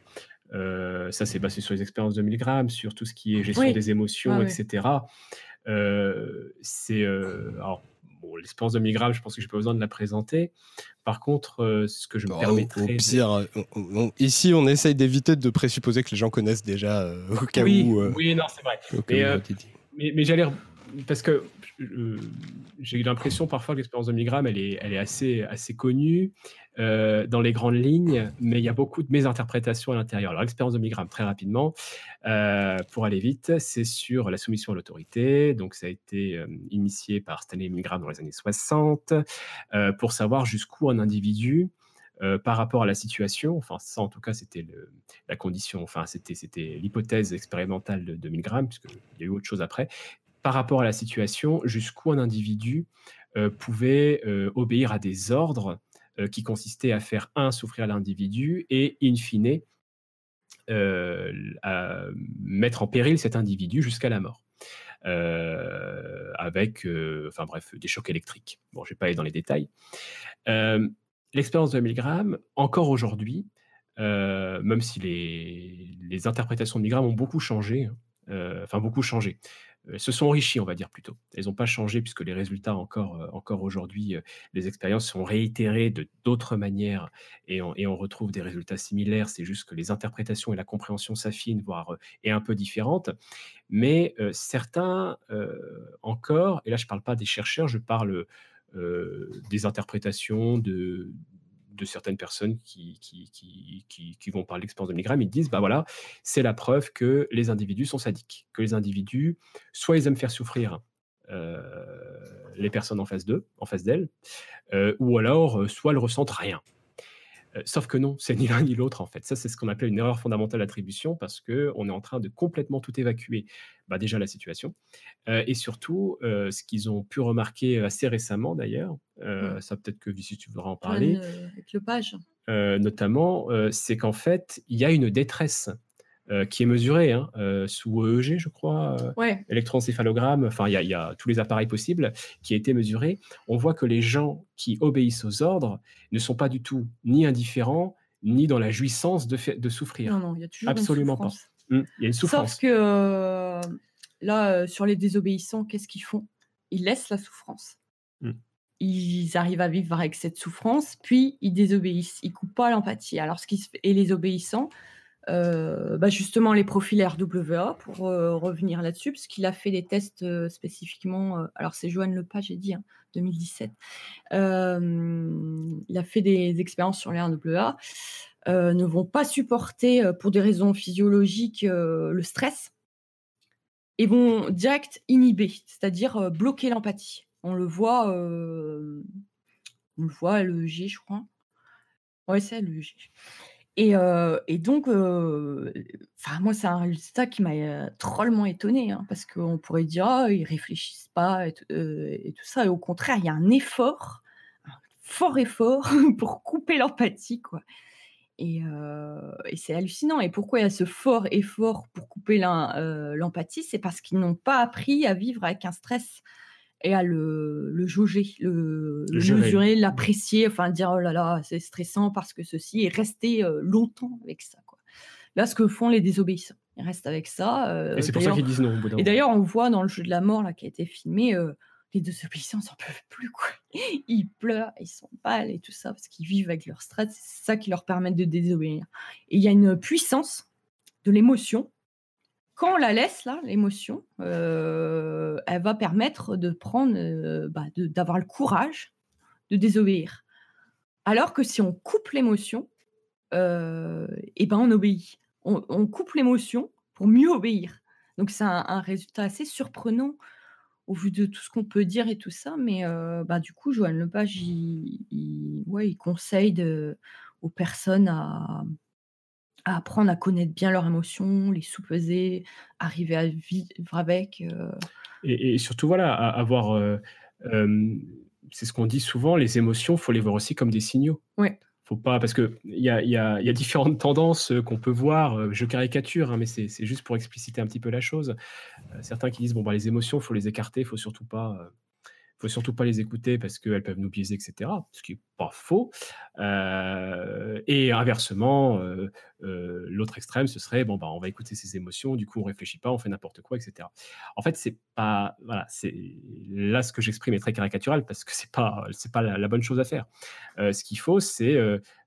Euh, ça, c'est basé sur les expériences de Milgram, sur tout ce qui est gestion des émotions, etc. Euh, c'est euh, alors bon, l'expérience de Milgram, je pense que je n'ai pas besoin de la présenter. Par contre, ce que je me permets de... ici, on essaye d'éviter de présupposer que les gens connaissent déjà au cas où. oui, non, c'est vrai. Mais, mais, j'allais parce que j'ai l'impression parfois que l'expérience de Milgram, elle est, elle est assez, assez connue. Euh, dans les grandes lignes, mais il y a beaucoup de mésinterprétations à l'intérieur. Alors, l'expérience de Milgram, très rapidement, euh, pour aller vite, c'est sur la soumission à l'autorité. Donc, ça a été euh, initié par Stanley Milgram dans les années 60 pour savoir jusqu'où un individu par rapport à la situation, enfin ça en tout cas c'était la condition, enfin c'était l'hypothèse expérimentale de, de Milgram, puisqu'il y a eu autre chose après, par rapport à la situation, jusqu'où un individu pouvait obéir à des ordres euh, qui consistait à faire, un, souffrir l'individu et, in fine, euh, à mettre en péril cet individu jusqu'à la mort. Euh, avec, enfin bref, des chocs électriques. Bon, je ne vais pas aller dans les détails. L'expérience de Milgram, encore aujourd'hui, même si les, les, interprétations de Milgram ont beaucoup changé, hein, enfin beaucoup changé se sont enrichis, on va dire plutôt. Elles n'ont pas changé puisque les résultats encore, encore aujourd'hui, les expériences sont réitérées de d'autres manières et on, et on, retrouve des résultats similaires. C'est juste que les interprétations et la compréhension s'affinent, voire est un peu différente. Mais certains encore, et là je ne parle pas des chercheurs, je parle des interprétations de, de certaines personnes qui, qui, vont parler l'expérience de Milgram, ils disent, bah voilà, c'est la preuve que les individus sont sadiques, que les individus, soit ils aiment faire souffrir euh, les personnes en face d'eux, en face d'elles, euh, ou alors, euh, soit elles ressentent rien. Euh, sauf que non, c'est ni l'un ni l'autre en fait. Ça, c'est ce qu'on appelle une erreur fondamentale d'attribution parce qu'on est en train de complètement tout évacuer. Bah, déjà la situation. Euh, et surtout, euh, ce qu'ils ont pu remarquer assez récemment d'ailleurs, mmh. ça peut-être que Vici, tu voudras en parler. Avec le page. notamment, c'est qu'en fait, il y a une détresse euh, qui est mesuré hein, euh, sous EEG, je crois, euh, électroencéphalogramme, enfin, il y, a tous les appareils possibles qui a été mesuré. On voit que les gens qui obéissent aux ordres ne sont pas du tout ni indifférents, ni dans la jouissance de, de souffrir. Non, non, il y a toujours Absolument pas. Hum, il y a une souffrance. Sauf que là, sur les désobéissants, qu'est-ce qu'ils font? Ils laissent la souffrance. Hum. ils arrivent à vivre avec cette souffrance, puis ils désobéissent, ils coupent pas l'empathie. Alors, ce qui se et les obéissants, euh, bah, justement les profils RWA pour euh, revenir là-dessus, parce qu'il a fait des tests euh, spécifiquement. alors c'est Joanne Lepage, j'ai dit, 2017. il a fait des expériences sur les RWA. ne vont pas supporter pour des raisons physiologiques le stress et vont direct inhiber, c'est-à-dire bloquer l'empathie. On le voit, on le voit le G, je crois. Ouais, c'est le. Et, donc, enfin, moi, c'est un résultat qui m'a drôlement étonnée, hein, parce qu'on pourrait dire, oh, ils réfléchissent pas et, tout ça. Et au contraire, il y a un effort, un fort effort pour couper l'empathie, quoi. Et c'est hallucinant. Et pourquoi il y a ce fort effort pour couper l'empathie? C'est parce qu'ils n'ont pas appris à vivre avec un stress et à le, le jauger, le, le mesurer, l'apprécier, enfin dire oh là là, c'est stressant parce que ceci, et rester euh, longtemps avec ça. Quoi. Là, ce que font les désobéissants, ils restent avec ça. Euh, et c'est pour ça qu'ils disent non. Au bout et d'ailleurs, on voit dans le jeu de la mort là, qui a été filmé, euh, les désobéissants n'en peuvent plus. Quoi. Ils pleurent, ils sont pâles et tout ça, parce qu'ils vivent avec leur stress, c'est ça qui leur permet de désobéir. Et il y a une puissance de l'émotion quand on la laisse, là, l'émotion, euh, elle va permettre de prendre, euh, bah, d'avoir le courage de désobéir. Alors que si on coupe l'émotion, euh, et ben on obéit. On, coupe l'émotion pour mieux obéir. Donc c'est un, résultat assez surprenant au vu de tout ce qu'on peut dire et tout ça. Mais bah, du coup, Joanne Lepage, il, il, ouais, il conseille aux personnes à, à apprendre à connaître bien leurs émotions, les sous-peser, arriver à vivre avec. Euh. Et, surtout, voilà, avoir. Euh, c'est ce qu'on dit souvent, les émotions, faut les voir aussi comme des signaux. Ouais. Faut pas, parce qu'il y a, y, a, y a différentes tendances euh, qu'on peut voir. Je caricature, hein, mais c'est juste pour expliciter un petit peu la chose. certains qui disent bon, bah, les émotions, faut les écarter, faut surtout pas faut surtout pas les écouter parce qu'elles peuvent nous biaiser, etc. Ce qui n'est pas faux. Euh, et inversement, euh, euh, l'autre extrême, ce serait bon, bah, on va écouter ses émotions, du coup, on réfléchit pas, on fait n'importe quoi, etc. En fait, c'est pas. Voilà, c'est là ce que j'exprime est très caricatural parce que c'est pas, c'est pas la, bonne chose à faire. ce qu'il faut, c'est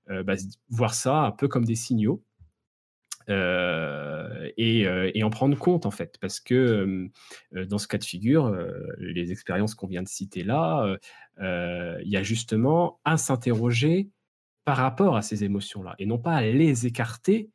bah, voir ça un peu comme des signaux. Euh, euh, et, en prendre compte en fait, parce que euh, dans ce cas de figure, les expériences qu'on vient de citer là, il y a justement à s'interroger par rapport à ces émotions-là, et non pas à les écarter,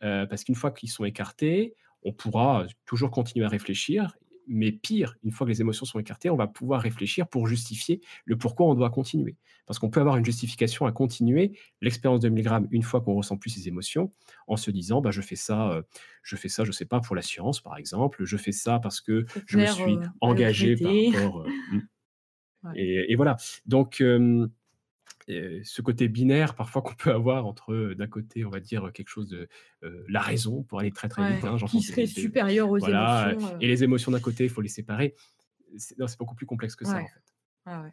parce qu'une fois qu'ils sont écartés, on pourra toujours continuer à réfléchir mais pire, une fois que les émotions sont écartées, on va pouvoir réfléchir pour justifier le pourquoi on doit continuer. Parce qu'on peut avoir une justification à continuer l'expérience de milligrammes une fois qu'on ressent plus ces émotions, en se disant, bah, je fais ça, euh, je fais ça, je sais pas, pour la science, par exemple, je fais ça parce que je me suis euh, engagé par rapport. Euh, hmm. et, voilà. Donc, ce côté binaire parfois qu'on peut avoir entre d'un côté on va dire quelque chose de la raison pour aller très très vite hein, qui serait supérieur aux émotions et les émotions d'un côté il faut les séparer. C'est beaucoup plus complexe que ça en fait.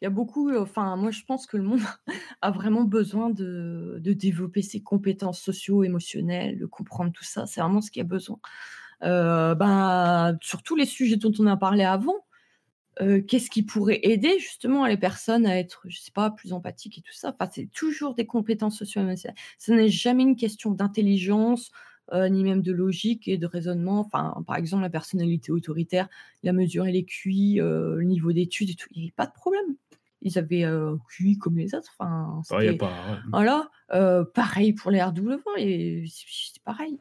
Il y a beaucoup enfin moi je pense que le monde a vraiment besoin de, de développer ses compétences socio-émotionnelles de comprendre tout ça c'est vraiment ce qu'il y a besoin. Ben, sur tous les sujets dont on a parlé avant qu'est-ce qui pourrait aider justement les personnes à être, je sais pas, plus empathiques et tout ça? Enfin, c'est toujours des compétences socio-émotionnelles. Ce n'est jamais une question d'intelligence, ni même de logique et de raisonnement. Enfin, par exemple, la personnalité autoritaire, la mesure et les QI, le niveau d'études et tout, il n'y avait pas de problème. Ils avaient QI comme les autres. Enfin, Voilà. pareil pour les RW, et c'est pareil.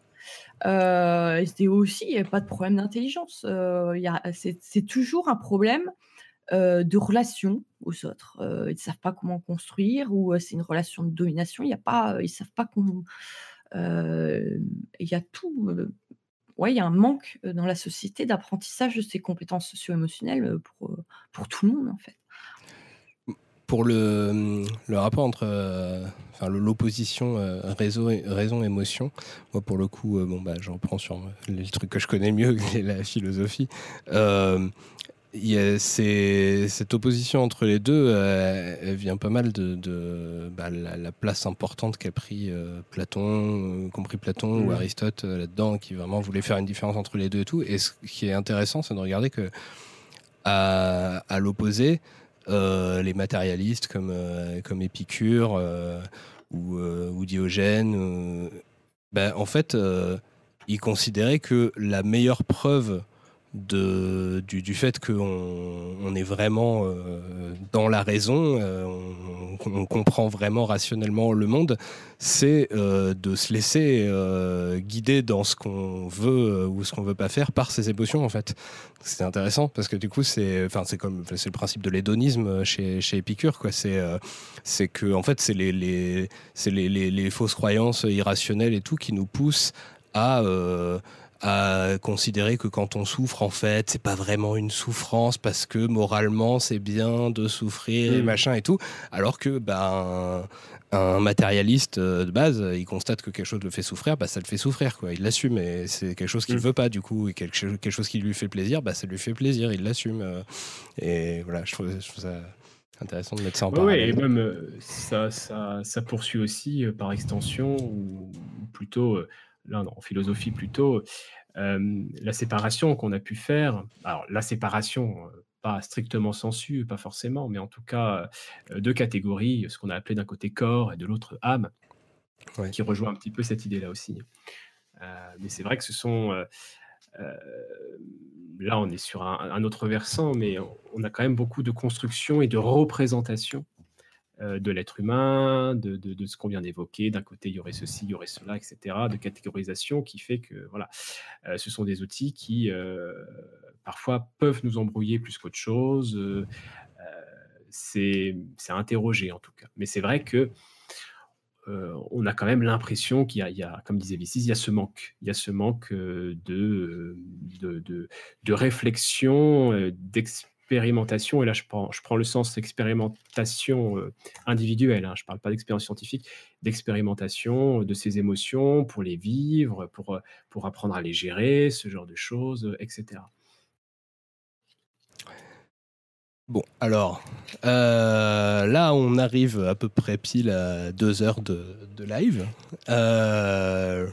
Euh, SDO aussi, il n'y a pas de problème d'intelligence. Euh, c'est toujours un problème euh, de relation aux autres. Euh, ils ne savent pas comment construire ou c'est une relation de domination. Y a pas, ils ne savent pas comment. Il y a tout. il y a un manque dans la société d'apprentissage de ces compétences socio-émotionnelles pour, pour tout le monde, en fait pour le, le, rapport entre euh, enfin, l'opposition euh, raison-émotion, moi pour le coup, euh, bon, bah, j'en prends sur les trucs que je connais mieux, la philosophie. Y a cette opposition entre les deux, elle vient pas mal de, de bah, la, place importante qu'a pris Platon, compris Platon ou. Aristote là-dedans, qui vraiment voulait faire une différence entre les deux et tout. Et ce qui est intéressant, c'est de regarder que à, à l'opposé, les matérialistes comme, comme Épicure ou, ou, Diogène, ben, en fait, ils considéraient que la meilleure preuve de, du, fait qu'on on est vraiment euh, dans la raison, euh, on, comprend vraiment rationnellement le monde, c'est euh, de se laisser guider dans ce qu'on veut ou ce qu'on veut pas faire par ses émotions en fait. C'est intéressant parce que du coup c'est, enfin c'est comme c'est le principe de l'hédonisme chez, chez Épicure quoi. C'est c'est que en fait c'est les, les les, les, fausses croyances irrationnelles et tout qui nous poussent à à considérer que quand on souffre, en fait, c'est pas vraiment une souffrance parce que moralement c'est bien de souffrir et mm. machin et tout, alors que ben un matérialiste euh, de base, il constate que quelque chose le fait souffrir, bah, ça le fait souffrir, quoi. Il l'assume, et c'est quelque chose qu'il ne mm. veut pas, du coup, et quelque, quelque chose qui lui fait plaisir, bah, ça lui fait plaisir, il l'assume. Euh. et voilà, je trouve, ça intéressant de mettre ça en parallèle. Oui, et même euh, ça, ça, ça, poursuit aussi, par extension, ou plutôt là en philosophie plutôt, la séparation qu'on a pu faire, alors la séparation, pas strictement sensu, pas forcément, mais en tout cas deux catégories, ce qu'on a appelé d'un côté corps et de l'autre âme, qui rejoint un petit peu cette idée-là aussi. mais c'est vrai que ce sont... là, on est sur un, un, autre versant, mais on a quand même beaucoup de construction et de représentation euh, de l'être humain, de, ce qu'on vient d'évoquer. D'un côté, il y aurait ceci, il y aurait cela, etc. De catégorisation qui fait que voilà, euh, ce sont des outils qui euh, parfois peuvent nous embrouiller plus qu'autre chose. c'est interroger en tout cas. Mais c'est vrai que on a quand même l'impression qu'il y, a, comme disait Vicis, il y a ce manque. Il y a ce manque de, de, de réflexion, d'expérience expérimentation, et là je prends, je prends le sens expérimentation euh, individuelle, hein, je ne parle pas d'expérience scientifique, d'expérimentation de ces émotions pour les vivre, pour, euh, pour apprendre à les gérer, ce genre de choses, etc. Bon, alors, euh, là, on arrive à peu près pile à deux heures de, de live. Euh,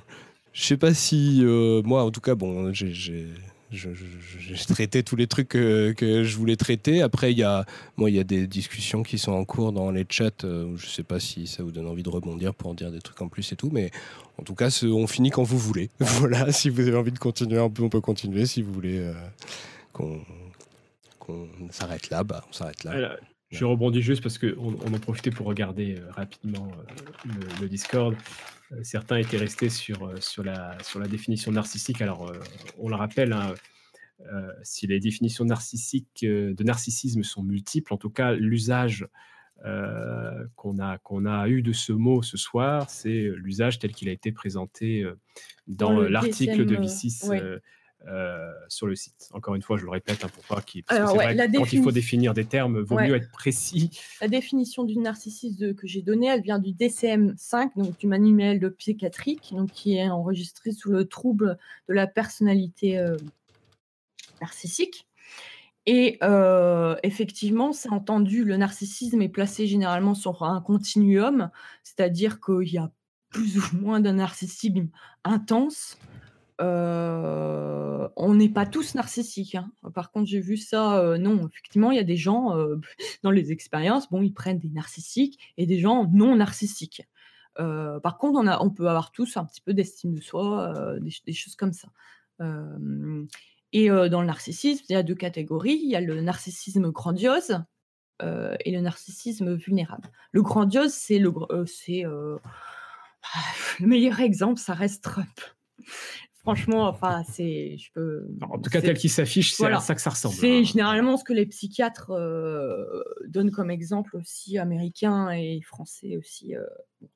je sais pas si, moi, en tout cas, bon, j'ai j'ai traité tous les trucs que, je voulais traiter. Après, il y, a, il y a des discussions qui sont en cours dans les chats. Euh, je ne sais pas si ça vous donne envie de rebondir pour en dire des trucs en plus et tout. Mais en tout cas, on finit quand vous voulez. voilà, si vous avez envie de continuer un peu, on peut continuer. Si vous voulez euh, qu'on s'arrête là, bah, on s'arrête là. Je rebondis juste parce qu'on on en profitait pour regarder euh, rapidement le, Discord. Euh, certains étaient restés sur, euh, sur, la, sur la définition narcissique. Alors, euh, on le rappelle, hein, si les définitions narcissiques de narcissisme sont multiples, en tout cas, l'usage qu'on a, qu'on a eu de ce mot ce soir, c'est l'usage tel qu'il a été présenté dans l'article de Vicis euh, sur le site. Encore une fois, je le répète hein, pour pas qu'il. quand il faut définir des termes, vaut mieux être précis. La définition du narcissisme que j'ai donnée, elle vient du DCM5, donc du manuel de psychiatrique, donc qui est enregistré sous le trouble de la personnalité euh, narcissique. Et euh, effectivement, c'est entendu, le narcissisme est placé généralement sur un continuum, c'est-à-dire qu'il y a plus ou moins d'un narcissisme intense on n'est pas tous narcissiques, hein. Par contre, j'ai vu ça, non, effectivement, il y a des gens, dans les expériences, bon, ils prennent des narcissiques et des gens non narcissiques. par contre, on a on peut avoir tous un petit peu d'estime de soi, des choses comme ça. et dans le narcissisme, il y a deux catégories. Il y a le narcissisme grandiose, et le narcissisme vulnérable. Le grandiose, c'est le c'est, le meilleur exemple, ça reste Trump. Franchement, enfin, c'est, je peux. En tout cas, tel qu'il s'affiche, c'est à ça que ça ressemble. C'est hein. généralement ce que les psychiatres euh, donnent comme exemple aussi, américains et français aussi. Euh,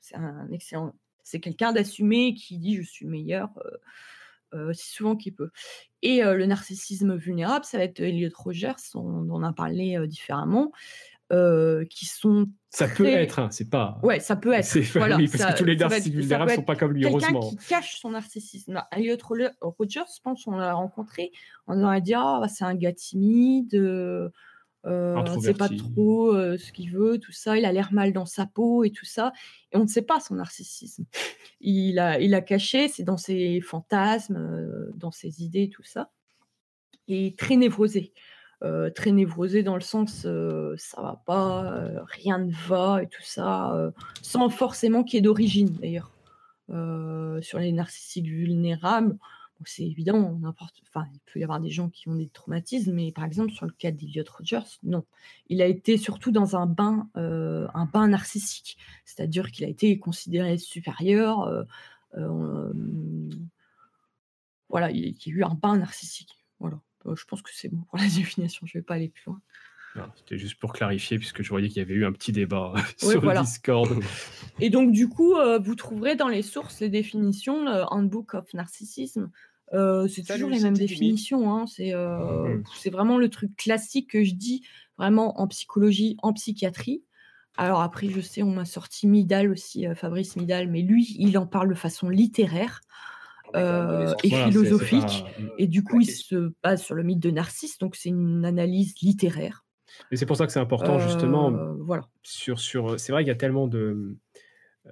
c'est un excellent. C'est quelqu'un d'assumé qui dit je suis meilleur. Euh, si souvent qu'il peut. Et le narcissisme vulnérable, ça va être Elliot Rogers, on, on en a parlé différemment. Euh, qui sont. Ça peut être, hein, c'est pas. Ouais, ça peut être. Voilà, oui, parce que tous les narcissiques vulnérables ne sont pas comme lui, heureusement. Quelqu'un qui cache son narcissisme. Elliot Rogers, je pense, on l'a rencontré, on aurait dit ah, c'est un gars timide. Euh, euh sait pas trop euh, ce qu'il veut, tout ça. Il a l'air mal dans sa peau et tout ça. Et on ne sait pas son narcissisme. Il a, il a caché, c'est dans ses fantasmes, dans ses idées, tout ça. Et très névrosé. Très névrosé dans le sens ça va pas, rien ne va et tout ça, sans forcément qu'il y ait d'origine d'ailleurs. sur les narcissiques vulnérables, c'est évident, n'importe, il peut y avoir des gens qui ont des traumatismes, mais par exemple sur le cas d'Eliot Rogers, non. Il a été surtout dans un bain, un bain narcissique, c'est-à-dire qu'il a été considéré supérieur. voilà, il y a eu un bain narcissique. Voilà. Je pense que c'est bon pour la définition. Je ne vais pas aller plus loin. C'était juste pour clarifier, puisque je voyais qu'il y avait eu un petit débat sur le Discord. Et donc, du coup, vous trouverez dans les sources les définitions, le Handbook of Narcissism, c'est toujours les mêmes définitions. Hein. Mmh. C'est vraiment le truc classique que je dis vraiment en psychologie, en psychiatrie. Alors après, je sais, on m'a sorti Midal aussi, Fabrice Midal, mais lui, il en parle de façon littéraire ah, et philosophique. Et du coup, il se base sur le mythe de Narcisse, donc c'est une analyse littéraire. Et c'est pour ça que c'est important, justement. voilà. Sur, sur, c'est vrai qu'il y a tellement de,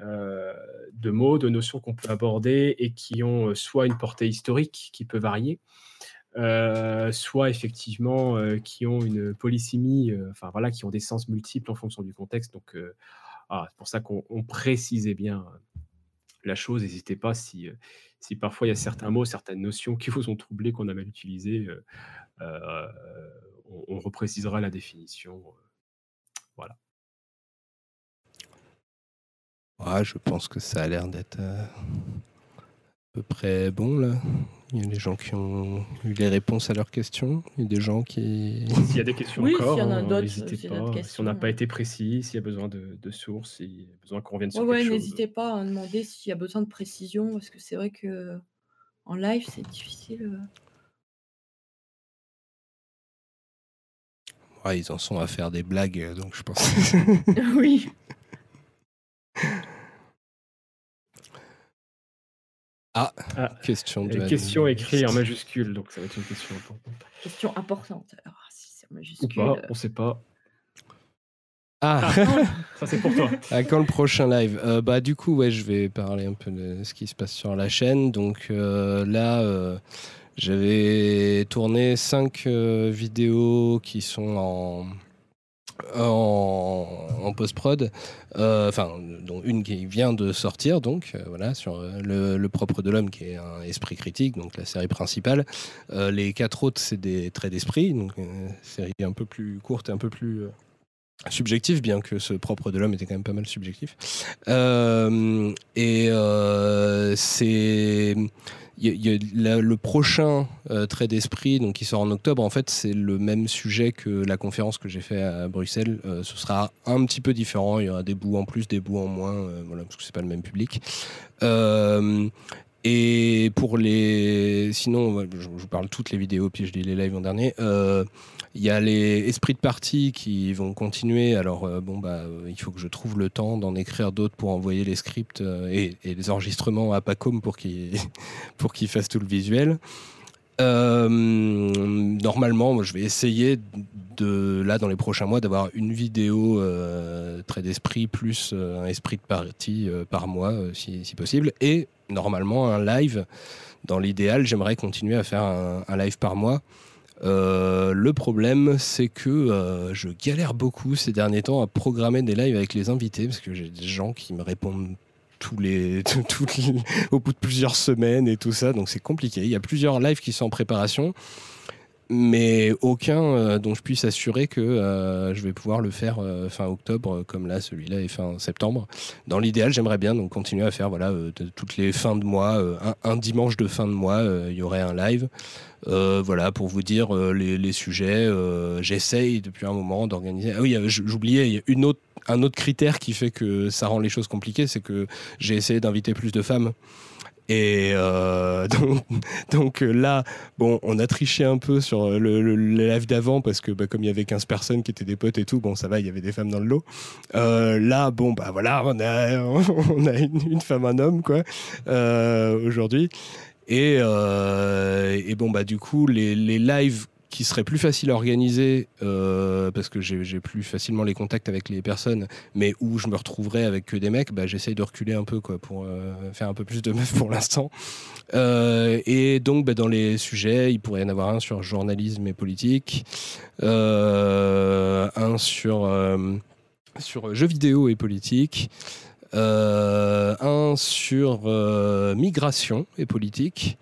euh, de mots, de notions qu'on peut aborder et qui ont euh, soit une portée historique qui peut varier, euh, soit effectivement qui ont une polysémie, enfin voilà, qui ont des sens multiples en fonction du contexte. Donc, ah, c'est pour ça qu'on précisait bien la chose. N'hésitez pas si, si parfois il y a certains mots, certaines notions qui vous ont troublé, qu'on a mal utilisé, on, on, reprécisera la définition. voilà je pense que ça a l'air d'être euh, peu près bon là. Il y a des gens qui ont eu les réponses à leurs questions. Il y a des gens qui. S'il y a des questions encore, n'hésitez pas. Si on n'a pas été précis, s'il y a besoin de, sources, s'il y a besoin qu'on revienne sur ouais, quelque N'hésitez pas à demander s'il y a besoin de précision, parce que c'est vrai que en live, c'est difficile. Ouais, ils en sont à faire des blagues, donc je pense. oui. Ah, ah, question de. Question écrite en majuscule, donc ça va être une question importante. Question importante. Alors, si c'est en majuscule. Ou pas, on sait pas. Ah, ah ça c'est pour toi. À quand le prochain live? Euh, Bah du coup, ouais, je vais parler un peu de ce qui se passe sur la chaîne. Donc euh, là, euh, j'avais tourné cinq vidéos qui sont en en, post-prod, euh, enfin, dont une qui vient de sortir, donc euh, voilà, sur euh, le, propre de l'homme, qui est un esprit critique, donc la série principale. les quatre autres, c'est des traits d'esprit, donc une série un peu plus courte et un peu plus subjectif, bien que ce propre de l'homme était quand même pas mal subjectif. et c'est le prochain euh, trait d'esprit, donc qui sort en octobre, en fait, c'est le même sujet que la conférence que j'ai fait à Bruxelles. Euh, ce sera un petit peu différent. Il y aura des bouts en plus, des bouts en moins, euh, voilà, parce que c'est pas le même public. et pour les, sinon, je, vous parle toutes les vidéos, puis je dis les lives en dernier. Il y a les esprits de partie qui vont continuer. Alors, euh, bon, bah, il faut que je trouve le temps d'en écrire d'autres pour envoyer les scripts euh, et, les enregistrements à Pacom pour qu'il pour qu'il fasse tout le visuel. Euh, normalement, je vais essayer de là dans les prochains mois d'avoir une vidéo trait d'esprit plus un esprit de partie par mois si, si, possible et normalement un live. Dans l'idéal, j'aimerais continuer à faire un live par mois. Euh, le problème, c'est que euh, je galère beaucoup ces derniers temps à programmer des lives avec les invités parce que j'ai des gens qui me répondent tous les, au bout de plusieurs semaines et tout ça, donc c'est compliqué. Il y a plusieurs lives qui sont en préparation, mais aucun euh, dont je puisse assurer que je vais pouvoir le faire fin octobre, comme là, celui-là est fin septembre. Dans l'idéal, j'aimerais bien donc continuer à faire voilà toutes les fins de mois, un, dimanche de fin de mois, il y aurait un live. Euh, voilà, pour vous dire euh, les, sujets. Euh, j'essaye depuis un moment d'organiser. Ah oui, j'oubliais, il y a une autre, un autre critère qui fait que ça rend les choses compliquées, c'est que j'ai essayé d'inviter plus de femmes. Et donc, là, bon, on a triché un peu sur le, live d'avant parce que bah, comme il y avait 15 personnes qui étaient des potes et tout, bon, ça va, il y avait des femmes dans le lot. là, bon, bah voilà, on a, on a une, femme, un homme, quoi, aujourd'hui. Et, euh, et, bon, bah, du coup, les, les lives qui serait plus facile à organiser euh, parce que j'ai plus facilement les contacts avec les personnes, mais où je me retrouverais avec que des mecs, bah, j'essaye de reculer un peu quoi, pour euh, faire un peu plus de meufs pour l'instant. Euh, et donc, bah, dans les sujets, il pourrait y en avoir un sur journalisme et politique, un sur, sur jeux vidéo et politique. un sur migration et politique,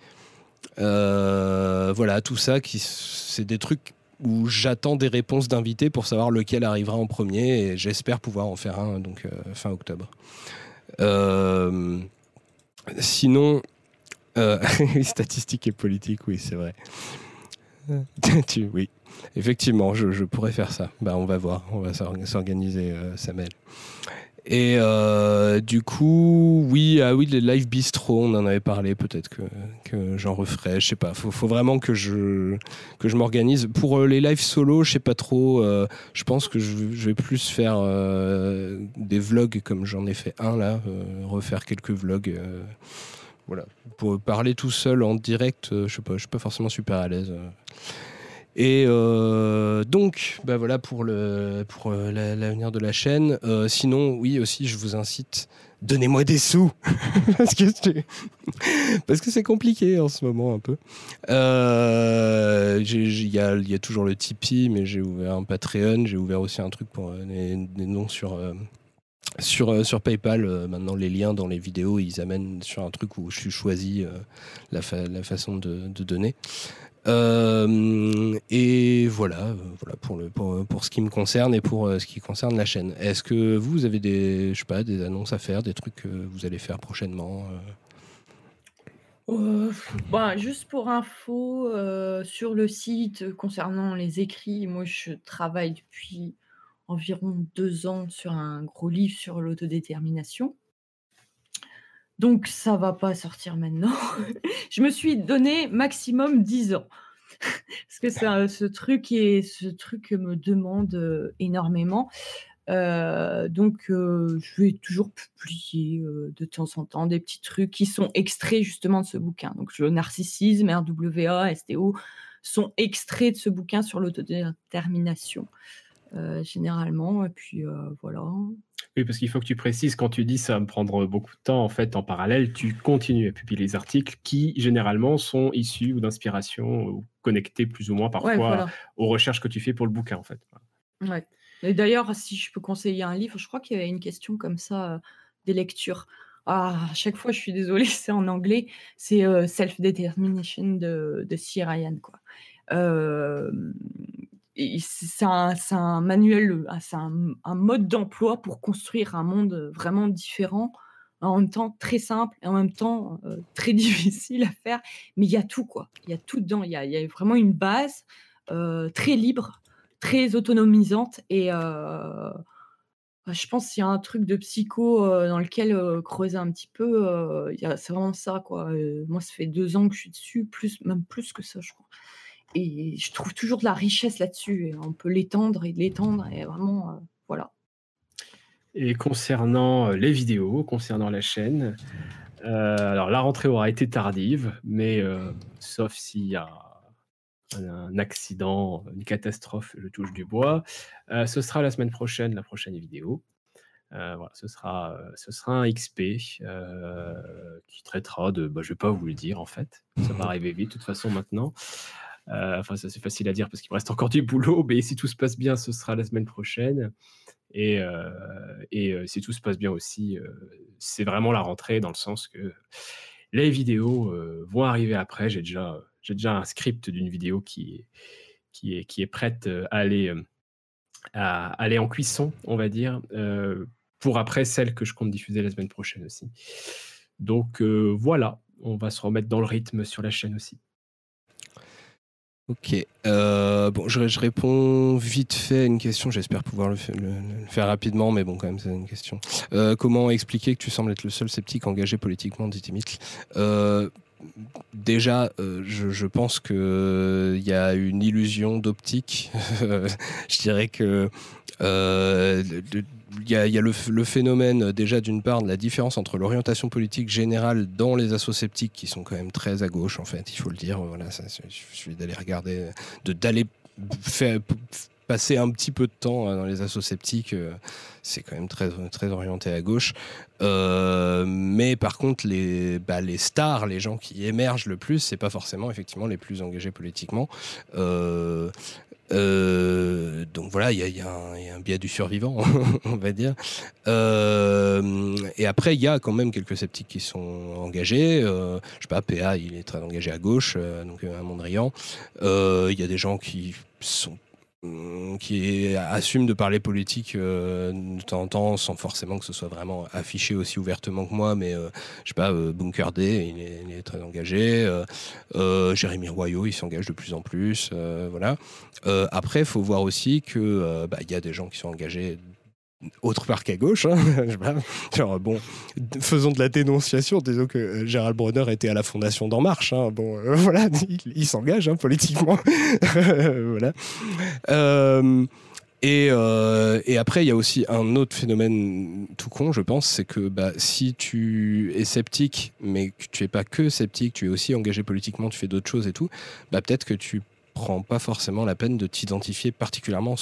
voilà, tout ça, qui, c'est des trucs où j'attends des réponses d'invités pour savoir lequel arrivera en premier et j'espère pouvoir en faire un donc euh, fin octobre. Euh, sinon, statistiques et politique, oui, c'est vrai. oui, effectivement, je, pourrais faire ça. Bah, on va voir, on va s'organiser, Samuel. Et euh, du coup, oui, ah oui, les live bistro, on en avait parlé, peut-être que, j'en referai, je sais pas. Faut, faut vraiment que je, que je m'organise. Pour euh, les live solo, je sais pas trop. Euh, je pense que je, vais plus faire des vlogs comme j'en ai fait un là, refaire quelques vlogs. voilà, pour parler tout seul en direct, je sais pas, je suis pas forcément super à l'aise. Et euh, donc, bah voilà pour euh, l'avenir de la chaîne. Euh, sinon, oui aussi, je vous incite, donnez-moi des sous parce que c'est compliqué en ce moment un peu. Il y a, toujours le Tipeee, mais j'ai ouvert un Patreon, j'ai ouvert aussi un truc pour des, noms sur PayPal, maintenant les liens dans les vidéos, ils amènent sur un truc où je suis choisi la, façon de donner. Euh, et voilà, euh, voilà pour, le, pour, ce qui me concerne et pour euh, ce qui concerne la chaîne. Est-ce que vous avez des, je sais pas, des annonces à faire, des trucs que vous allez faire prochainement bah, juste pour info, sur le site concernant les écrits, moi je travaille depuis environ deux ans sur un gros livre sur l'autodétermination. Donc ça va pas sortir maintenant. je me suis donné maximum 10 ans. Parce que ce truc et ce truc me demande énormément. donc, je vais toujours publier de temps en temps des petits trucs qui sont extraits justement de ce bouquin. Donc, le narcissisme, RWA, STO sont extraits de ce bouquin sur l'autodétermination, généralement. Et puis, voilà. Oui, parce qu'il faut que tu précises, quand tu dis ça va me prendre beaucoup de temps, en fait, en parallèle, tu continues à publier les articles qui, généralement, sont issus ou d'inspiration ou connectés plus ou moins parfois aux recherches que tu fais pour le bouquin, en fait. Ouais. Et d'ailleurs, si je peux conseiller un livre, je crois qu'il y avait une question comme ça euh, des lectures. Ah, à chaque fois, je suis désolée, c'est en anglais. C'est euh, Self-Determination de, de C. Ryan. Quoi. Euh, c'est un, manuel, ah, c'est un, mode d'emploi pour construire un monde vraiment différent, en même temps très simple et en même temps euh, très difficile à faire. Mais il y a tout, quoi. Il y a tout dedans. Il y a, vraiment une base euh, très libre, très autonomisante. Et euh, bah, je pense qu'il y a un truc de psycho dans lequel creuser un petit peu, c'est vraiment ça, quoi. moi, ça fait deux ans que je suis dessus, même plus que ça, je crois et je trouve toujours de la richesse là-dessus. On peut l'étendre et l'étendre, et vraiment, euh, voilà. Et concernant euh, les vidéos, concernant la chaîne, euh, alors la rentrée aura été tardive, mais sauf s'il y a un accident, une catastrophe, je touche du bois, ce sera la semaine prochaine, la prochaine vidéo. voilà, ce sera, ce sera un XP qui traitera de, bah, je vais pas vous le dire en fait, ça va arriver vite de toute façon maintenant. Euh, enfin, ça c'est facile à dire parce qu'il me reste encore du boulot, mais si tout se passe bien, ce sera la semaine prochaine. Et, euh, euh, si tout se passe bien aussi, c'est vraiment la rentrée dans le sens que les vidéos vont arriver après. J'ai déjà, j'ai déjà un script d'une vidéo qui est, qui est, qui est prête à aller, à aller en cuisson, on va dire, pour après celle que je compte diffuser la semaine prochaine aussi. Donc voilà, on va se remettre dans le rythme sur la chaîne aussi. Ok. Euh, bon, je, réponds vite fait à une question. J'espère pouvoir le, faire rapidement, mais bon, quand même, c'est une question. Euh, comment expliquer que tu sembles être le seul sceptique engagé politiquement, dit Dimitri euh, Déjà, je, pense qu'il y a une illusion d'optique. je dirais que y a, le, phénomène déjà d'une part de la différence entre l'orientation politique générale dans les assos sceptiques qui sont quand même très à gauche en fait, il faut le dire. Voilà, ça, il suffit d'aller regarder, de d'aller passer un petit peu de temps dans les assos sceptiques, c'est quand même très, très orienté à gauche. mais par contre, les, bah, les stars, les gens qui émergent le plus, c'est pas forcément effectivement les plus engagés politiquement. Euh, donc voilà, il y, a un biais du survivant, on va dire. Euh, et après, il y a quand même quelques sceptiques qui sont engagés. Euh, je sais pas, PA, il est très engagé à gauche, donc à Mondrian. Il y a des gens qui sont qui assume de parler politique euh, de temps en temps sans forcément que ce soit vraiment affiché aussi ouvertement que moi mais euh, je sais pas euh, Bunker D il est, très engagé Jérémy Royaux il s'engage de plus en plus voilà. Après faut voir aussi que bah, il y a des gens qui sont engagés autre part qu'à gauche. Hein. Bon, faisons de la dénonciation. Disons que euh, Gérald Bronner était à la fondation d'En Marche. Hein. Bon, euh, voilà, il, s'engage hein, politiquement. voilà. Euh, et, après, il y a aussi un autre phénomène tout con, je pense, c'est que bah, si tu es sceptique, mais que tu es pas que sceptique, tu es aussi engagé politiquement, tu fais d'autres choses et tout, bah, peut-être que tu prends pas forcément la peine de t'identifier particulièrement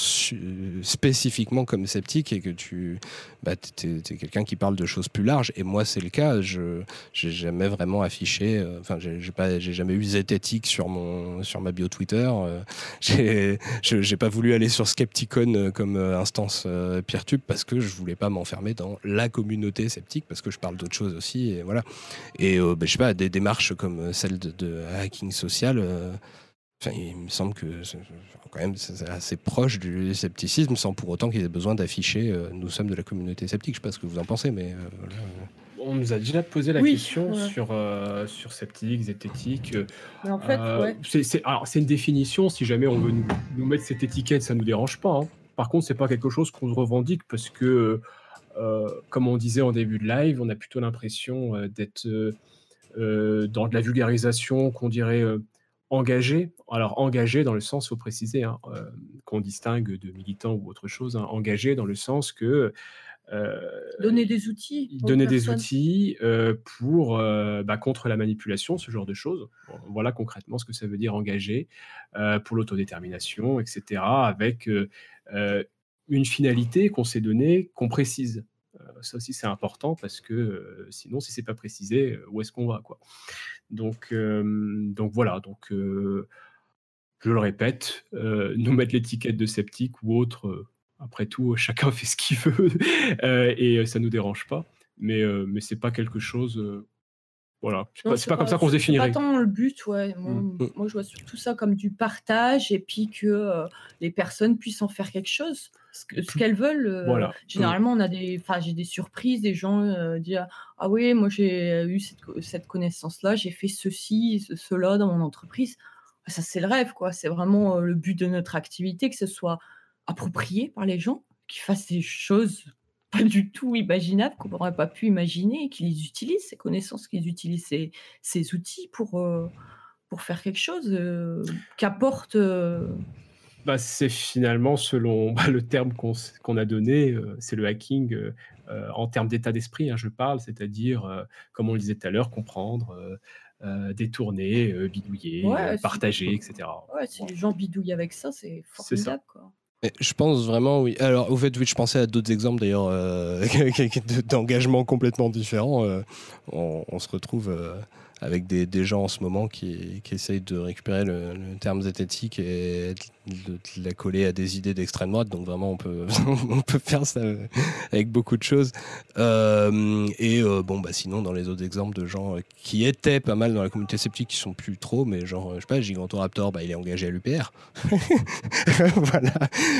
spécifiquement comme sceptique et que tu bah, es, quelqu'un qui parle de choses plus larges. Et moi, c'est le cas. Je n'ai jamais vraiment affiché, euh, enfin, j'ai pas, j'ai jamais eu zététique sur mon sur ma bio Twitter. Euh, j'ai j'ai pas voulu aller sur Skepticon euh, comme instance Peertube parce que je voulais pas m'enfermer dans la communauté sceptique parce que je parle d'autres choses aussi. Et voilà. Et bah, je sais pas, des démarches comme celle de hacking social il me semble que c'est quand même assez proche du scepticisme sans pour autant qu'ils aient besoin d'afficher euh, nous sommes de la communauté sceptique. Je ne sais pas ce que vous en pensez, mais euh, On nous a déjà posé la question sur, euh, sur sceptique, zététique. en fait, c'est une définition. Si jamais on veut nous, mettre cette étiquette, ça ne nous dérange pas. Hein. Par contre, c'est pas quelque chose qu'on revendique parce que, comme on disait en début de live, on a plutôt l'impression d'être dans de la vulgarisation qu'on dirait engagé, alors engagé dans le sens, il faut préciser, hein, euh, qu'on distingue de militant ou autre chose, hein, engagé dans le sens que euh, donner des outils, donner des outils euh, pour bah, contre la manipulation, ce genre de choses. voilà concrètement ce que ça veut dire engagé pour l'autodétermination, etc. Avec une finalité qu'on s'est donnée, qu'on précise. Ça aussi c'est important parce que sinon si c'est pas précisé, où est-ce qu'on va quoi donc, donc voilà, donc je le répète, nous mettre l'étiquette de sceptique ou autre, après tout, chacun fait ce qu'il veut et ça nous dérange pas. Mais, mais c'est pas quelque chose. Voilà, c'est pas, pas, comme ça qu'on se définirait. C'est pas tant le but, ouais. Mmh. Moi, je vois surtout ça comme du partage et puis que les personnes puissent en faire quelque chose ce qu'elles veulent. Euh, généralement, on a des, j'ai des surprises, des gens euh, disent ah oui, moi j'ai eu cette, connaissance-là, j'ai fait ceci, cela dans mon entreprise. Ah, ça, c'est le rêve, quoi. C'est vraiment euh, le but de notre activité, que ce soit approprié par les gens, qu'ils fassent des choses pas du tout imaginables qu'on n'aurait pas pu imaginer, qu'ils utilisent ces connaissances, qu'ils utilisent ces, outils pour, pour faire quelque chose qu'apporte bah, c'est finalement, selon bah, le terme qu'on a donné, euh, c'est le hacking euh, euh, en termes d'état d'esprit, hein, je parle, c'est-à-dire, comme on le disait tout à l'heure, comprendre, détourner, bidouiller, partager, etc. Ouais, si les gens bidouillent avec ça, c'est formidable. Quoi. Je pense vraiment, oui. Alors, au fait, oui, je pensais à d'autres exemples d'ailleurs d'engagement complètement différents. On, on, se retrouve avec des, gens en ce moment qui, qui essayent de récupérer le, terme zététique et de, la coller à des idées d'extrême droite. Donc vraiment, on peut, on peut faire ça avec beaucoup de choses. Euh, et euh, bon, bah sinon, dans les autres exemples de gens qui étaient pas mal dans la communauté sceptique, qui sont plus trop, mais genre, je sais pas, Gigantoraptor, bah, il est engagé à l'UPR. voilà.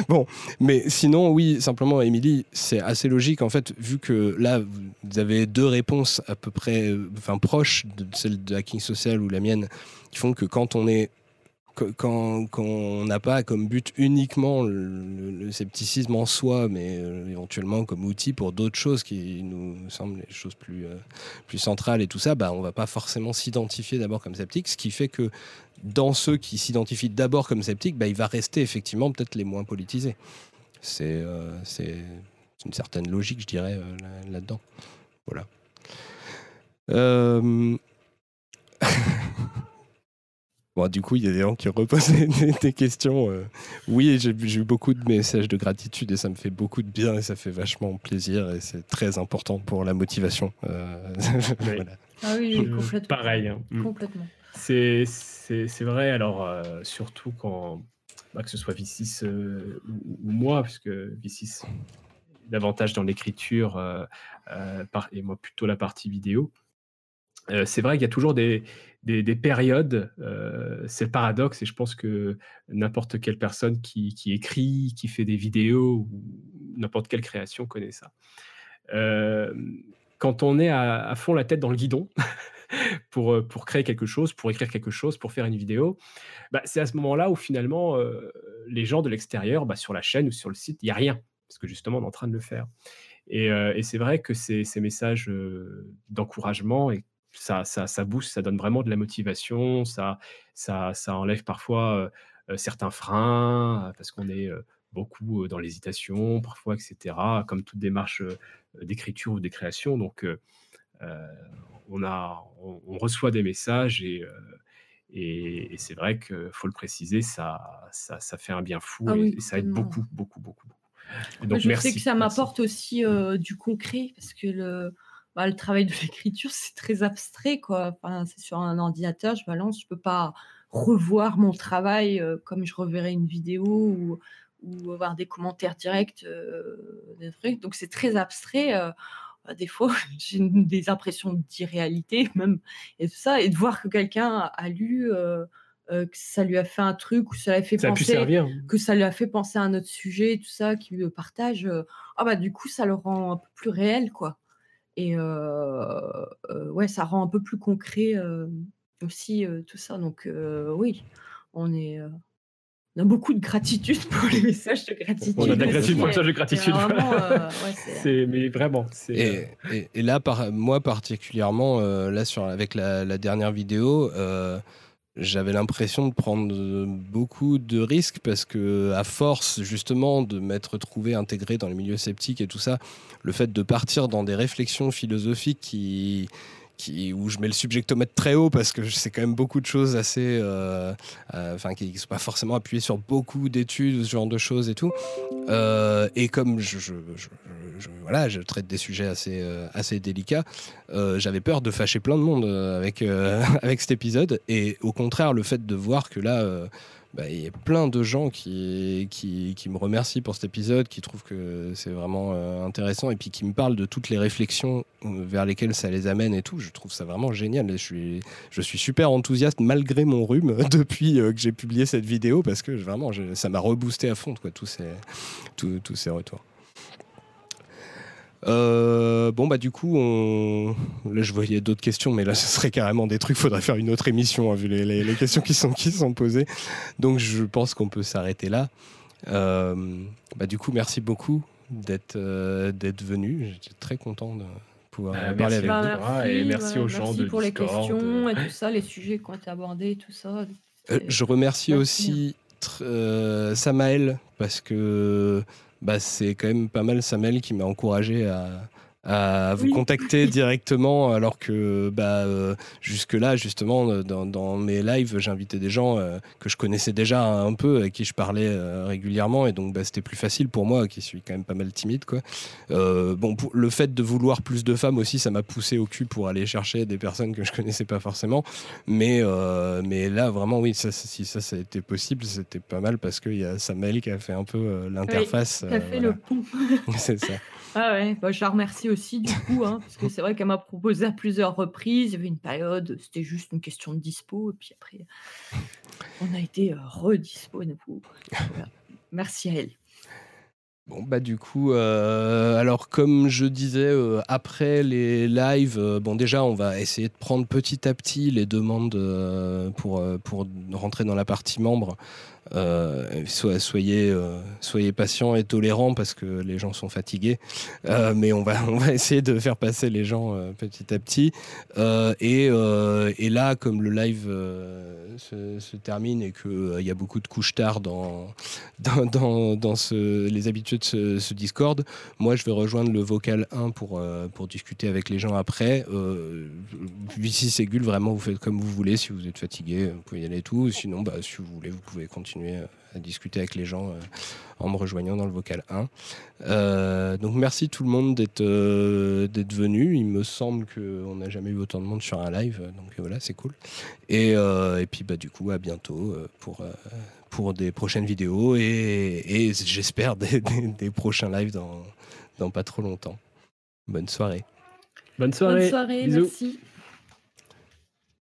Bon, mais sinon, oui, simplement, Émilie, c'est assez logique en fait, vu que là, vous avez deux réponses à peu près, enfin proches de celle de hacking social ou la mienne, qui font que quand on est quand, on n'a pas comme but uniquement le, scepticisme en soi, mais euh, éventuellement comme outil pour d'autres choses qui nous semblent les choses plus, euh, plus centrales et tout ça, bah, on va pas forcément s'identifier d'abord comme sceptique, ce qui fait que dans ceux qui s'identifient d'abord comme sceptiques, bah, il va rester effectivement peut-être les moins politisés. c'est c'est une certaine logique, je dirais, là-dedans. voilà. Bon, du coup, il y a des gens qui reposent des, questions. Euh. Oui, j'ai eu beaucoup de messages de gratitude et ça me fait beaucoup de bien et ça fait vachement plaisir et c'est très important pour la motivation. Euh, ah oui, complètement. Pareil. Hein. Mm. Complètement. C'est vrai, alors euh, surtout quand, bah, que ce soit V6 ou, moi, puisque V6 davantage dans l'écriture et moi plutôt la partie vidéo. c'est vrai qu'il y a toujours des, des, périodes. Euh, c'est le paradoxe et je pense que n'importe quelle personne qui, écrit, qui fait des vidéos ou n'importe quelle création connaît ça. Euh, quand on est à, fond la tête dans le guidon pour, euh, pour créer quelque chose, pour écrire quelque chose, pour faire une vidéo, bah, c'est à ce moment-là où finalement les gens de l'extérieur, bah, sur la chaîne ou sur le site, il n'y a rien parce que justement on est en train de le faire. Et, c'est vrai que ces, ces messages d'encouragement et ça, ça, ça booste, ça donne vraiment de la motivation, ça, ça, ça enlève parfois certains freins, parce qu'on est beaucoup dans l'hésitation, parfois, etc., comme toute démarche d'écriture ou de création. Donc, on, a, on, reçoit des messages et, et, c'est vrai qu'il faut le préciser, ça, ça, ça, fait un bien fou ah et, ça aide beaucoup, beaucoup, beaucoup. donc, je sais que ça m'apporte aussi du concret, parce que le bah, le travail de l'écriture, c'est très abstrait, quoi. Enfin, c'est sur un ordinateur, je balance, je peux pas revoir mon travail euh, comme je reverrais une vidéo ou, ou avoir des commentaires directs. Euh, Donc, c'est très abstrait. Euh, bah, des fois, j'ai des impressions d'irréalité, même, et tout ça, et de voir que quelqu'un a lu. que ça lui a fait un truc ou ça lui a fait penser hein. que ça lui a fait penser à un autre sujet tout ça qui le partage ah bah du coup ça le rend un peu plus réel quoi et ouais, ça rend un peu plus concret aussi tout ça. Donc oui, on est. On a beaucoup de gratitude pour les messages de gratitude. On a de la gratitude pour les messages de gratitude. C'est mais vraiment. Et, et, là, par, moi particulièrement, là sur, avec la, la dernière vidéo, j'avais l'impression de prendre beaucoup de risques parce que à force justement de m'être trouvé intégré dans les milieux sceptiques et tout ça, le fait de partir dans des réflexions philosophiques qui où je mets le subjectomètre très haut parce que c'est quand même beaucoup de choses assez, euh, euh, enfin qui ne sont pas forcément appuyées sur beaucoup d'études, ce genre de choses et tout. Euh, et comme je, je, voilà, je traite des sujets assez, assez délicats, j'avais peur de fâcher plein de monde avec, avec cet épisode. Et au contraire, le fait de voir que là bah, il y a plein de gens qui, qui, me remercient pour cet épisode, qui trouvent que c'est vraiment euh, intéressant et puis qui me parlent de toutes les réflexions euh, vers lesquelles ça les amène et tout. Je trouve ça vraiment génial. Je suis, je suis super enthousiaste malgré mon rhume depuis euh, que j'ai publié cette vidéo parce que vraiment, ça m'a reboosté à fond quoi, tous, ces, tous, tous ces retours. Euh, bon, bah, du coup, on... là, je voyais d'autres questions, mais là, ce serait carrément des trucs. Faudrait faire une autre émission, hein, vu les, questions qui sont, qui sont posées. Donc, je pense qu'on peut s'arrêter là. Euh, bah, du coup, merci beaucoup d'être euh, d'être venu. J'étais très content de pouvoir bah, parler avec vous. Ah, et merci aux gens merci pour les questions et tout ça, les sujets qui ont été abordés, tout ça. je remercie aussi Samaël parce que bah, c'est quand même pas mal Samuel qui m'a encouragé à, à vous contacter directement, alors que bah, euh, jusque-là, justement, dans, mes lives, j'invitais des gens euh, que je connaissais déjà un peu, avec qui je parlais euh, régulièrement, et donc bah, c'était plus facile pour moi, qui suis quand même pas mal timide. Quoi. bon, le fait de vouloir plus de femmes aussi, ça m'a poussé au cul pour aller chercher des personnes que je connaissais pas forcément, mais, mais là, vraiment, oui, ça, si ça, ça a été possible, c'était pas mal parce qu'il y a Samuel qui a fait un peu l'interface. Oui, fait le pont. C'est ça. Ah ouais, bah, je la remercie aussi du coup, hein, parce que c'est vrai qu'elle m'a proposé à plusieurs reprises. Il y avait une période, c'était juste une question de dispo, et puis après, on a été redispo. Merci à elle. Bon bah du coup, euh, alors comme je disais euh, après les lives, euh, bon déjà on va essayer de prendre petit à petit les demandes pour pour rentrer dans la partie membre. Euh, soyez, euh, soyez patients et tolérants parce que les gens sont fatigués. Euh, mais on va, on va essayer de faire passer les gens petit à petit. Et, et, là, comme le live se, termine et qu'il y a beaucoup de couches tard dans, dans, dans, ce, les habitudes de ce, Discord, moi je vais rejoindre le vocal 1 pour, pour discuter avec les gens après. Ici, c'est Gul, vraiment, vous faites comme vous voulez. Si vous êtes fatigué, vous pouvez y aller tout. Sinon, bah, si vous voulez, vous pouvez continuer euh, à discuter avec les gens euh, en me rejoignant dans le vocal 1. Euh, donc merci tout le monde d'être d'être venu. Il me semble qu'on n'a jamais eu autant de monde sur un live, donc voilà, c'est cool. Et, et, puis bah, du coup, à bientôt pour, pour des prochaines vidéos et, et j'espère des, des, prochains lives dans, dans pas trop longtemps. Bonne soirée. Bonne soirée. Bonne soirée, merci.